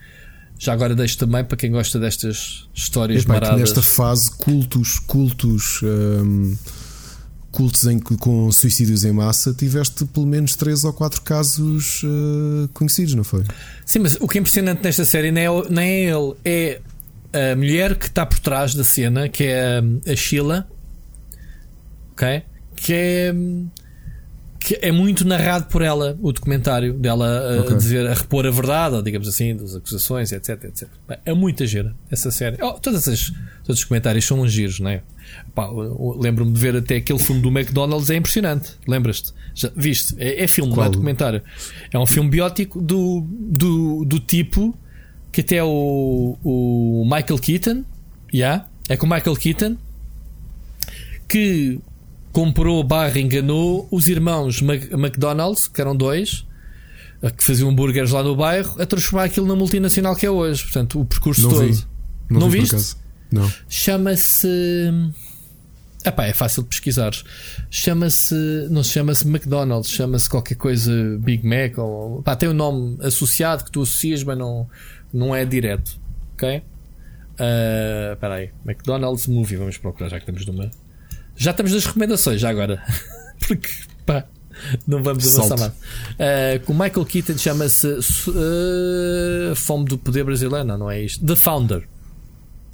Já agora deixo também para quem gosta destas histórias Epá, maradas. nesta fase, cultos, cultos, hum, cultos em, com suicídios em massa, tiveste pelo menos três ou quatro casos uh, conhecidos, não foi? Sim, mas o que é impressionante nesta série não é, não é ele, é a mulher que está por trás da cena, que é a Sheila, ok? Que é, que é muito narrado por ela, o documentário dela okay. a dizer, a repor a verdade, ou digamos assim, das acusações, etc, etc. É muita gira essa série. Oh, todas as, todos os comentários são uns giros, não é? Lembro-me de ver até aquele filme do McDonald's, é impressionante. Lembras-te? Viste? É, é filme, Qual? não é documentário. É um filme biótico do, do, do tipo que até o, o Michael Keaton, yeah, é com o Michael Keaton, que comprou barra enganou os irmãos McDonald's, que eram dois, que faziam hambúrgueres lá no bairro, a transformar aquilo na multinacional que é hoje. Portanto, o percurso não todo. Vi. Não, não vi viste? Não. Chama-se. Epá, é fácil de pesquisar. Chama-se. Não se chama-se McDonald's, chama-se qualquer coisa Big Mac. Ou, tem um nome associado que tu associas, mas não não é direto. Ok? Uh, espera aí. McDonald's Movie. Vamos procurar já que estamos numa. Já estamos nas recomendações, já agora. [LAUGHS] Porque, pá, não vamos avançar mais. Uh, com Michael Keaton chama-se uh, Fome do Poder Brasileiro, não, é isto? The Founder.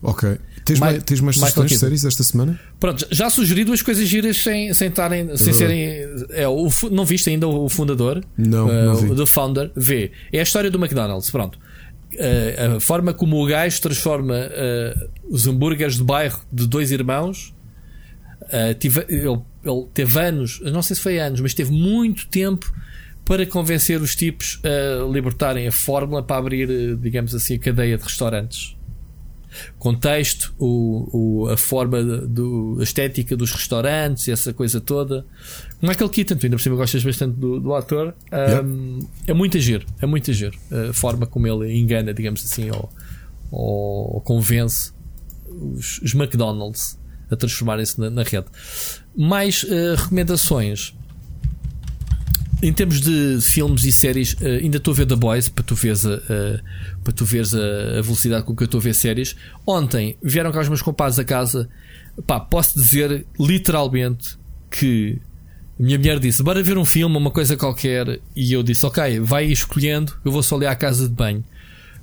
Ok. Tens, mais, tens mais sugestões de séries esta semana? Pronto, já sugeri duas coisas giras sem, sem, tarem, sem serem. É, o, não viste ainda o fundador? Não, uh, não vi. The Founder. Vê. É a história do McDonald's. Pronto a, a forma como o gajo transforma uh, os hambúrgueres de bairro de dois irmãos. Uh, tive, ele, ele, teve anos, não sei se foi anos, mas teve muito tempo para convencer os tipos a libertarem a fórmula para abrir, digamos assim, a cadeia de restaurantes contexto, o, o, a forma do, a estética dos restaurantes, essa coisa toda. Michael Keaton, tu ainda por cima gostas bastante do, do ator, um, é muito agir, é muito agir a forma como ele engana, digamos assim, ou, ou convence os, os McDonald's a transformarem-se na, na, rede. Mais uh, recomendações em termos de filmes e séries, uh, ainda estou a ver The Boys para tu veres a, uh, para tu veres a, a, velocidade com que eu estou a ver séries. Ontem vieram cá os meus compadres a casa. Pá, posso dizer literalmente que a minha mulher disse: Bora ver um filme, uma coisa qualquer. E eu disse: Ok, vai escolhendo, eu vou só ali à casa de banho.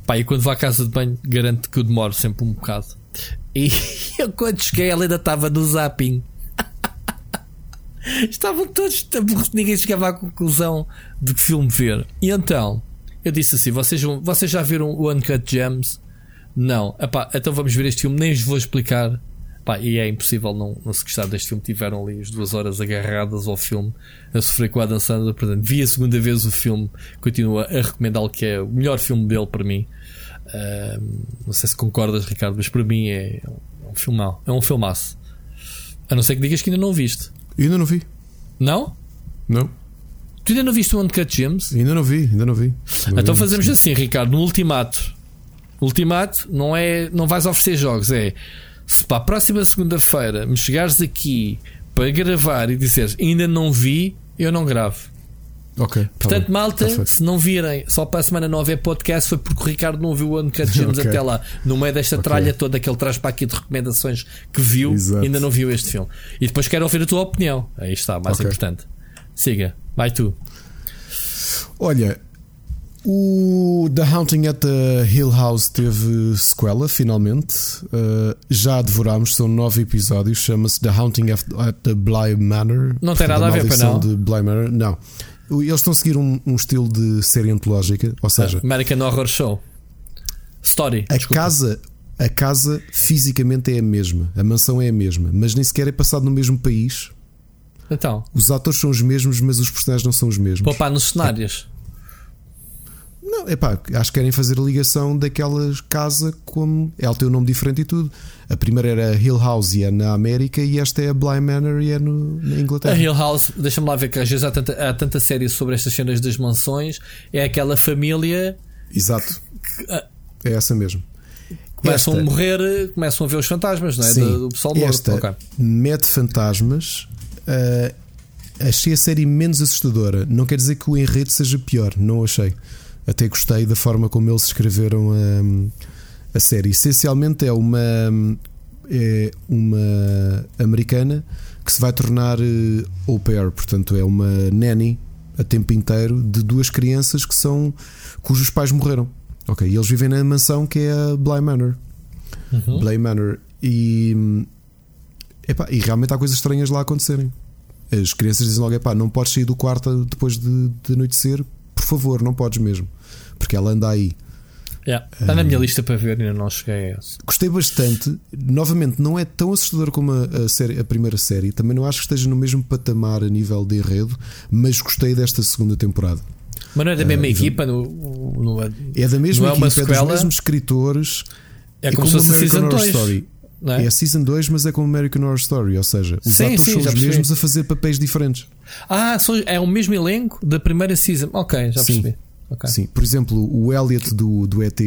Pá, e quando vou à casa de banho, garanto que eu demoro sempre um bocado. E [LAUGHS] eu, quando cheguei, ela ainda estava no zapping. Estavam todos. Ninguém chegava à conclusão de que filme ver. E então, eu disse assim: vocês, vocês já viram o Uncut Gems? Não. Epá, então vamos ver este filme, nem vos vou explicar. Epá, e é impossível não, não se gostar deste filme. Tiveram ali as duas horas agarradas ao filme, a sofrer com a dançando. Portanto, vi a segunda vez o filme, continuo a recomendá-lo, que é o melhor filme dele para mim. Uh, não sei se concordas, Ricardo, mas para mim é um filmão, é um filmaço. A não ser que digas que ainda não o viste. Eu ainda não vi. Não? Não. Tu ainda não viste o Uncut Gems? Ainda não vi, ainda não vi. Então vi fazemos assim, Ricardo, no ultimato. Ultimato não é. Não vais oferecer jogos, é. Se para a próxima segunda-feira me chegares aqui para gravar e disseres ainda não vi, eu não gravo. Ok. tá Portanto, bem. malta, Tá feito. se não virem, só para a semana não haver podcast, foi porque o Ricardo não ouviu o Uncut Gems Ok. até lá. No meio desta Ok. tralha toda que ele traz para aqui de recomendações que viu, Exato. ainda não viu este filme. E depois quero ouvir a tua opinião. Aí está, mais Ok. importante. Siga, vai tu. Olha, o The Haunting at the Hill House teve sequela, finalmente. Uh, já devorámos, são nove episódios. Chama-se The Haunting at, the Bly Manor. Não tem nada a ver, pois não? de Bly Manor. Não. Eles estão a seguir um, um estilo de série antológica, ou seja, American Horror Show. Story. a desculpa. casa. A casa fisicamente é a mesma, a mansão é a mesma, mas nem sequer é passado no mesmo país. Então, Os atores são os mesmos, mas os personagens não são os mesmos. poupar nos cenários. Não, é pá, acho que querem fazer a ligação daquela casa como ela tem um nome diferente e tudo. A primeira era Hill House e é na América e esta é a Bly Manor e é no, na A Inglaterra. Hill House, deixa-me lá ver que às vezes há tanta, há tanta série sobre estas cenas das mansões. É aquela família Exato. ah, É essa mesmo. começam Esta- a morrer, começam a ver os fantasmas, não é? Sim, Do, do pessoal morto. esta Ok. mete fantasmas. ah, achei a série menos assustadora. Não quer dizer que o enredo seja pior, não achei. Até gostei da forma como eles escreveram a, a série. Essencialmente é uma, é uma americana que se vai tornar eh, au pair, portanto, é uma nanny a tempo inteiro de duas crianças que são cujos pais morreram. Ok, e eles vivem na mansão que é a Bly Manor. Uhum. Bly Manor. E, epá, e realmente há coisas estranhas lá a acontecerem. As crianças dizem logo: epá, não podes sair do quarto depois de, de anoitecer, por favor, não podes mesmo. Porque ela anda aí. Yeah. Está na minha lista para ver, ainda não cheguei a esse. Gostei bastante. Novamente, não é tão assustador como a, a série- a primeira série. Também não acho que esteja no mesmo patamar a nível de enredo, mas gostei desta segunda temporada. Mas não é da mesma Ah, equipa? No, no- É da mesma Não é equipa, é dos sequela? mesmos escritores. é como se como fosse a American Horror 2. Story. É? É a Season 2, mas é como American Horror Story, ou seja, os Sim, atores sim, são os percebi. mesmos a fazer papéis diferentes. Ah, é o mesmo elenco da primeira season. Ok, já Sim. percebi. Ok. Sim, por exemplo, o Elliot do, do ET,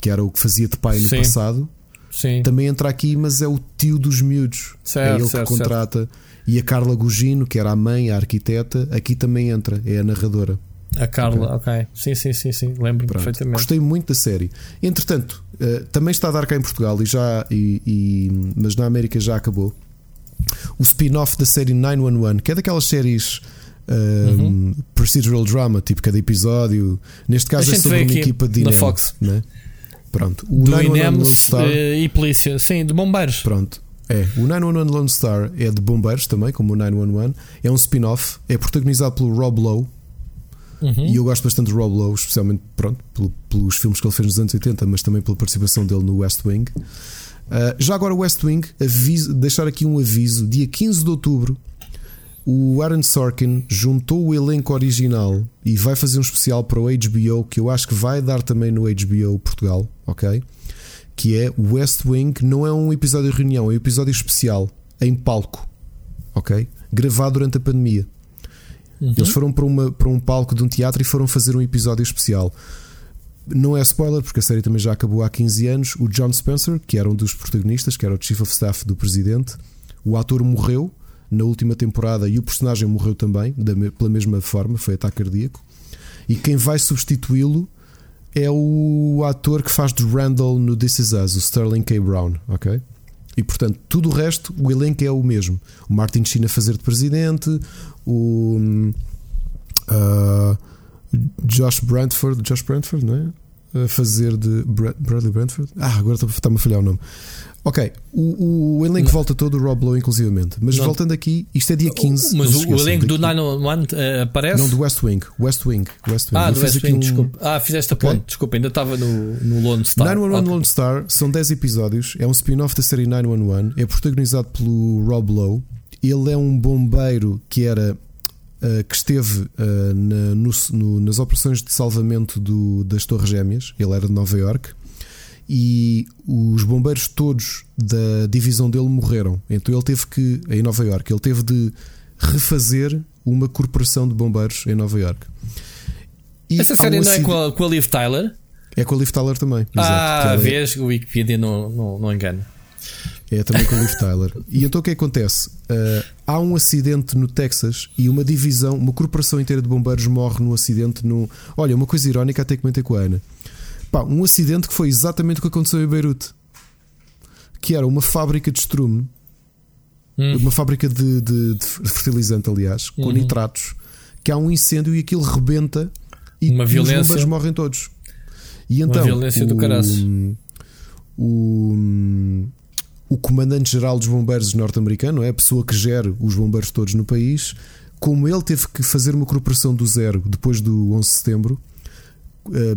que era o que fazia de pai no Sim. passado, Sim. também entra aqui, mas é o tio dos miúdos. Certo, é ele certo, que contrata. E a Carla Gugino, que era a mãe, a arquiteta, aqui também entra, é a narradora. A Carla, ok. Sim, sim, sim, sim. Lembro Pronto. perfeitamente. Gostei muito da série. Entretanto, eh, também está a dar cá em Portugal, e já, e, e- mas na América já acabou. O spin-off da série 911, que é daquelas séries um, Uhum. procedural drama, tipo cada episódio. Neste caso é sobre uma equipa de na Inem, Fox. né? Pronto. O Do 911 Lone INEMS Star. eh, e polícia. Sim, de bombeiros. Pronto. É, o 911 Lone Star é de bombeiros também, como o 911. É um spin-off, é protagonizado pelo Rob Lowe. Uhum. E eu gosto bastante do Rob Lowe, especialmente pronto, pelo- pelos filmes que ele fez nos anos 80, mas também pela participação dele no West Wing. Uh, já agora, West Wing, aviso, deixar aqui um aviso: dia 15 de outubro, o Aaron Sorkin juntou o elenco original e vai fazer um especial para o HBO que eu acho que vai dar também no HBO Portugal, ok? Que é West Wing, não é um episódio de reunião, é um episódio especial em palco, ok? Gravado durante a pandemia. Uhum. Eles foram para, uma, para um palco de um teatro e foram fazer um episódio especial. Não é spoiler, porque a série também já acabou há 15 anos. O John Spencer, que era um dos protagonistas, que era o Chief of Staff do presidente, o ator morreu na última temporada e o personagem morreu também, da pela mesma forma, foi ataque cardíaco. E quem vai substituí-lo é o ator que faz de Randall no This Is Us, o Sterling K. Brown, ok? E portanto, tudo o resto, o elenco é o mesmo. O Martin Sheen a fazer de presidente, o ah, Josh Brantford, Josh Brantford, não é? A fazer de Bra- Bradley Brantford. Ah, agora está- está-me a falhar o nome. Ok, o, o elenco Não. volta todo, o Rob Lowe inclusivamente. Mas Não. voltando aqui, isto é dia 15. Mas o, elenco do daqui- 911 eh, aparece? Não, do West Wing. West Wing. West Wing. ah, Eu do West Wing, um- desculpa. Ah, fizeste a Ok. ponte, desculpa, ainda estava no, no Lone Star. 911 Ok. Lone Star são 10 episódios, é um spin-off da série 911, é protagonizado pelo Rob Lowe. Ele é um bombeiro que era uh, que esteve uh, na- no- no- nas operações de salvamento do- das Torres Gêmeas. Ele era de Nova York e os bombeiros todos da divisão dele morreram. Então ele teve que em Nova York, ele teve de refazer uma corporação de bombeiros em Nova York. E Essa série não é com a, com a Liv Tyler? é com a Liv Tyler também. ah, Exato, é- vês, o Wikipedia não, não, não engana. É também com o Liv Tyler. E então o que acontece? Uh, há um acidente no Texas e uma divisão, uma corporação inteira de bombeiros morre num acidente no. Olha, uma coisa irónica até comentei com a Ana. Pá, um acidente que foi exatamente o que aconteceu em Beirute. Que era uma fábrica de estrume, hum. uma fábrica de, de, de, fertilizante, aliás, com uhum. nitratos, que há um incêndio e aquilo rebenta e, uma violência. os bombeiros morrem todos. E então, uma violência do o, o, o comandante-geral dos bombeiros norte-americano, é a pessoa que gera os bombeiros todos no país, como ele teve que fazer uma corporação do zero depois do 11 de setembro, eh,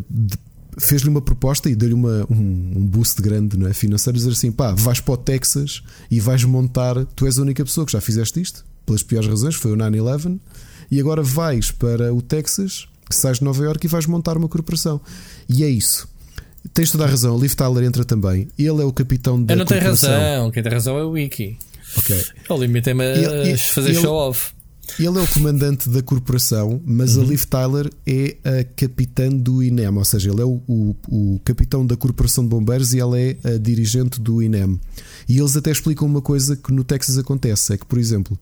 fez-lhe uma proposta e deu-lhe um, um boost grande não é? financeiro, dizer assim: pá, vais para o Texas e vais montar, tu és a única pessoa que já fizeste isto, pelas piores razões, foi o 9-11, e agora vais para o Texas, sais de Nova York e vais montar uma corporação. E é isso. Tens toda a razão, o Liv Tyler entra também. Ele é o capitão da. Eu não tenho razão, quem tem razão é o Wiki. Ok. [LAUGHS] Eu limitei-me a fazer show-off. Ele é o comandante da corporação, mas uhum. a Liv Tyler é a capitã do INEM, ou seja, ele é o, o, o, capitão da corporação de bombeiros e ela é a dirigente do INEM. E eles até explicam uma coisa que no Texas acontece: é que, por exemplo,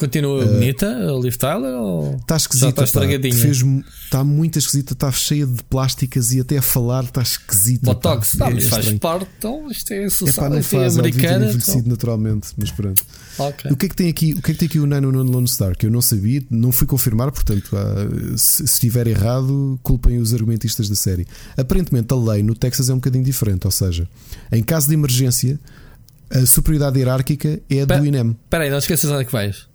Continua uh, bonita a Liv Tyler? Está esquisita. Está. Fez, está muito esquisita, está cheia de plásticas e até a falar está esquisita. Botox, tá, mas é faz parte, então isto é sociedade é, faz, americana. É envelhecido então. naturalmente, mas pronto. Okay. O que é que tem aqui? O que é que tem aqui o Nano no Lone Star? Que eu não sabia, não fui confirmar, portanto, ah, se, se estiver errado, culpem os argumentistas da série. Aparentemente, a lei no Texas é um bocadinho diferente, ou seja, em caso de emergência, a superioridade hierárquica é a do INEM. Espera aí, não esqueças onde é que vais.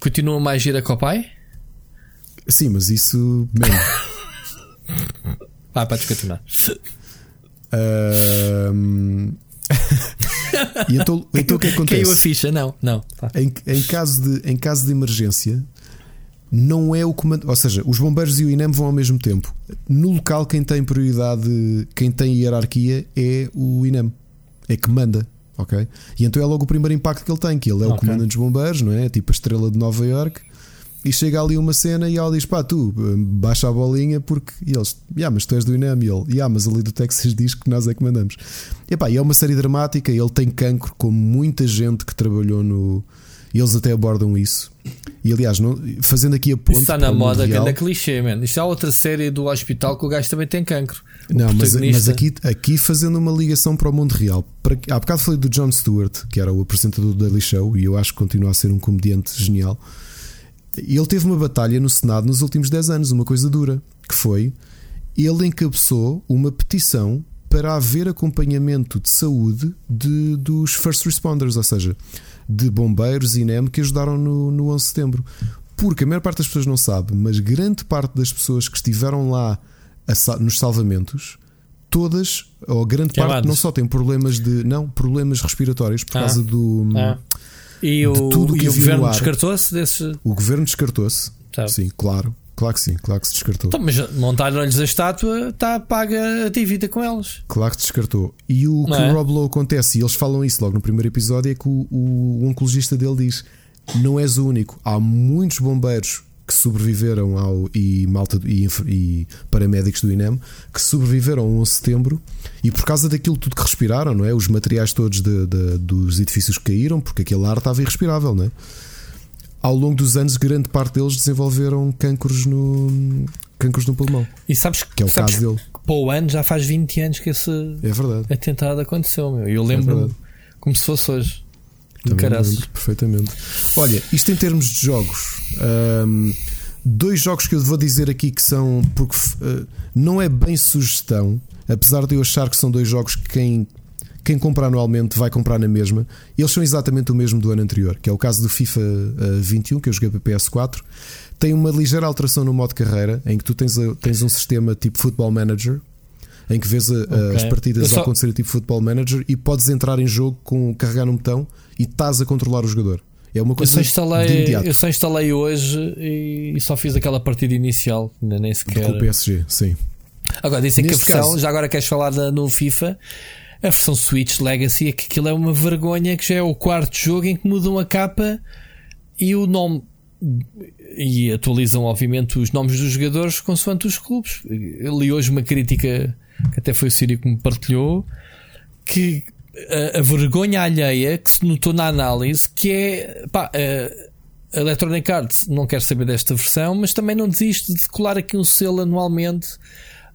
Continua mais gira que o pai? Sim, mas isso. Bem. ah, [LAUGHS] podes continuar. Uh... [LAUGHS] e então, então o que acontece? Caiu a ficha, não, não. Em, em, caso de, em caso de emergência, não é o comando, ou seja, os bombeiros e o INEM vão ao mesmo tempo. No local, quem tem prioridade, quem tem hierarquia é o INEM, é que manda ok? E então é logo o primeiro impacto que ele tem, que ele é o comandante dos bombeiros, não é? Tipo a estrela de Nova York. E chega ali uma cena e ela diz: pá, tu baixa a bolinha porque. E eles, yeah, mas tu és do INEM. E ele, yeah, mas ali do Texas diz que nós é que mandamos. E, pá, e é uma série dramática. Ele tem cancro, como muita gente que trabalhou no. Eles até abordam isso. E aliás, não, fazendo aqui a ponte. Isso está na moda, que é clichê, man. Isto é outra série do hospital que o gajo também tem cancro. Não, mas, mas, aqui, aqui fazendo uma ligação para o mundo real. Para, há bocado falei do Jon Stewart, que era o apresentador do Daily Show, e eu acho que continua a ser um comediante genial. Ele teve uma batalha no Senado nos últimos 10 anos, uma coisa dura, que foi ele encabeçou uma petição para haver acompanhamento de saúde de, dos first responders, ou seja, de bombeiros e NEM que ajudaram no, no 11 de setembro. Porque a maior parte das pessoas não sabe, mas grande parte das pessoas que estiveram lá a, nos salvamentos, todas, ou grande parte, não só têm problemas de. Não, problemas respiratórios por ah. causa do. Ah. E, o, tudo que e o governo descartou-se desse. O governo descartou-se. Sim, claro. Claro que sim, claro que se descartou. Então, mas montaram-lhes a estátua, está paga a dívida com eles. Claro que se descartou. E o que é? o Rob Lowe acontece, e eles falam isso logo no primeiro episódio, é que o, o, o oncologista dele diz: não és o único. Há muitos bombeiros que sobreviveram ao e malta e, e paramédicos do INEM que sobreviveram ao 11 de setembro e por causa daquilo tudo que respiraram, não é? Os materiais todos de, de, dos edifícios que caíram, porque aquele ar estava irrespirável, não é? Ao longo dos anos, grande parte deles desenvolveram cancros no cancros no pulmão. E sabes que é o sabes caso dele. Para o ano já faz 20 anos que esse é verdade. atentado aconteceu, meu. Eu lembro é como se fosse hoje. Também perfeitamente. Olha, isto em termos de jogos. Um, dois jogos que eu vou dizer aqui que são. Porque uh, não é bem sugestão, apesar de eu achar que são dois jogos que quem, quem compra anualmente vai comprar na mesma. Eles são exatamente o mesmo do ano anterior, que é o caso do FIFA uh, 21, que eu joguei para PS4. Tem uma ligeira alteração no modo carreira, em que tu tens, tens um sistema tipo Football Manager, em que vês a, okay. as partidas só... a acontecer tipo Football Manager e podes entrar em jogo com carregar num botão e estás a controlar o jogador. É uma coisa eu só instalei, Eu só instalei hoje e, só fiz aquela partida inicial, nem sequer. Com o PSG, sim. Agora dizem Neste que a versão, caso... já agora queres falar da, no FIFA, a versão Switch Legacy é que aquilo é uma vergonha que já é o quarto jogo em que mudam a capa e o nome e atualizam obviamente os nomes dos jogadores consoante os clubes. Eu li hoje uma crítica que até foi o Sírio que me partilhou que a, a, vergonha alheia que se notou na análise, que é pá, a Electronic Arts não quer saber desta versão, mas também não desiste de colar aqui um selo anualmente.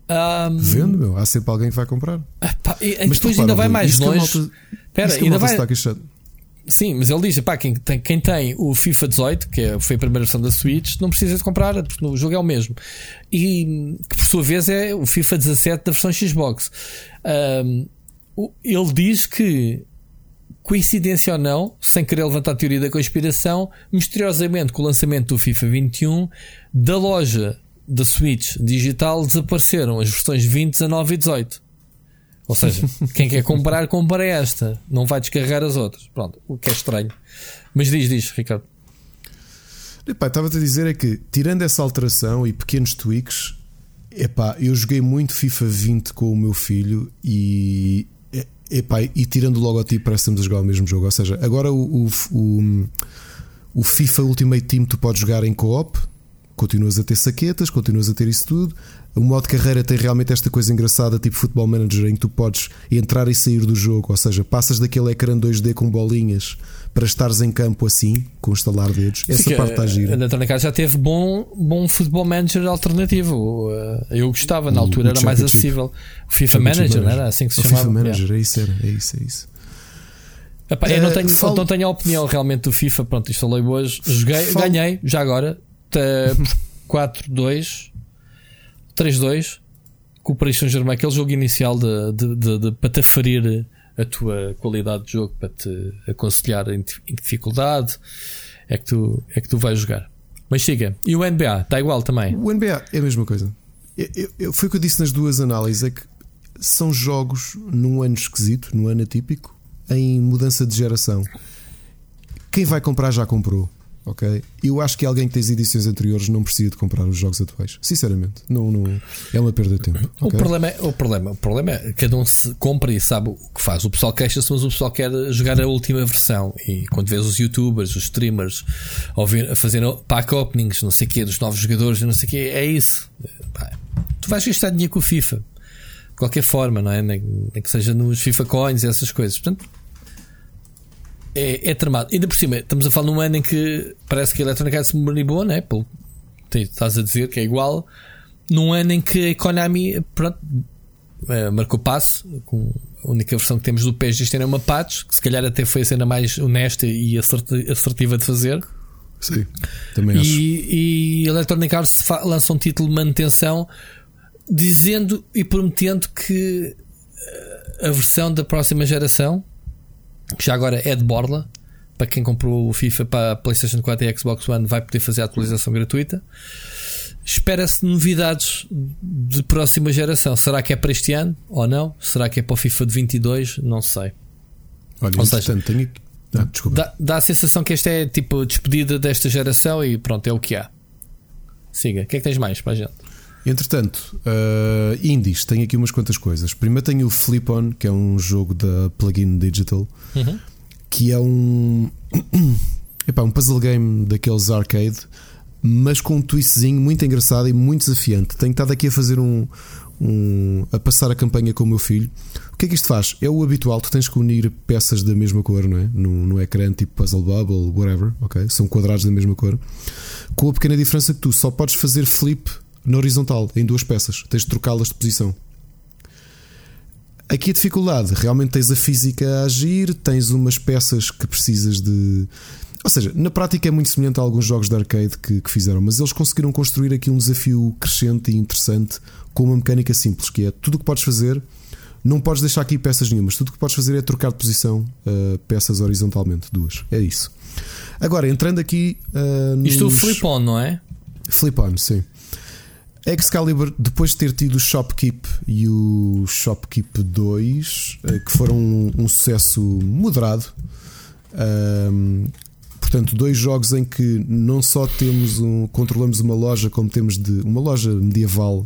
Um, Vendo, meu, há sempre alguém que vai comprar. Pá, e, mas depois ainda vai mais longe. Espera, ainda vai. Sim, mas ele diz: pá, quem tem, quem tem o FIFA 18, que é, foi a primeira versão da Switch, não precisa de comprar, porque o jogo é o mesmo. E que por sua vez é o FIFA 17 da versão Xbox. Um, ele diz que, coincidência ou não, sem querer levantar a teoria da conspiração, misteriosamente com o lançamento do FIFA 21, da loja da Switch digital desapareceram as versões 20, 19 e 18. Ou seja, [LAUGHS] quem quer comprar, compra esta. Não vai descarregar as outras. Pronto, o que é estranho. Mas diz, diz, Ricardo. Epá, estava-te a dizer é que, tirando essa alteração e pequenos tweaks, epá, eu joguei muito FIFA 20 com o meu filho e, epá, e tirando o logotipo, parece-nos a jogar o mesmo jogo. Ou seja, agora o, o, o, o FIFA Ultimate Team tu podes jogar em co-op, continuas a ter saquetas, continuas a ter isso tudo. O modo carreira tem realmente esta coisa engraçada, tipo Football Manager, em que tu podes entrar e sair do jogo, ou seja, passas daquele ecrã 2D com bolinhas para estares em campo assim, com estalar dedos. Essa Sim, parte está gira. A Electronic já teve bom, bom Football Manager alternativo. Eh, eu gostava, na altura o, era mais acessível. O FIFA Manager, não era assim que se chamava? FIFA Manager, é isso, era, é isso, é isso. Epá, eu não tenho, uh, não tenho a opinião realmente do FIFA. Pronto, instalei hoje, joguei, ganhei, já agora, 4-2 [LAUGHS] 3-2 com o Paris Saint-Germain, aquele jogo inicial de, de, de, de, para te aferir a tua qualidade de jogo, para te aconselhar em, em dificuldade, é que, tu, é que tu vais jogar. Mas siga. E o NBA? Está igual também? O NBA é a mesma coisa. Eu, eu, foi o que eu disse nas duas análises: é que são jogos num ano esquisito, num ano atípico, em mudança de geração. Quem vai comprar já comprou ok? Eu acho que alguém que tem as edições anteriores não precisa de comprar os jogos atuais. Sinceramente, não, não é uma perda de tempo. O, problema é, o, problema, o problema é que cada um se compra e sabe o que faz. O pessoal queixa-se, mas o pessoal quer jogar a última versão. E quando vês os youtubers, os streamers a fazer pack openings, não sei o quê, dos novos jogadores, não sei o quê, é isso. Tu vais gastar dinheiro com o FIFA. De qualquer forma, não é? Nem que seja nos FIFA Coins e essas coisas. Portanto, é, é tramado. Ainda por cima, estamos a falar num ano em que parece que a Electronic Arts moribou, né? Pelo, estás a dizer que é igual. Num ano em que a Konami pronto, é, marcou passo, com a única versão que temos do PES ano é uma patch, que se calhar até foi a cena mais honesta e assertiva de fazer. Sim, também acho. E, e a Electronic Arts lança um título de manutenção dizendo e prometendo que eh, a versão da próxima geração já agora é de borla. Para quem comprou o FIFA para a PlayStation 4 e Xbox One, vai poder fazer a atualização gratuita. Espera-se novidades de próxima geração. Será que é para este ano ou não? Será que é para o FIFA de 22? Não sei. Olha, ou seja, tenho... ah, dá, dá a sensação que esta é tipo a despedida desta geração e pronto, é o que há. Siga, o que é que tens mais para a gente? Entretanto, uh, indies, tenho aqui umas quantas coisas. Primeiro tenho o Flip On, que é um jogo da Plugin Digital, uhum. que é um, [COUGHS] epá, um puzzle game daqueles arcade, mas com um twistzinho muito engraçado e muito desafiante. Tenho estado aqui a fazer um, um, a passar a campanha com o meu filho. O que é que isto faz? É o habitual, tu tens que unir peças da mesma cor, não é? No, no ecrã, tipo puzzle bubble, whatever, ok? São quadrados da mesma cor. Com a pequena diferença que tu só podes fazer flip na horizontal, em duas peças. Tens de trocá-las de posição. Aqui a dificuldade, realmente tens a física a agir, tens umas peças que precisas de. Ou seja, na prática é muito semelhante a alguns jogos de arcade que, que fizeram, mas eles conseguiram construir aqui um desafio crescente e interessante com uma mecânica simples, que é tudo o que podes fazer, não podes deixar aqui peças nenhumas, tudo o que podes fazer é trocar de posição uh, peças horizontalmente, duas. É isso. Agora, entrando aqui. Uh, nos... Isto é o flip-on, não é? Flip-on, sim. Excalibur, depois de ter tido o Shopkeep e o Shopkeep 2, eh, que foram um, um sucesso moderado, um, portanto, dois jogos em que não só temos um, controlamos uma loja, como temos de uma loja medieval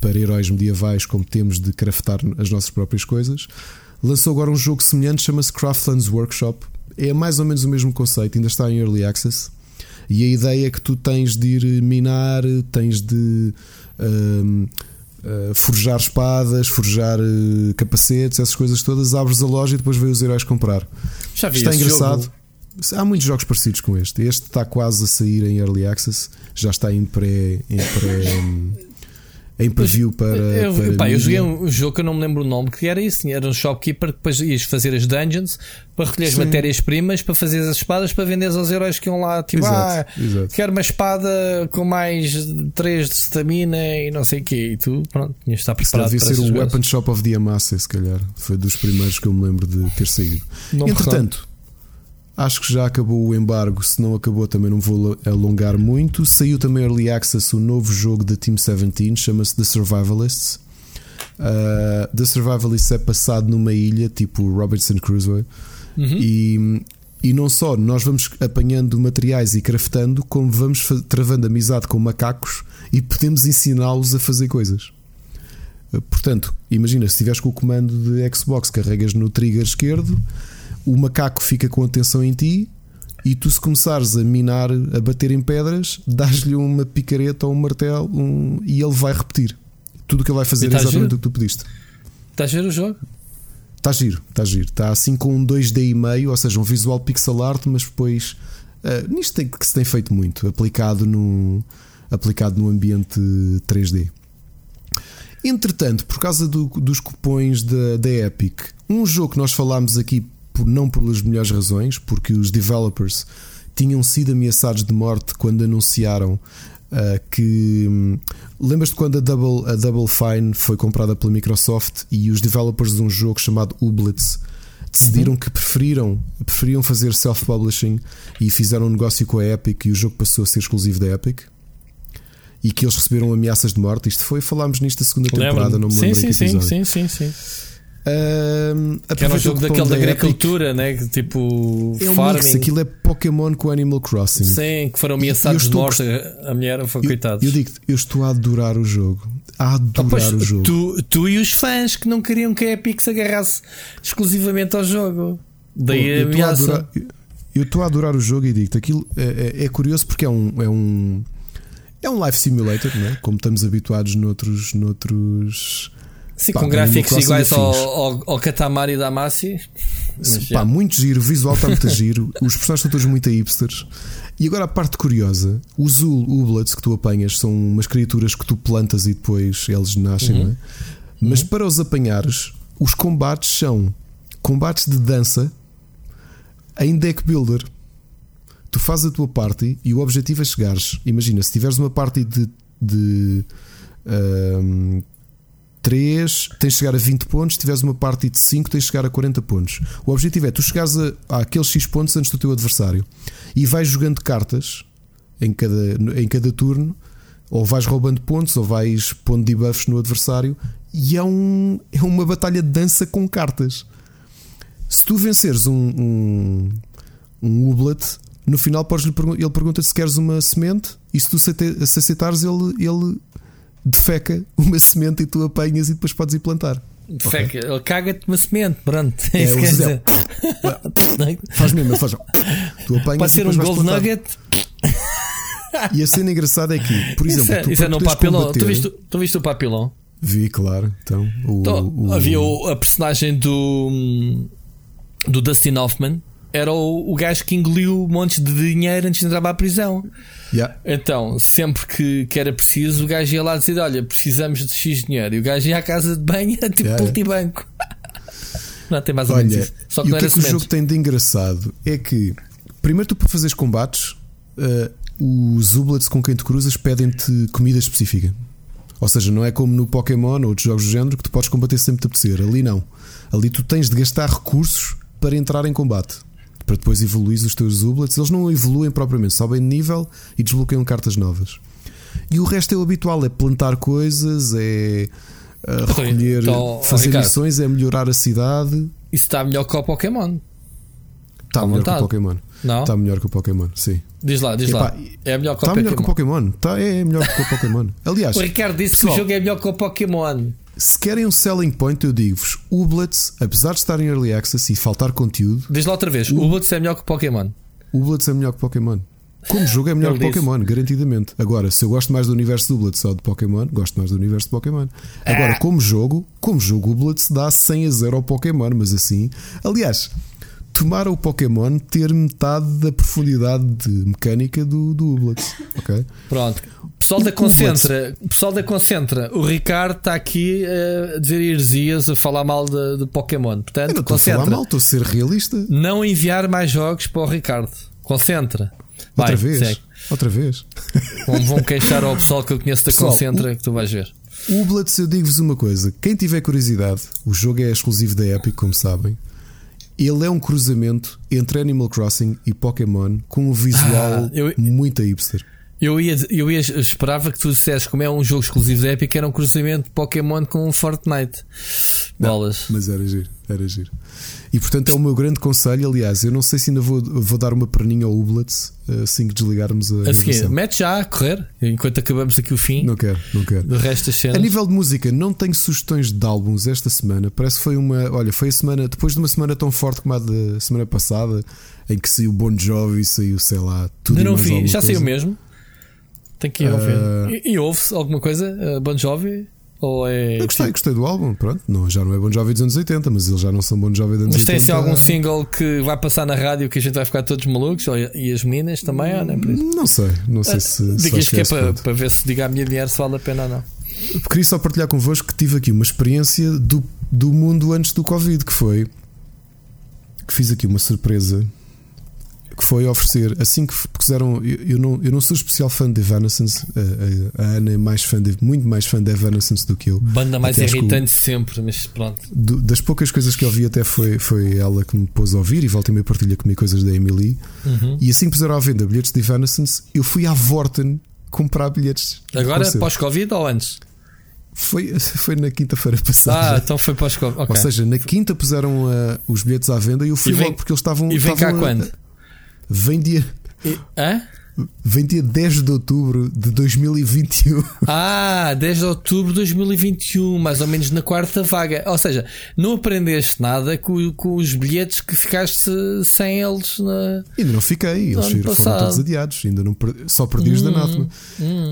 para heróis medievais, como temos de craftar as nossas próprias coisas. Lançou agora um jogo semelhante, chama-se Craftlands Workshop. É mais ou menos o mesmo conceito, ainda está em early access. E a ideia é que tu tens de ir minar, tens de um, uh, forjar espadas, forjar uh, capacetes, essas coisas todas. Abres a loja e depois vês os heróis comprar. Já vi Está esse engraçado. jogo. Há muitos jogos parecidos com este. Este está quase a sair em early access, já está em pré. Em pré [LAUGHS] em preview para. Eu, para pá, eu joguei um jogo que eu não me lembro o nome, que era isso: era um shopkeeper que depois ias fazer as dungeons para recolher as matérias-primas para fazer as espadas para vender aos heróis que iam lá. Tipo, Exato, ah, exato. quero uma espada com mais 3 de stamina e não sei o quê. E tu, pronto, tinhas de estar Isso preparado devia para ser o. Weapon Shop of the Amassa, se calhar. Foi dos primeiros que eu me lembro de ter saído. Não Entretanto, acho que já acabou o embargo. Se não acabou, também não vou alongar muito. Saiu também Early Access o novo jogo da Team 17, chama-se The Survivalists. Uh, The Survivalists é passado numa ilha tipo Robinson Crusoe. Uhum. E, e não só nós vamos apanhando materiais e craftando, como vamos travando amizade com macacos e podemos ensiná-los a fazer coisas. Uh, Portanto, imagina, se estiveres com o comando de Xbox, carregas no trigger esquerdo, o macaco fica com atenção em ti e tu, se começares a minar, a bater em pedras, dás-lhe uma picareta ou um martelo um- e ele vai repetir. Tudo o que ele vai fazer E é tá exatamente giro. o que tu pediste. A ver o jogo? Está giro, está giro. Está assim com um 2D e meio, ou seja, um visual pixel art, mas depois ah, nisto tem, que se tem feito muito, aplicado no, aplicado no ambiente 3D. Entretanto, por causa do- dos cupões da, da Epic, um jogo que nós falámos aqui por, não pelas melhores razões, porque os developers tinham sido ameaçados de morte quando anunciaram ah, que. hum, Lembras-te quando a Double, a Double Fine foi comprada pela Microsoft e os developers de um jogo chamado Ublets decidiram que preferiram, preferiam fazer self-publishing e fizeram um negócio com a Epic e o jogo passou a ser exclusivo da Epic? E que eles receberam ameaças de morte. Isto foi, falámos nisto na segunda temporada, não me sim, lembro sim, sim, episódio. sim, sim, sim. Ahm, Que era um jogo daquele da Epic. agricultura, né? Que tipo É um farming. mix, aquilo é Pokémon com Animal Crossing. Sim, que foram eu ameaçados de morte. A mulher foi Eu- coitados. Eu digo eu estou a adorar o jogo. A Ah, adorar pois, o jogo. tu, tu e os fãs que não queriam que a Epic se agarrasse exclusivamente ao jogo. Daí eu estou a ameaça. adorar- eu estou a adorar o jogo e digo-te aquilo é, é- é curioso porque é um, é um é um life simulator, não é? como estamos habituados noutros, noutros Sim, Pá, com gráficos iguais ao, ao, ao Katamari da Amassi. Mas, Pá, muito giro, o visual está muito [LAUGHS] giro, os personagens estão todos muito hipsters. E agora a parte curiosa: os Ublets que tu apanhas são umas criaturas que tu plantas e depois eles nascem, Uhum. não é? Mas para os apanhares, os combates são combates de dança em deck builder. Tu fazes a tua party e o objetivo é chegares. Imagina, se tiveres uma party de, de ahm, 3, tens de chegar a 20 pontos. Se tiveres uma party de 5, tens de chegar a 40 pontos. O objetivo é tu chegares a, àqueles X pontos antes do teu adversário e vais jogando cartas em cada, em cada turno, ou vais roubando pontos, ou vais pondo debuffs no adversário, e é, um, é uma batalha de dança com cartas. Se tu venceres um, um, um Ublet, no final podes -lhe ele pergunta se queres uma semente, e se tu aceitares, ele, ele defeca uma semente e tu apanhas e depois podes ir plantar. Feca, Ele caga-te uma semente, pronto. É, É, isso quer dizer. Faz mesmo, faz. Tu apanhas Pode ser um gold nugget. E a cena engraçada é que, por Isso exemplo, é, tu isso é no papilão. combater- Tu viste, tu viste o papilão? Vi, claro. Então, o, Então, o- Havia o- a personagem do, do Dustin Hoffman. Era o, o gajo que engoliu montes de dinheiro antes de entrar para a prisão. Yeah. Então, sempre que, que era preciso, o gajo ia lá dizer: Olha, precisamos de X dinheiro. E o gajo ia à casa de banho, [LAUGHS] tipo Yeah. multibanco. Não, tem mais ou menos Olha, isso. Só que e o que é que o jogo tem de engraçado é que, primeiro, tu para fazeres combates, eh, os Ublets com quem te cruzas pedem-te comida específica. Ou seja, não é como no Pokémon ou outros jogos do género que tu podes combater sempre te apetecer. Ali não. Ali tu tens de gastar recursos para entrar em combate. Para depois evoluir os teus Ublets. Eles não evoluem propriamente, sobem de nível e desbloqueiam cartas novas. E o resto é o habitual: é plantar coisas, é eh, recolher, então, fazer Ricardo. missões, é melhorar a cidade. Isso está melhor que o Pokémon. Está melhor que o vontade. Pokémon. Não? Está melhor que o Pokémon, sim. Diz lá, diz Epá, lá. É melhor que o Está melhor que o Pokémon. Pokémon. Tá, é melhor que o Pokémon. [LAUGHS] Aliás, O Ricardo disse que pessoal, o jogo é melhor que o Pokémon. Se querem um selling point, eu digo-vos: Ublets, apesar de estar em early access e faltar conteúdo, Diz lá outra vez. O Blitz é melhor que Pokémon. Ublets é melhor que Pokémon. como jogo é melhor que. Pokémon, garantidamente. Agora, se eu gosto mais do universo do Blitz ou de Pokémon, gosto mais do universo de Pokémon. Agora, como jogo, como jogo, o Blitz dá 100 a 0 ao Pokémon, mas assim. Aliás, tomara o Pokémon ter metade da profundidade de mecânica do, do Blitz. Ok? Pronto. Pessoal da O. Concentra, pessoal da Concentra, o Ricardo está aqui eh, a dizer heresias, a falar mal de, de Pokémon. Eu Portanto, não estou a falar concentra. mal, estou a ser realista. Não enviar mais jogos para o Ricardo. Concentra. Vai, Outra vez. segue. Outra vez. Vão, vão queixar ao pessoal que eu conheço da Pessoal, Concentra que tu vais ver. O Blitz, eu digo-vos uma coisa: quem tiver curiosidade, o jogo é exclusivo da Epic, como sabem. Ele é um cruzamento entre Animal Crossing e Pokémon com um visual Ah, eu- muito hipster. Eu ia, eu ia eu esperava que tu dissesse como é um jogo exclusivo da Epic, era um cruzamento de Pokémon com Fortnite. Bolas. Mas era giro, era giro. E portanto é o meu grande conselho. Aliás, eu não sei se ainda vou, vou dar uma perninha ao Ublets assim que desligarmos a. A seguir, gravação. mete já a correr enquanto acabamos aqui o fim Não quero, não quero. do resto das A cenas. nível de música, não tenho sugestões de álbuns esta semana. Parece que foi uma. Olha, foi a semana. Depois de uma semana tão forte como a da semana passada, em que saiu Bon Jovi, saiu, sei lá, tudo Ainda e não vi, já coisa. saiu mesmo. Tem que ir ouvir. Ah. E, e ouve-se alguma coisa? Uh, bon Jovi? Ou é. Eu gostei, gostei do álbum. Pronto, não, já não é Bon Jovi dos anos 80, mas eles já não são Bon Jovi dos anos Mas tem 80. assim algum single que vai passar na rádio que a gente vai ficar todos malucos? E as meninas também? Ou não? Por isso? Não sei, não sei se. se Diga isto que é a para, para ver se diga a minha dinheiro se vale a pena ou não. Queria só partilhar convosco que tive aqui uma experiência do, do mundo antes do Covid, que foi que fiz aqui uma surpresa que foi oferecer assim que puseram. Eu, eu não, eu não sou especial fã de Evanescence, a, a- a Ana é mais fã de, muito mais fã de Evanescence do que eu. Banda mais Até que o- irritante sempre, mas pronto. Do- das poucas coisas que eu ouvi até foi, foi ela que me pôs a ouvir e volta e meia partilha comigo coisas da Emily. Uhum. E assim que puseram à venda bilhetes de Evanescence, eu fui à Vorten comprar bilhetes. Agora pós-Covid ou antes? foi, [LAUGHS] foi na quinta-feira passada. Ah, então foi pós-Covid. Ok. Ou seja, na quinta puseram ah, os bilhetes à venda e eu fui E vem- logo porque eles estavam. e vem cá estavam a- quando? Vem dia, E- hã? Vem dia 10 de outubro de 2021. Ah, 10 de outubro de 2021, mais ou menos na quarta vaga. Ou seja, não aprendeste nada com, com os bilhetes que ficaste sem eles na. Ainda não fiquei, eles foram passado. todos adiados, ainda não só perdi os da Hum, Anátema.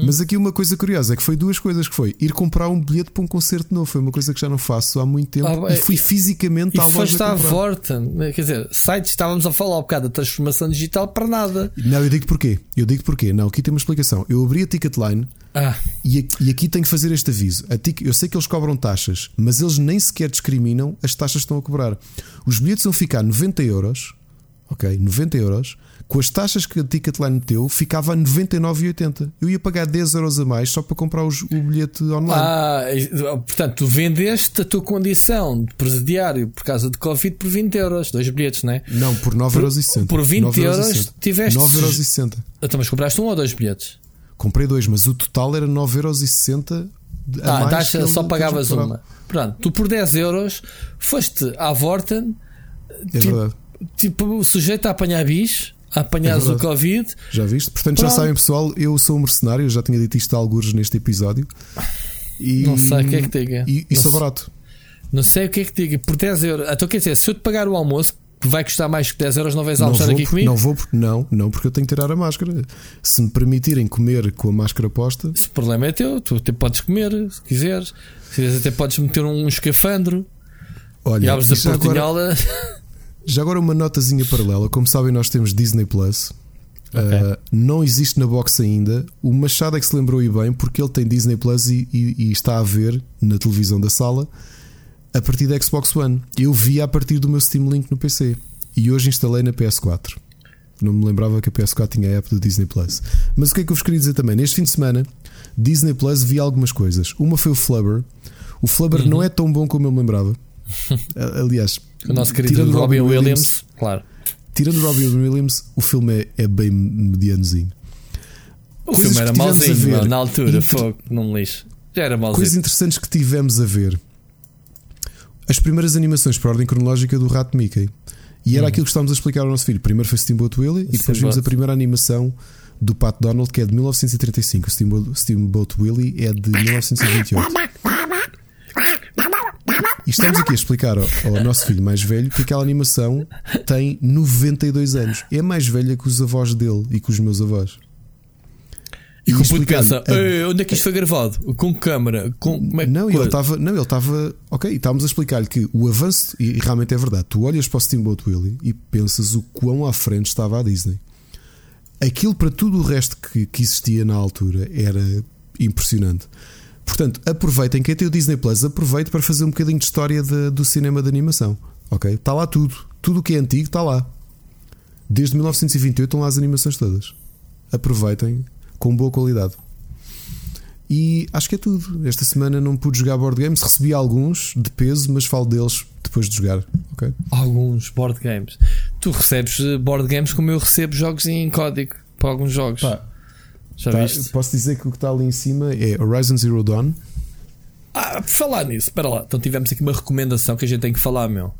Mas aqui uma coisa curiosa é que foi duas coisas que foi ir comprar um bilhete para um concerto novo, foi uma coisa que já não faço há muito tempo Ah, e fui fisicamente E à foste loja à comprar. Vorten. Quer dizer, sites, estávamos a falar um bocado da transformação digital para nada. Não, eu digo porquê. Eu digo porquê. Não, aqui tem uma explicação. Eu abri a Ticketline Ah, E aqui, e aqui tenho que fazer este aviso. Tic- eu sei que eles cobram taxas, mas eles nem sequer discriminam as taxas que estão a cobrar. Os bilhetes vão ficar 90 euros, ok? 90 euros. Com as taxas que a Ticketline meteu, ficava a 99,80. Eu ia pagar 10 euros a mais só para comprar os- o bilhete online. ah, portanto, tu vendeste a tua condição de presidiário por causa de Covid por 20 euros, dois bilhetes, não é? Não, por 9,60€. por 20 euros tiveste- 9,60€. Então, mas compraste um ou dois bilhetes? Comprei dois, mas o total era 9,60€ a Ah, taxa, que só ele- pagavas uma. Pronto, tu por 10 euros foste à Vorten, É tipo, verdade. tipo sujeito a apanhar bicho, a apanhares É o verdade. Covid. Já viste? Portanto, já Pronto. sabem, pessoal, eu sou um mercenário, já tinha dito isto a alguns neste episódio. E, Não sei o que é que diga. E, e sou barato. Não sei o que é que diga, por 10 euros. Então quer dizer, se eu te pagar o almoço, que vai custar mais que 10 euros, não vais Não almoçar vou, aqui comigo? não vou não, não, porque eu tenho que tirar a máscara. Se me permitirem comer com a máscara posta, Esse problema é teu, tu até podes comer, se quiseres. Se quiseres, até podes meter um escafandro e olha, abres a já agora, portinhola. [LAUGHS] já agora uma notazinha paralela. Como sabem, nós temos Disney Plus. Ok. Uh, não existe na box ainda. O Machado é que se lembrou aí bem porque ele tem Disney Plus e, e- e está a ver na televisão da sala a partir da Xbox One. Eu vi a partir do meu Steam Link no PC e hoje instalei na PS4. Não me lembrava que a PS4 tinha a app do Disney Plus. Mas o que é que eu vos queria dizer também? Neste fim de semana, Disney Plus vi algumas coisas. Uma foi o Flubber. O Flubber Uhum. não é tão bom como eu me lembrava. [LAUGHS] Aliás, O nosso querido tirando Robin Williams, claro. Tirando Robin Williams, o filme é, é bem medianozinho. O Coisas filme era mauzinho, a ver. na altura, Inter- fogo, não me lixo. Já era Coisas mauzinho. interessantes que tivemos a ver. As primeiras animações por ordem cronológica do Rato Mickey. E era Hum. aquilo que estávamos a explicar ao nosso filho. Primeiro foi Steamboat Willie e depois vimos a primeira animação do Pat Donald, que é de 1935. O Steamboat, Steamboat Willie é de 1928. [LAUGHS] Estamos aqui a explicar ao, ao, nosso filho mais velho que aquela animação tem 92 anos. É mais velha que os avós dele e que os meus avós. E, e com o pensa, a... onde é que isto foi gravado? Com câmara? Com, é não, ele estava, não, ele estava. Ok, estávamos a explicar-lhe que o avanço, e realmente é verdade, tu olhas para o Steamboat Willie e pensas o quão à frente estava a Disney. Aquilo para tudo o resto que, que existia na altura era impressionante. Portanto, aproveitem, quem tem o Disney Plus, aproveite para fazer um bocadinho de história de, do cinema de animação. Ok? Está lá tudo. Tudo o que é antigo está lá. Desde 1928 estão lá as animações todas. Aproveitem com boa qualidade. E acho que é tudo. Esta semana não pude jogar board games, recebi alguns de peso, mas falo deles depois de jogar. Okay? Alguns board games. Tu recebes eh, board games como eu recebo jogos em código para alguns jogos. Pá, Já tá, viste? Posso dizer que o que está ali em cima é Horizon Zero Dawn. Ah, por falar nisso, espera lá. Então tivemos aqui uma recomendação que a gente tem que falar, meu.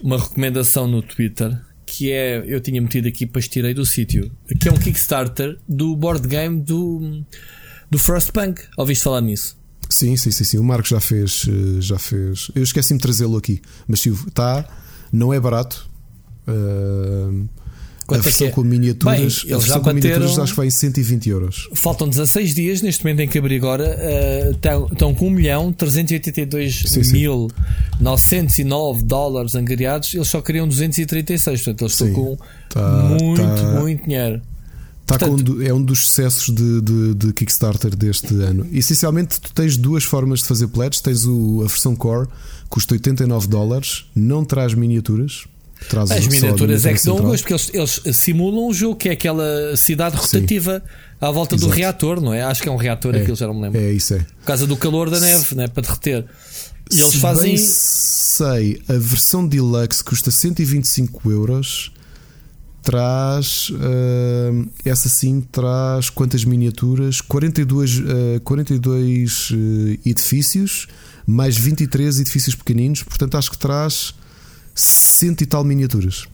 Uma recomendação no Twitter que é, eu tinha metido aqui para estirei do sítio, que é um Kickstarter do board game do, do First Punk. Ouviste falar nisso? Sim, sim, sim, sim. O Marco já fez, eh, já fez. Eu esqueci-me de trazê-lo aqui, mas sim, está, não é barato. Uh, Quanto a versão é, é com miniaturas, Bem, eles já com miniaturas acho que vai em 120 euros. Faltam 16 dias neste momento em que abrir agora. Uh, estão, estão com 1 milhão 382 sim, mil sim. 909 dólares angariados. Eles só queriam 236. Portanto, eles sim. estão com tá, muito, tá, muito dinheiro. Tá portanto, com, é um dos sucessos de, de, de, Kickstarter deste ano. Essencialmente, tu tens duas formas de fazer pledges. Tens o, a versão Core, custa 89 dólares, não traz miniaturas Traz As miniaturas é que dão gosto, porque eles, eles simulam um jogo que é aquela cidade rotativa Sim. à volta Exato. do reator, não é? Acho que é um reator, é, aquilo já não me lembro. É isso, é. Por causa do calor da neve, né? para derreter. E eles Se fazem. Bem sei, a versão deluxe custa 125 euros. Traz. Uh, essa sim traz quantas miniaturas? 42, uh, 42 uh, edifícios, mais 23 edifícios pequeninos. Portanto, acho que traz cento e tal miniaturas.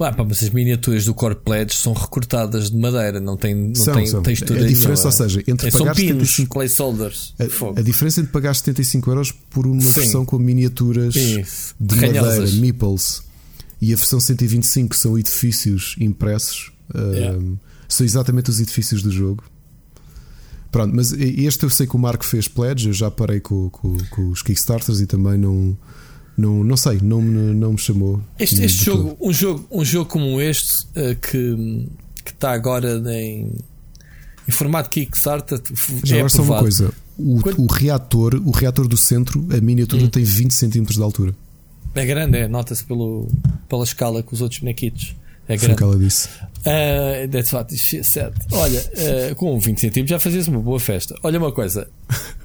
Ué, pá, mas as miniaturas do Core Pledge são recortadas de madeira, não tem, não são, tem são. textura. A diferença, ou seja, entre é, pagar pinos, 75 placeholders. A, a, diferença entre pagar 75 euros por uma Sim. versão com miniaturas Sim. de madeira, meeples, e a versão 125 são edifícios impressos, yeah. um, são exatamente os edifícios do jogo. Pronto, mas este eu sei que o Marco fez pledge, eu já parei com, com, com os Kickstarters e também não não, não sei, não me, não me chamou. Este, este jogo, um jogo, um jogo como este uh, que, que está agora em, em formato Kickstarter. Já é agora só uma coisa: o, Quando... o, reator, o reator do centro, a miniatura hum. tem 20 cm de altura. É grande, é, nota-se pela escala com os outros bonequitos. É grande. Foi o que ela disse. Uh, that's what she said. Olha, uh, com 20 centímetros já fazias uma boa festa. Olha uma coisa.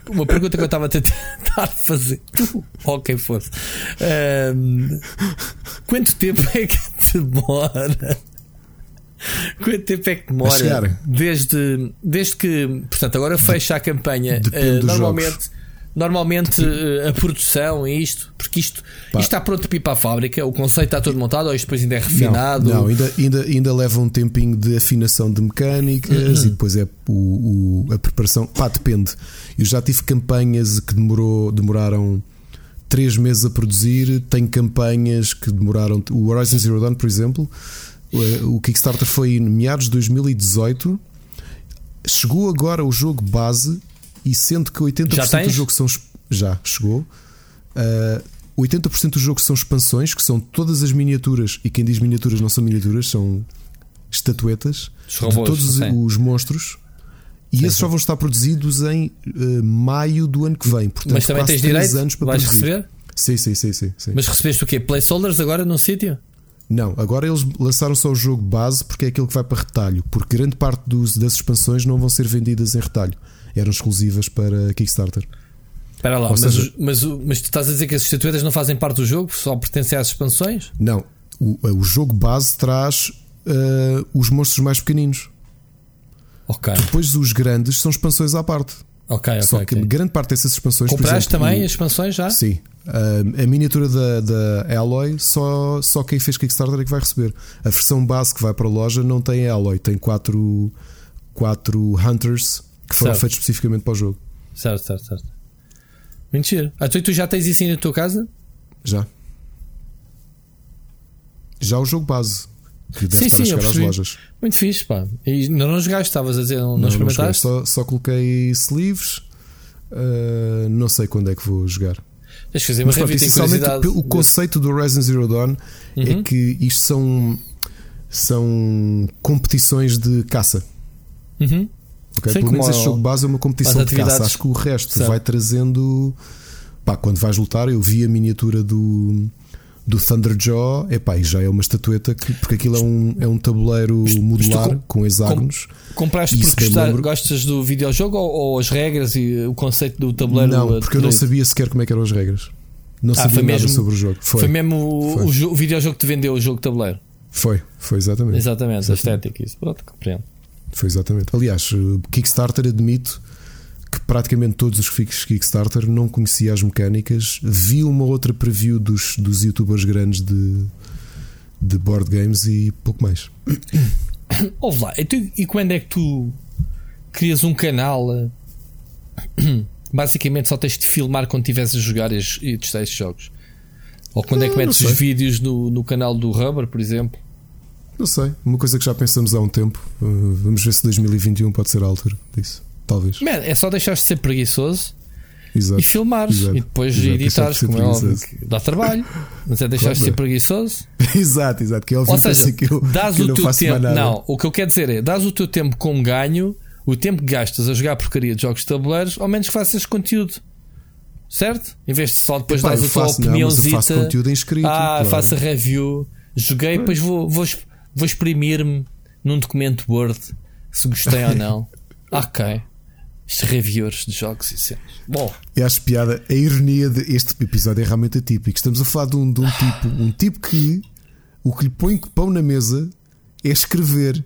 Uma pergunta que eu estava a tentar [LAUGHS] fazer. Tu, [LAUGHS] ou quem fosse. Uh, quanto tempo é que [LAUGHS] demora? Quanto tempo é que demora? Desde, desde que. Portanto, agora fecha a campanha. Uh, normalmente. Jogos Normalmente eh, a produção e isto, porque isto, isto está pronto para ir para a fábrica, o conceito está todo montado, ou isto depois ainda é refinado? Não, não ainda, ainda, ainda leva um tempinho de afinação de mecânicas uhum. e depois é o, o, a preparação. Pá, depende. Eu já tive campanhas que demorou, demoraram 3 meses a produzir, tenho campanhas que demoraram. O Horizon Zero Dawn, por exemplo, o Kickstarter foi em meados de 2018. Chegou agora o jogo base e sendo que 80% do jogo são. Já chegou. Uh, 80% do jogo são expansões, que são todas as miniaturas, e quem diz miniaturas não são miniaturas, são estatuetas de todos os monstros. E sim, esses sim. só vão estar produzidos em uh, maio do ano que vem. Portanto, Mas também tens direito? anos para Vais produzir. receber? Sim, sim, sim, sim, sim. Mas recebeste o quê? Placeholders agora num sítio? Não, agora eles lançaram só o jogo base porque é aquilo que vai para retalho. Porque grande parte dos, das expansões não vão ser vendidas em retalho eram exclusivas para Kickstarter. Espera lá, mas, seja, mas, mas, tu estás a dizer que as estatuetas não fazem parte do jogo, só pertencem às expansões? Não, o, o jogo base traz uh, os monstros mais pequeninos. Ok. Depois os grandes são expansões à parte. Ok, Só okay, que okay. grande parte dessas expansões. Compraste exemplo, também as expansões já? Sim. Uh, a miniatura da, da Alloy, só, só quem fez Kickstarter é que vai receber. A versão base que vai para a loja não tem Alloy, tem quatro, quatro Hunters que foram certo. feitos especificamente para o jogo. Certo, certo, certo. Mentira. Ah, tu, tu já tens isso aí na tua casa? Já. Já o jogo base. Que deve Sim, estar a sim, às lojas. Muito fixe, pá. E não, não jogaste, estavas a dizer, não, não, Não, joguei, só, só coloquei sleeves. Uh, não sei quando é que vou jogar. Eu fazer uma Mas pronto, essencialmente curiosidade. o conceito do Horizon Zero Dawn é Uhum. que isto são, são competições de caça. Uhum. Ok? Sim, Pelo menos este jogo base é uma competição de caça. Acho que o resto Certo. vai trazendo. Pá, quando vais lutar, eu vi a miniatura do, do Thunderjaw, epá, e já é uma estatueta, que, porque aquilo é um, é um tabuleiro modular com- com hexágonos. Compraste porque gostar- lembro. gostas do videojogo ou, ou as regras e o conceito do tabuleiro? Não, porque eu não sabia sequer como é eram as regras. Não Ah, sabia nada mesmo- sobre o jogo. Foi, Foi, mesmo o, Foi. o, o videojogo que te vendeu o jogo de tabuleiro. foi, foi exatamente. Exatamente, a estética, isso. Pronto, compreendo. Foi exatamente. Aliás, eh, Kickstarter admito que praticamente todos os fixos Kickstarter não conhecia as mecânicas. Vi uma outra preview dos, dos youtubers grandes de, de board games e pouco mais. [COUGHS] Ouve lá, e, tu- e quando é que tu crias um canal? eh, [COUGHS] Basicamente só tens de filmar quando estiveres a jogar e, testar estes jogos. Ou quando é que não metes os vídeos no, no canal do Rubber, por exemplo? Não sei, uma coisa que já pensamos há um tempo. Eh, vamos ver se 2021 pode ser a altura disso. Talvez. Man, é só deixar de ser preguiçoso Exato. e filmares Exato. e depois Exato, editares, deixar de como é óbvio. Dá trabalho, mas é deixar de ser preguiçoso. [LAUGHS] exato, exato. Que é óbvio Ou seja, que eu, dás que eu o não teu tempo. Não, o que eu quero dizer é: dás o teu tempo como ganho, o tempo que gastas a jogar porcaria de jogos de tabuleiros, ao menos que faças conteúdo. Certo? Em vez de só depois Epá, eu a tua faço, não, opiniãozita. faço conteúdo em escrito. ah, claro. faço review. Joguei, depois vou, vou, vou exprimir-me num documento Word se gostei ou não. [LAUGHS] Ok. Estes reviewers de jogos e cenas. Bom, Eu acho piada. A ironia deste episódio é realmente atípico. Estamos a falar de um, de um tipo, um tipo que o que lhe põe pão na mesa é escrever.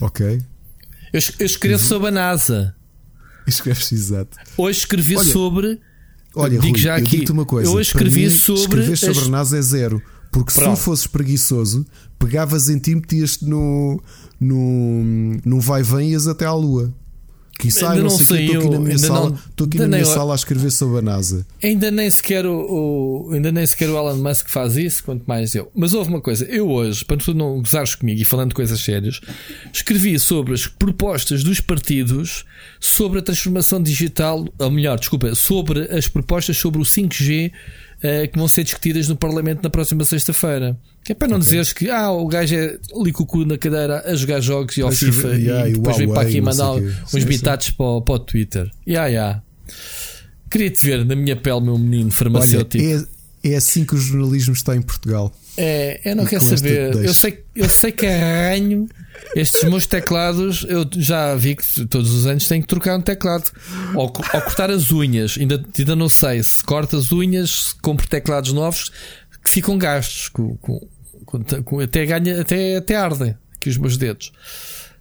Ok? eu, eu escrevo sobre a NASA. Escreves exato. Hoje escrevi Olha, sobre. Olha, digo Rui, já eu aqui. digo-te uma coisa. Eu hoje escrevi mim, sobre. Escrever sobre as- a NASA é zero. Porque se Pronto. tu fosses preguiçoso, pegavas em ti, metias-te no, no, no vai-vem e ias até à Lua. Que sai, Ainda não não sei estou aqui na minha sala, não- aqui na minha nem- sala a escrever sobre a NASA. Ainda nem sequer o, o- ainda nem sequer o Elon Musk faz isso, quanto mais eu. Mas houve uma coisa, eu hoje, para tu não gozares comigo e falando de coisas sérias, escrevi sobre as propostas dos partidos sobre a transformação digital, ou melhor, desculpa, sobre as propostas sobre o 5G eh, que vão ser discutidas no Parlamento na próxima sexta-feira. Que é para não dizeres que ah, o gajo é ali com o cu na cadeira a jogar jogos e ao FIFA yeah, e depois vem para aqui mandar uns bitados para, o- para o Twitter. Ya, ya. Queria-te ver na minha pele, meu menino Olha, farmacêutico. é, é assim que o jornalismo está em Portugal. É, eu não E quero saber. Eu sei, eu sei que arranho estes meus teclados. Eu já vi que todos os anos tenho que trocar um teclado. Ou, ou cortar as unhas. Ainda, ainda não sei se corto as unhas, se compro teclados novos que ficam gastos. Com, com- com- com- até, ganha, até, até ardem aqui os meus dedos.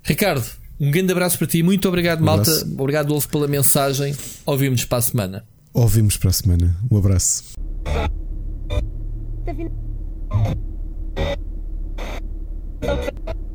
Ricardo, um grande abraço para ti. Muito obrigado, Um malta. Obrigado, Wolf, pela mensagem. Ouvimos para a semana. Ouvimos para a semana. Um abraço. Okay.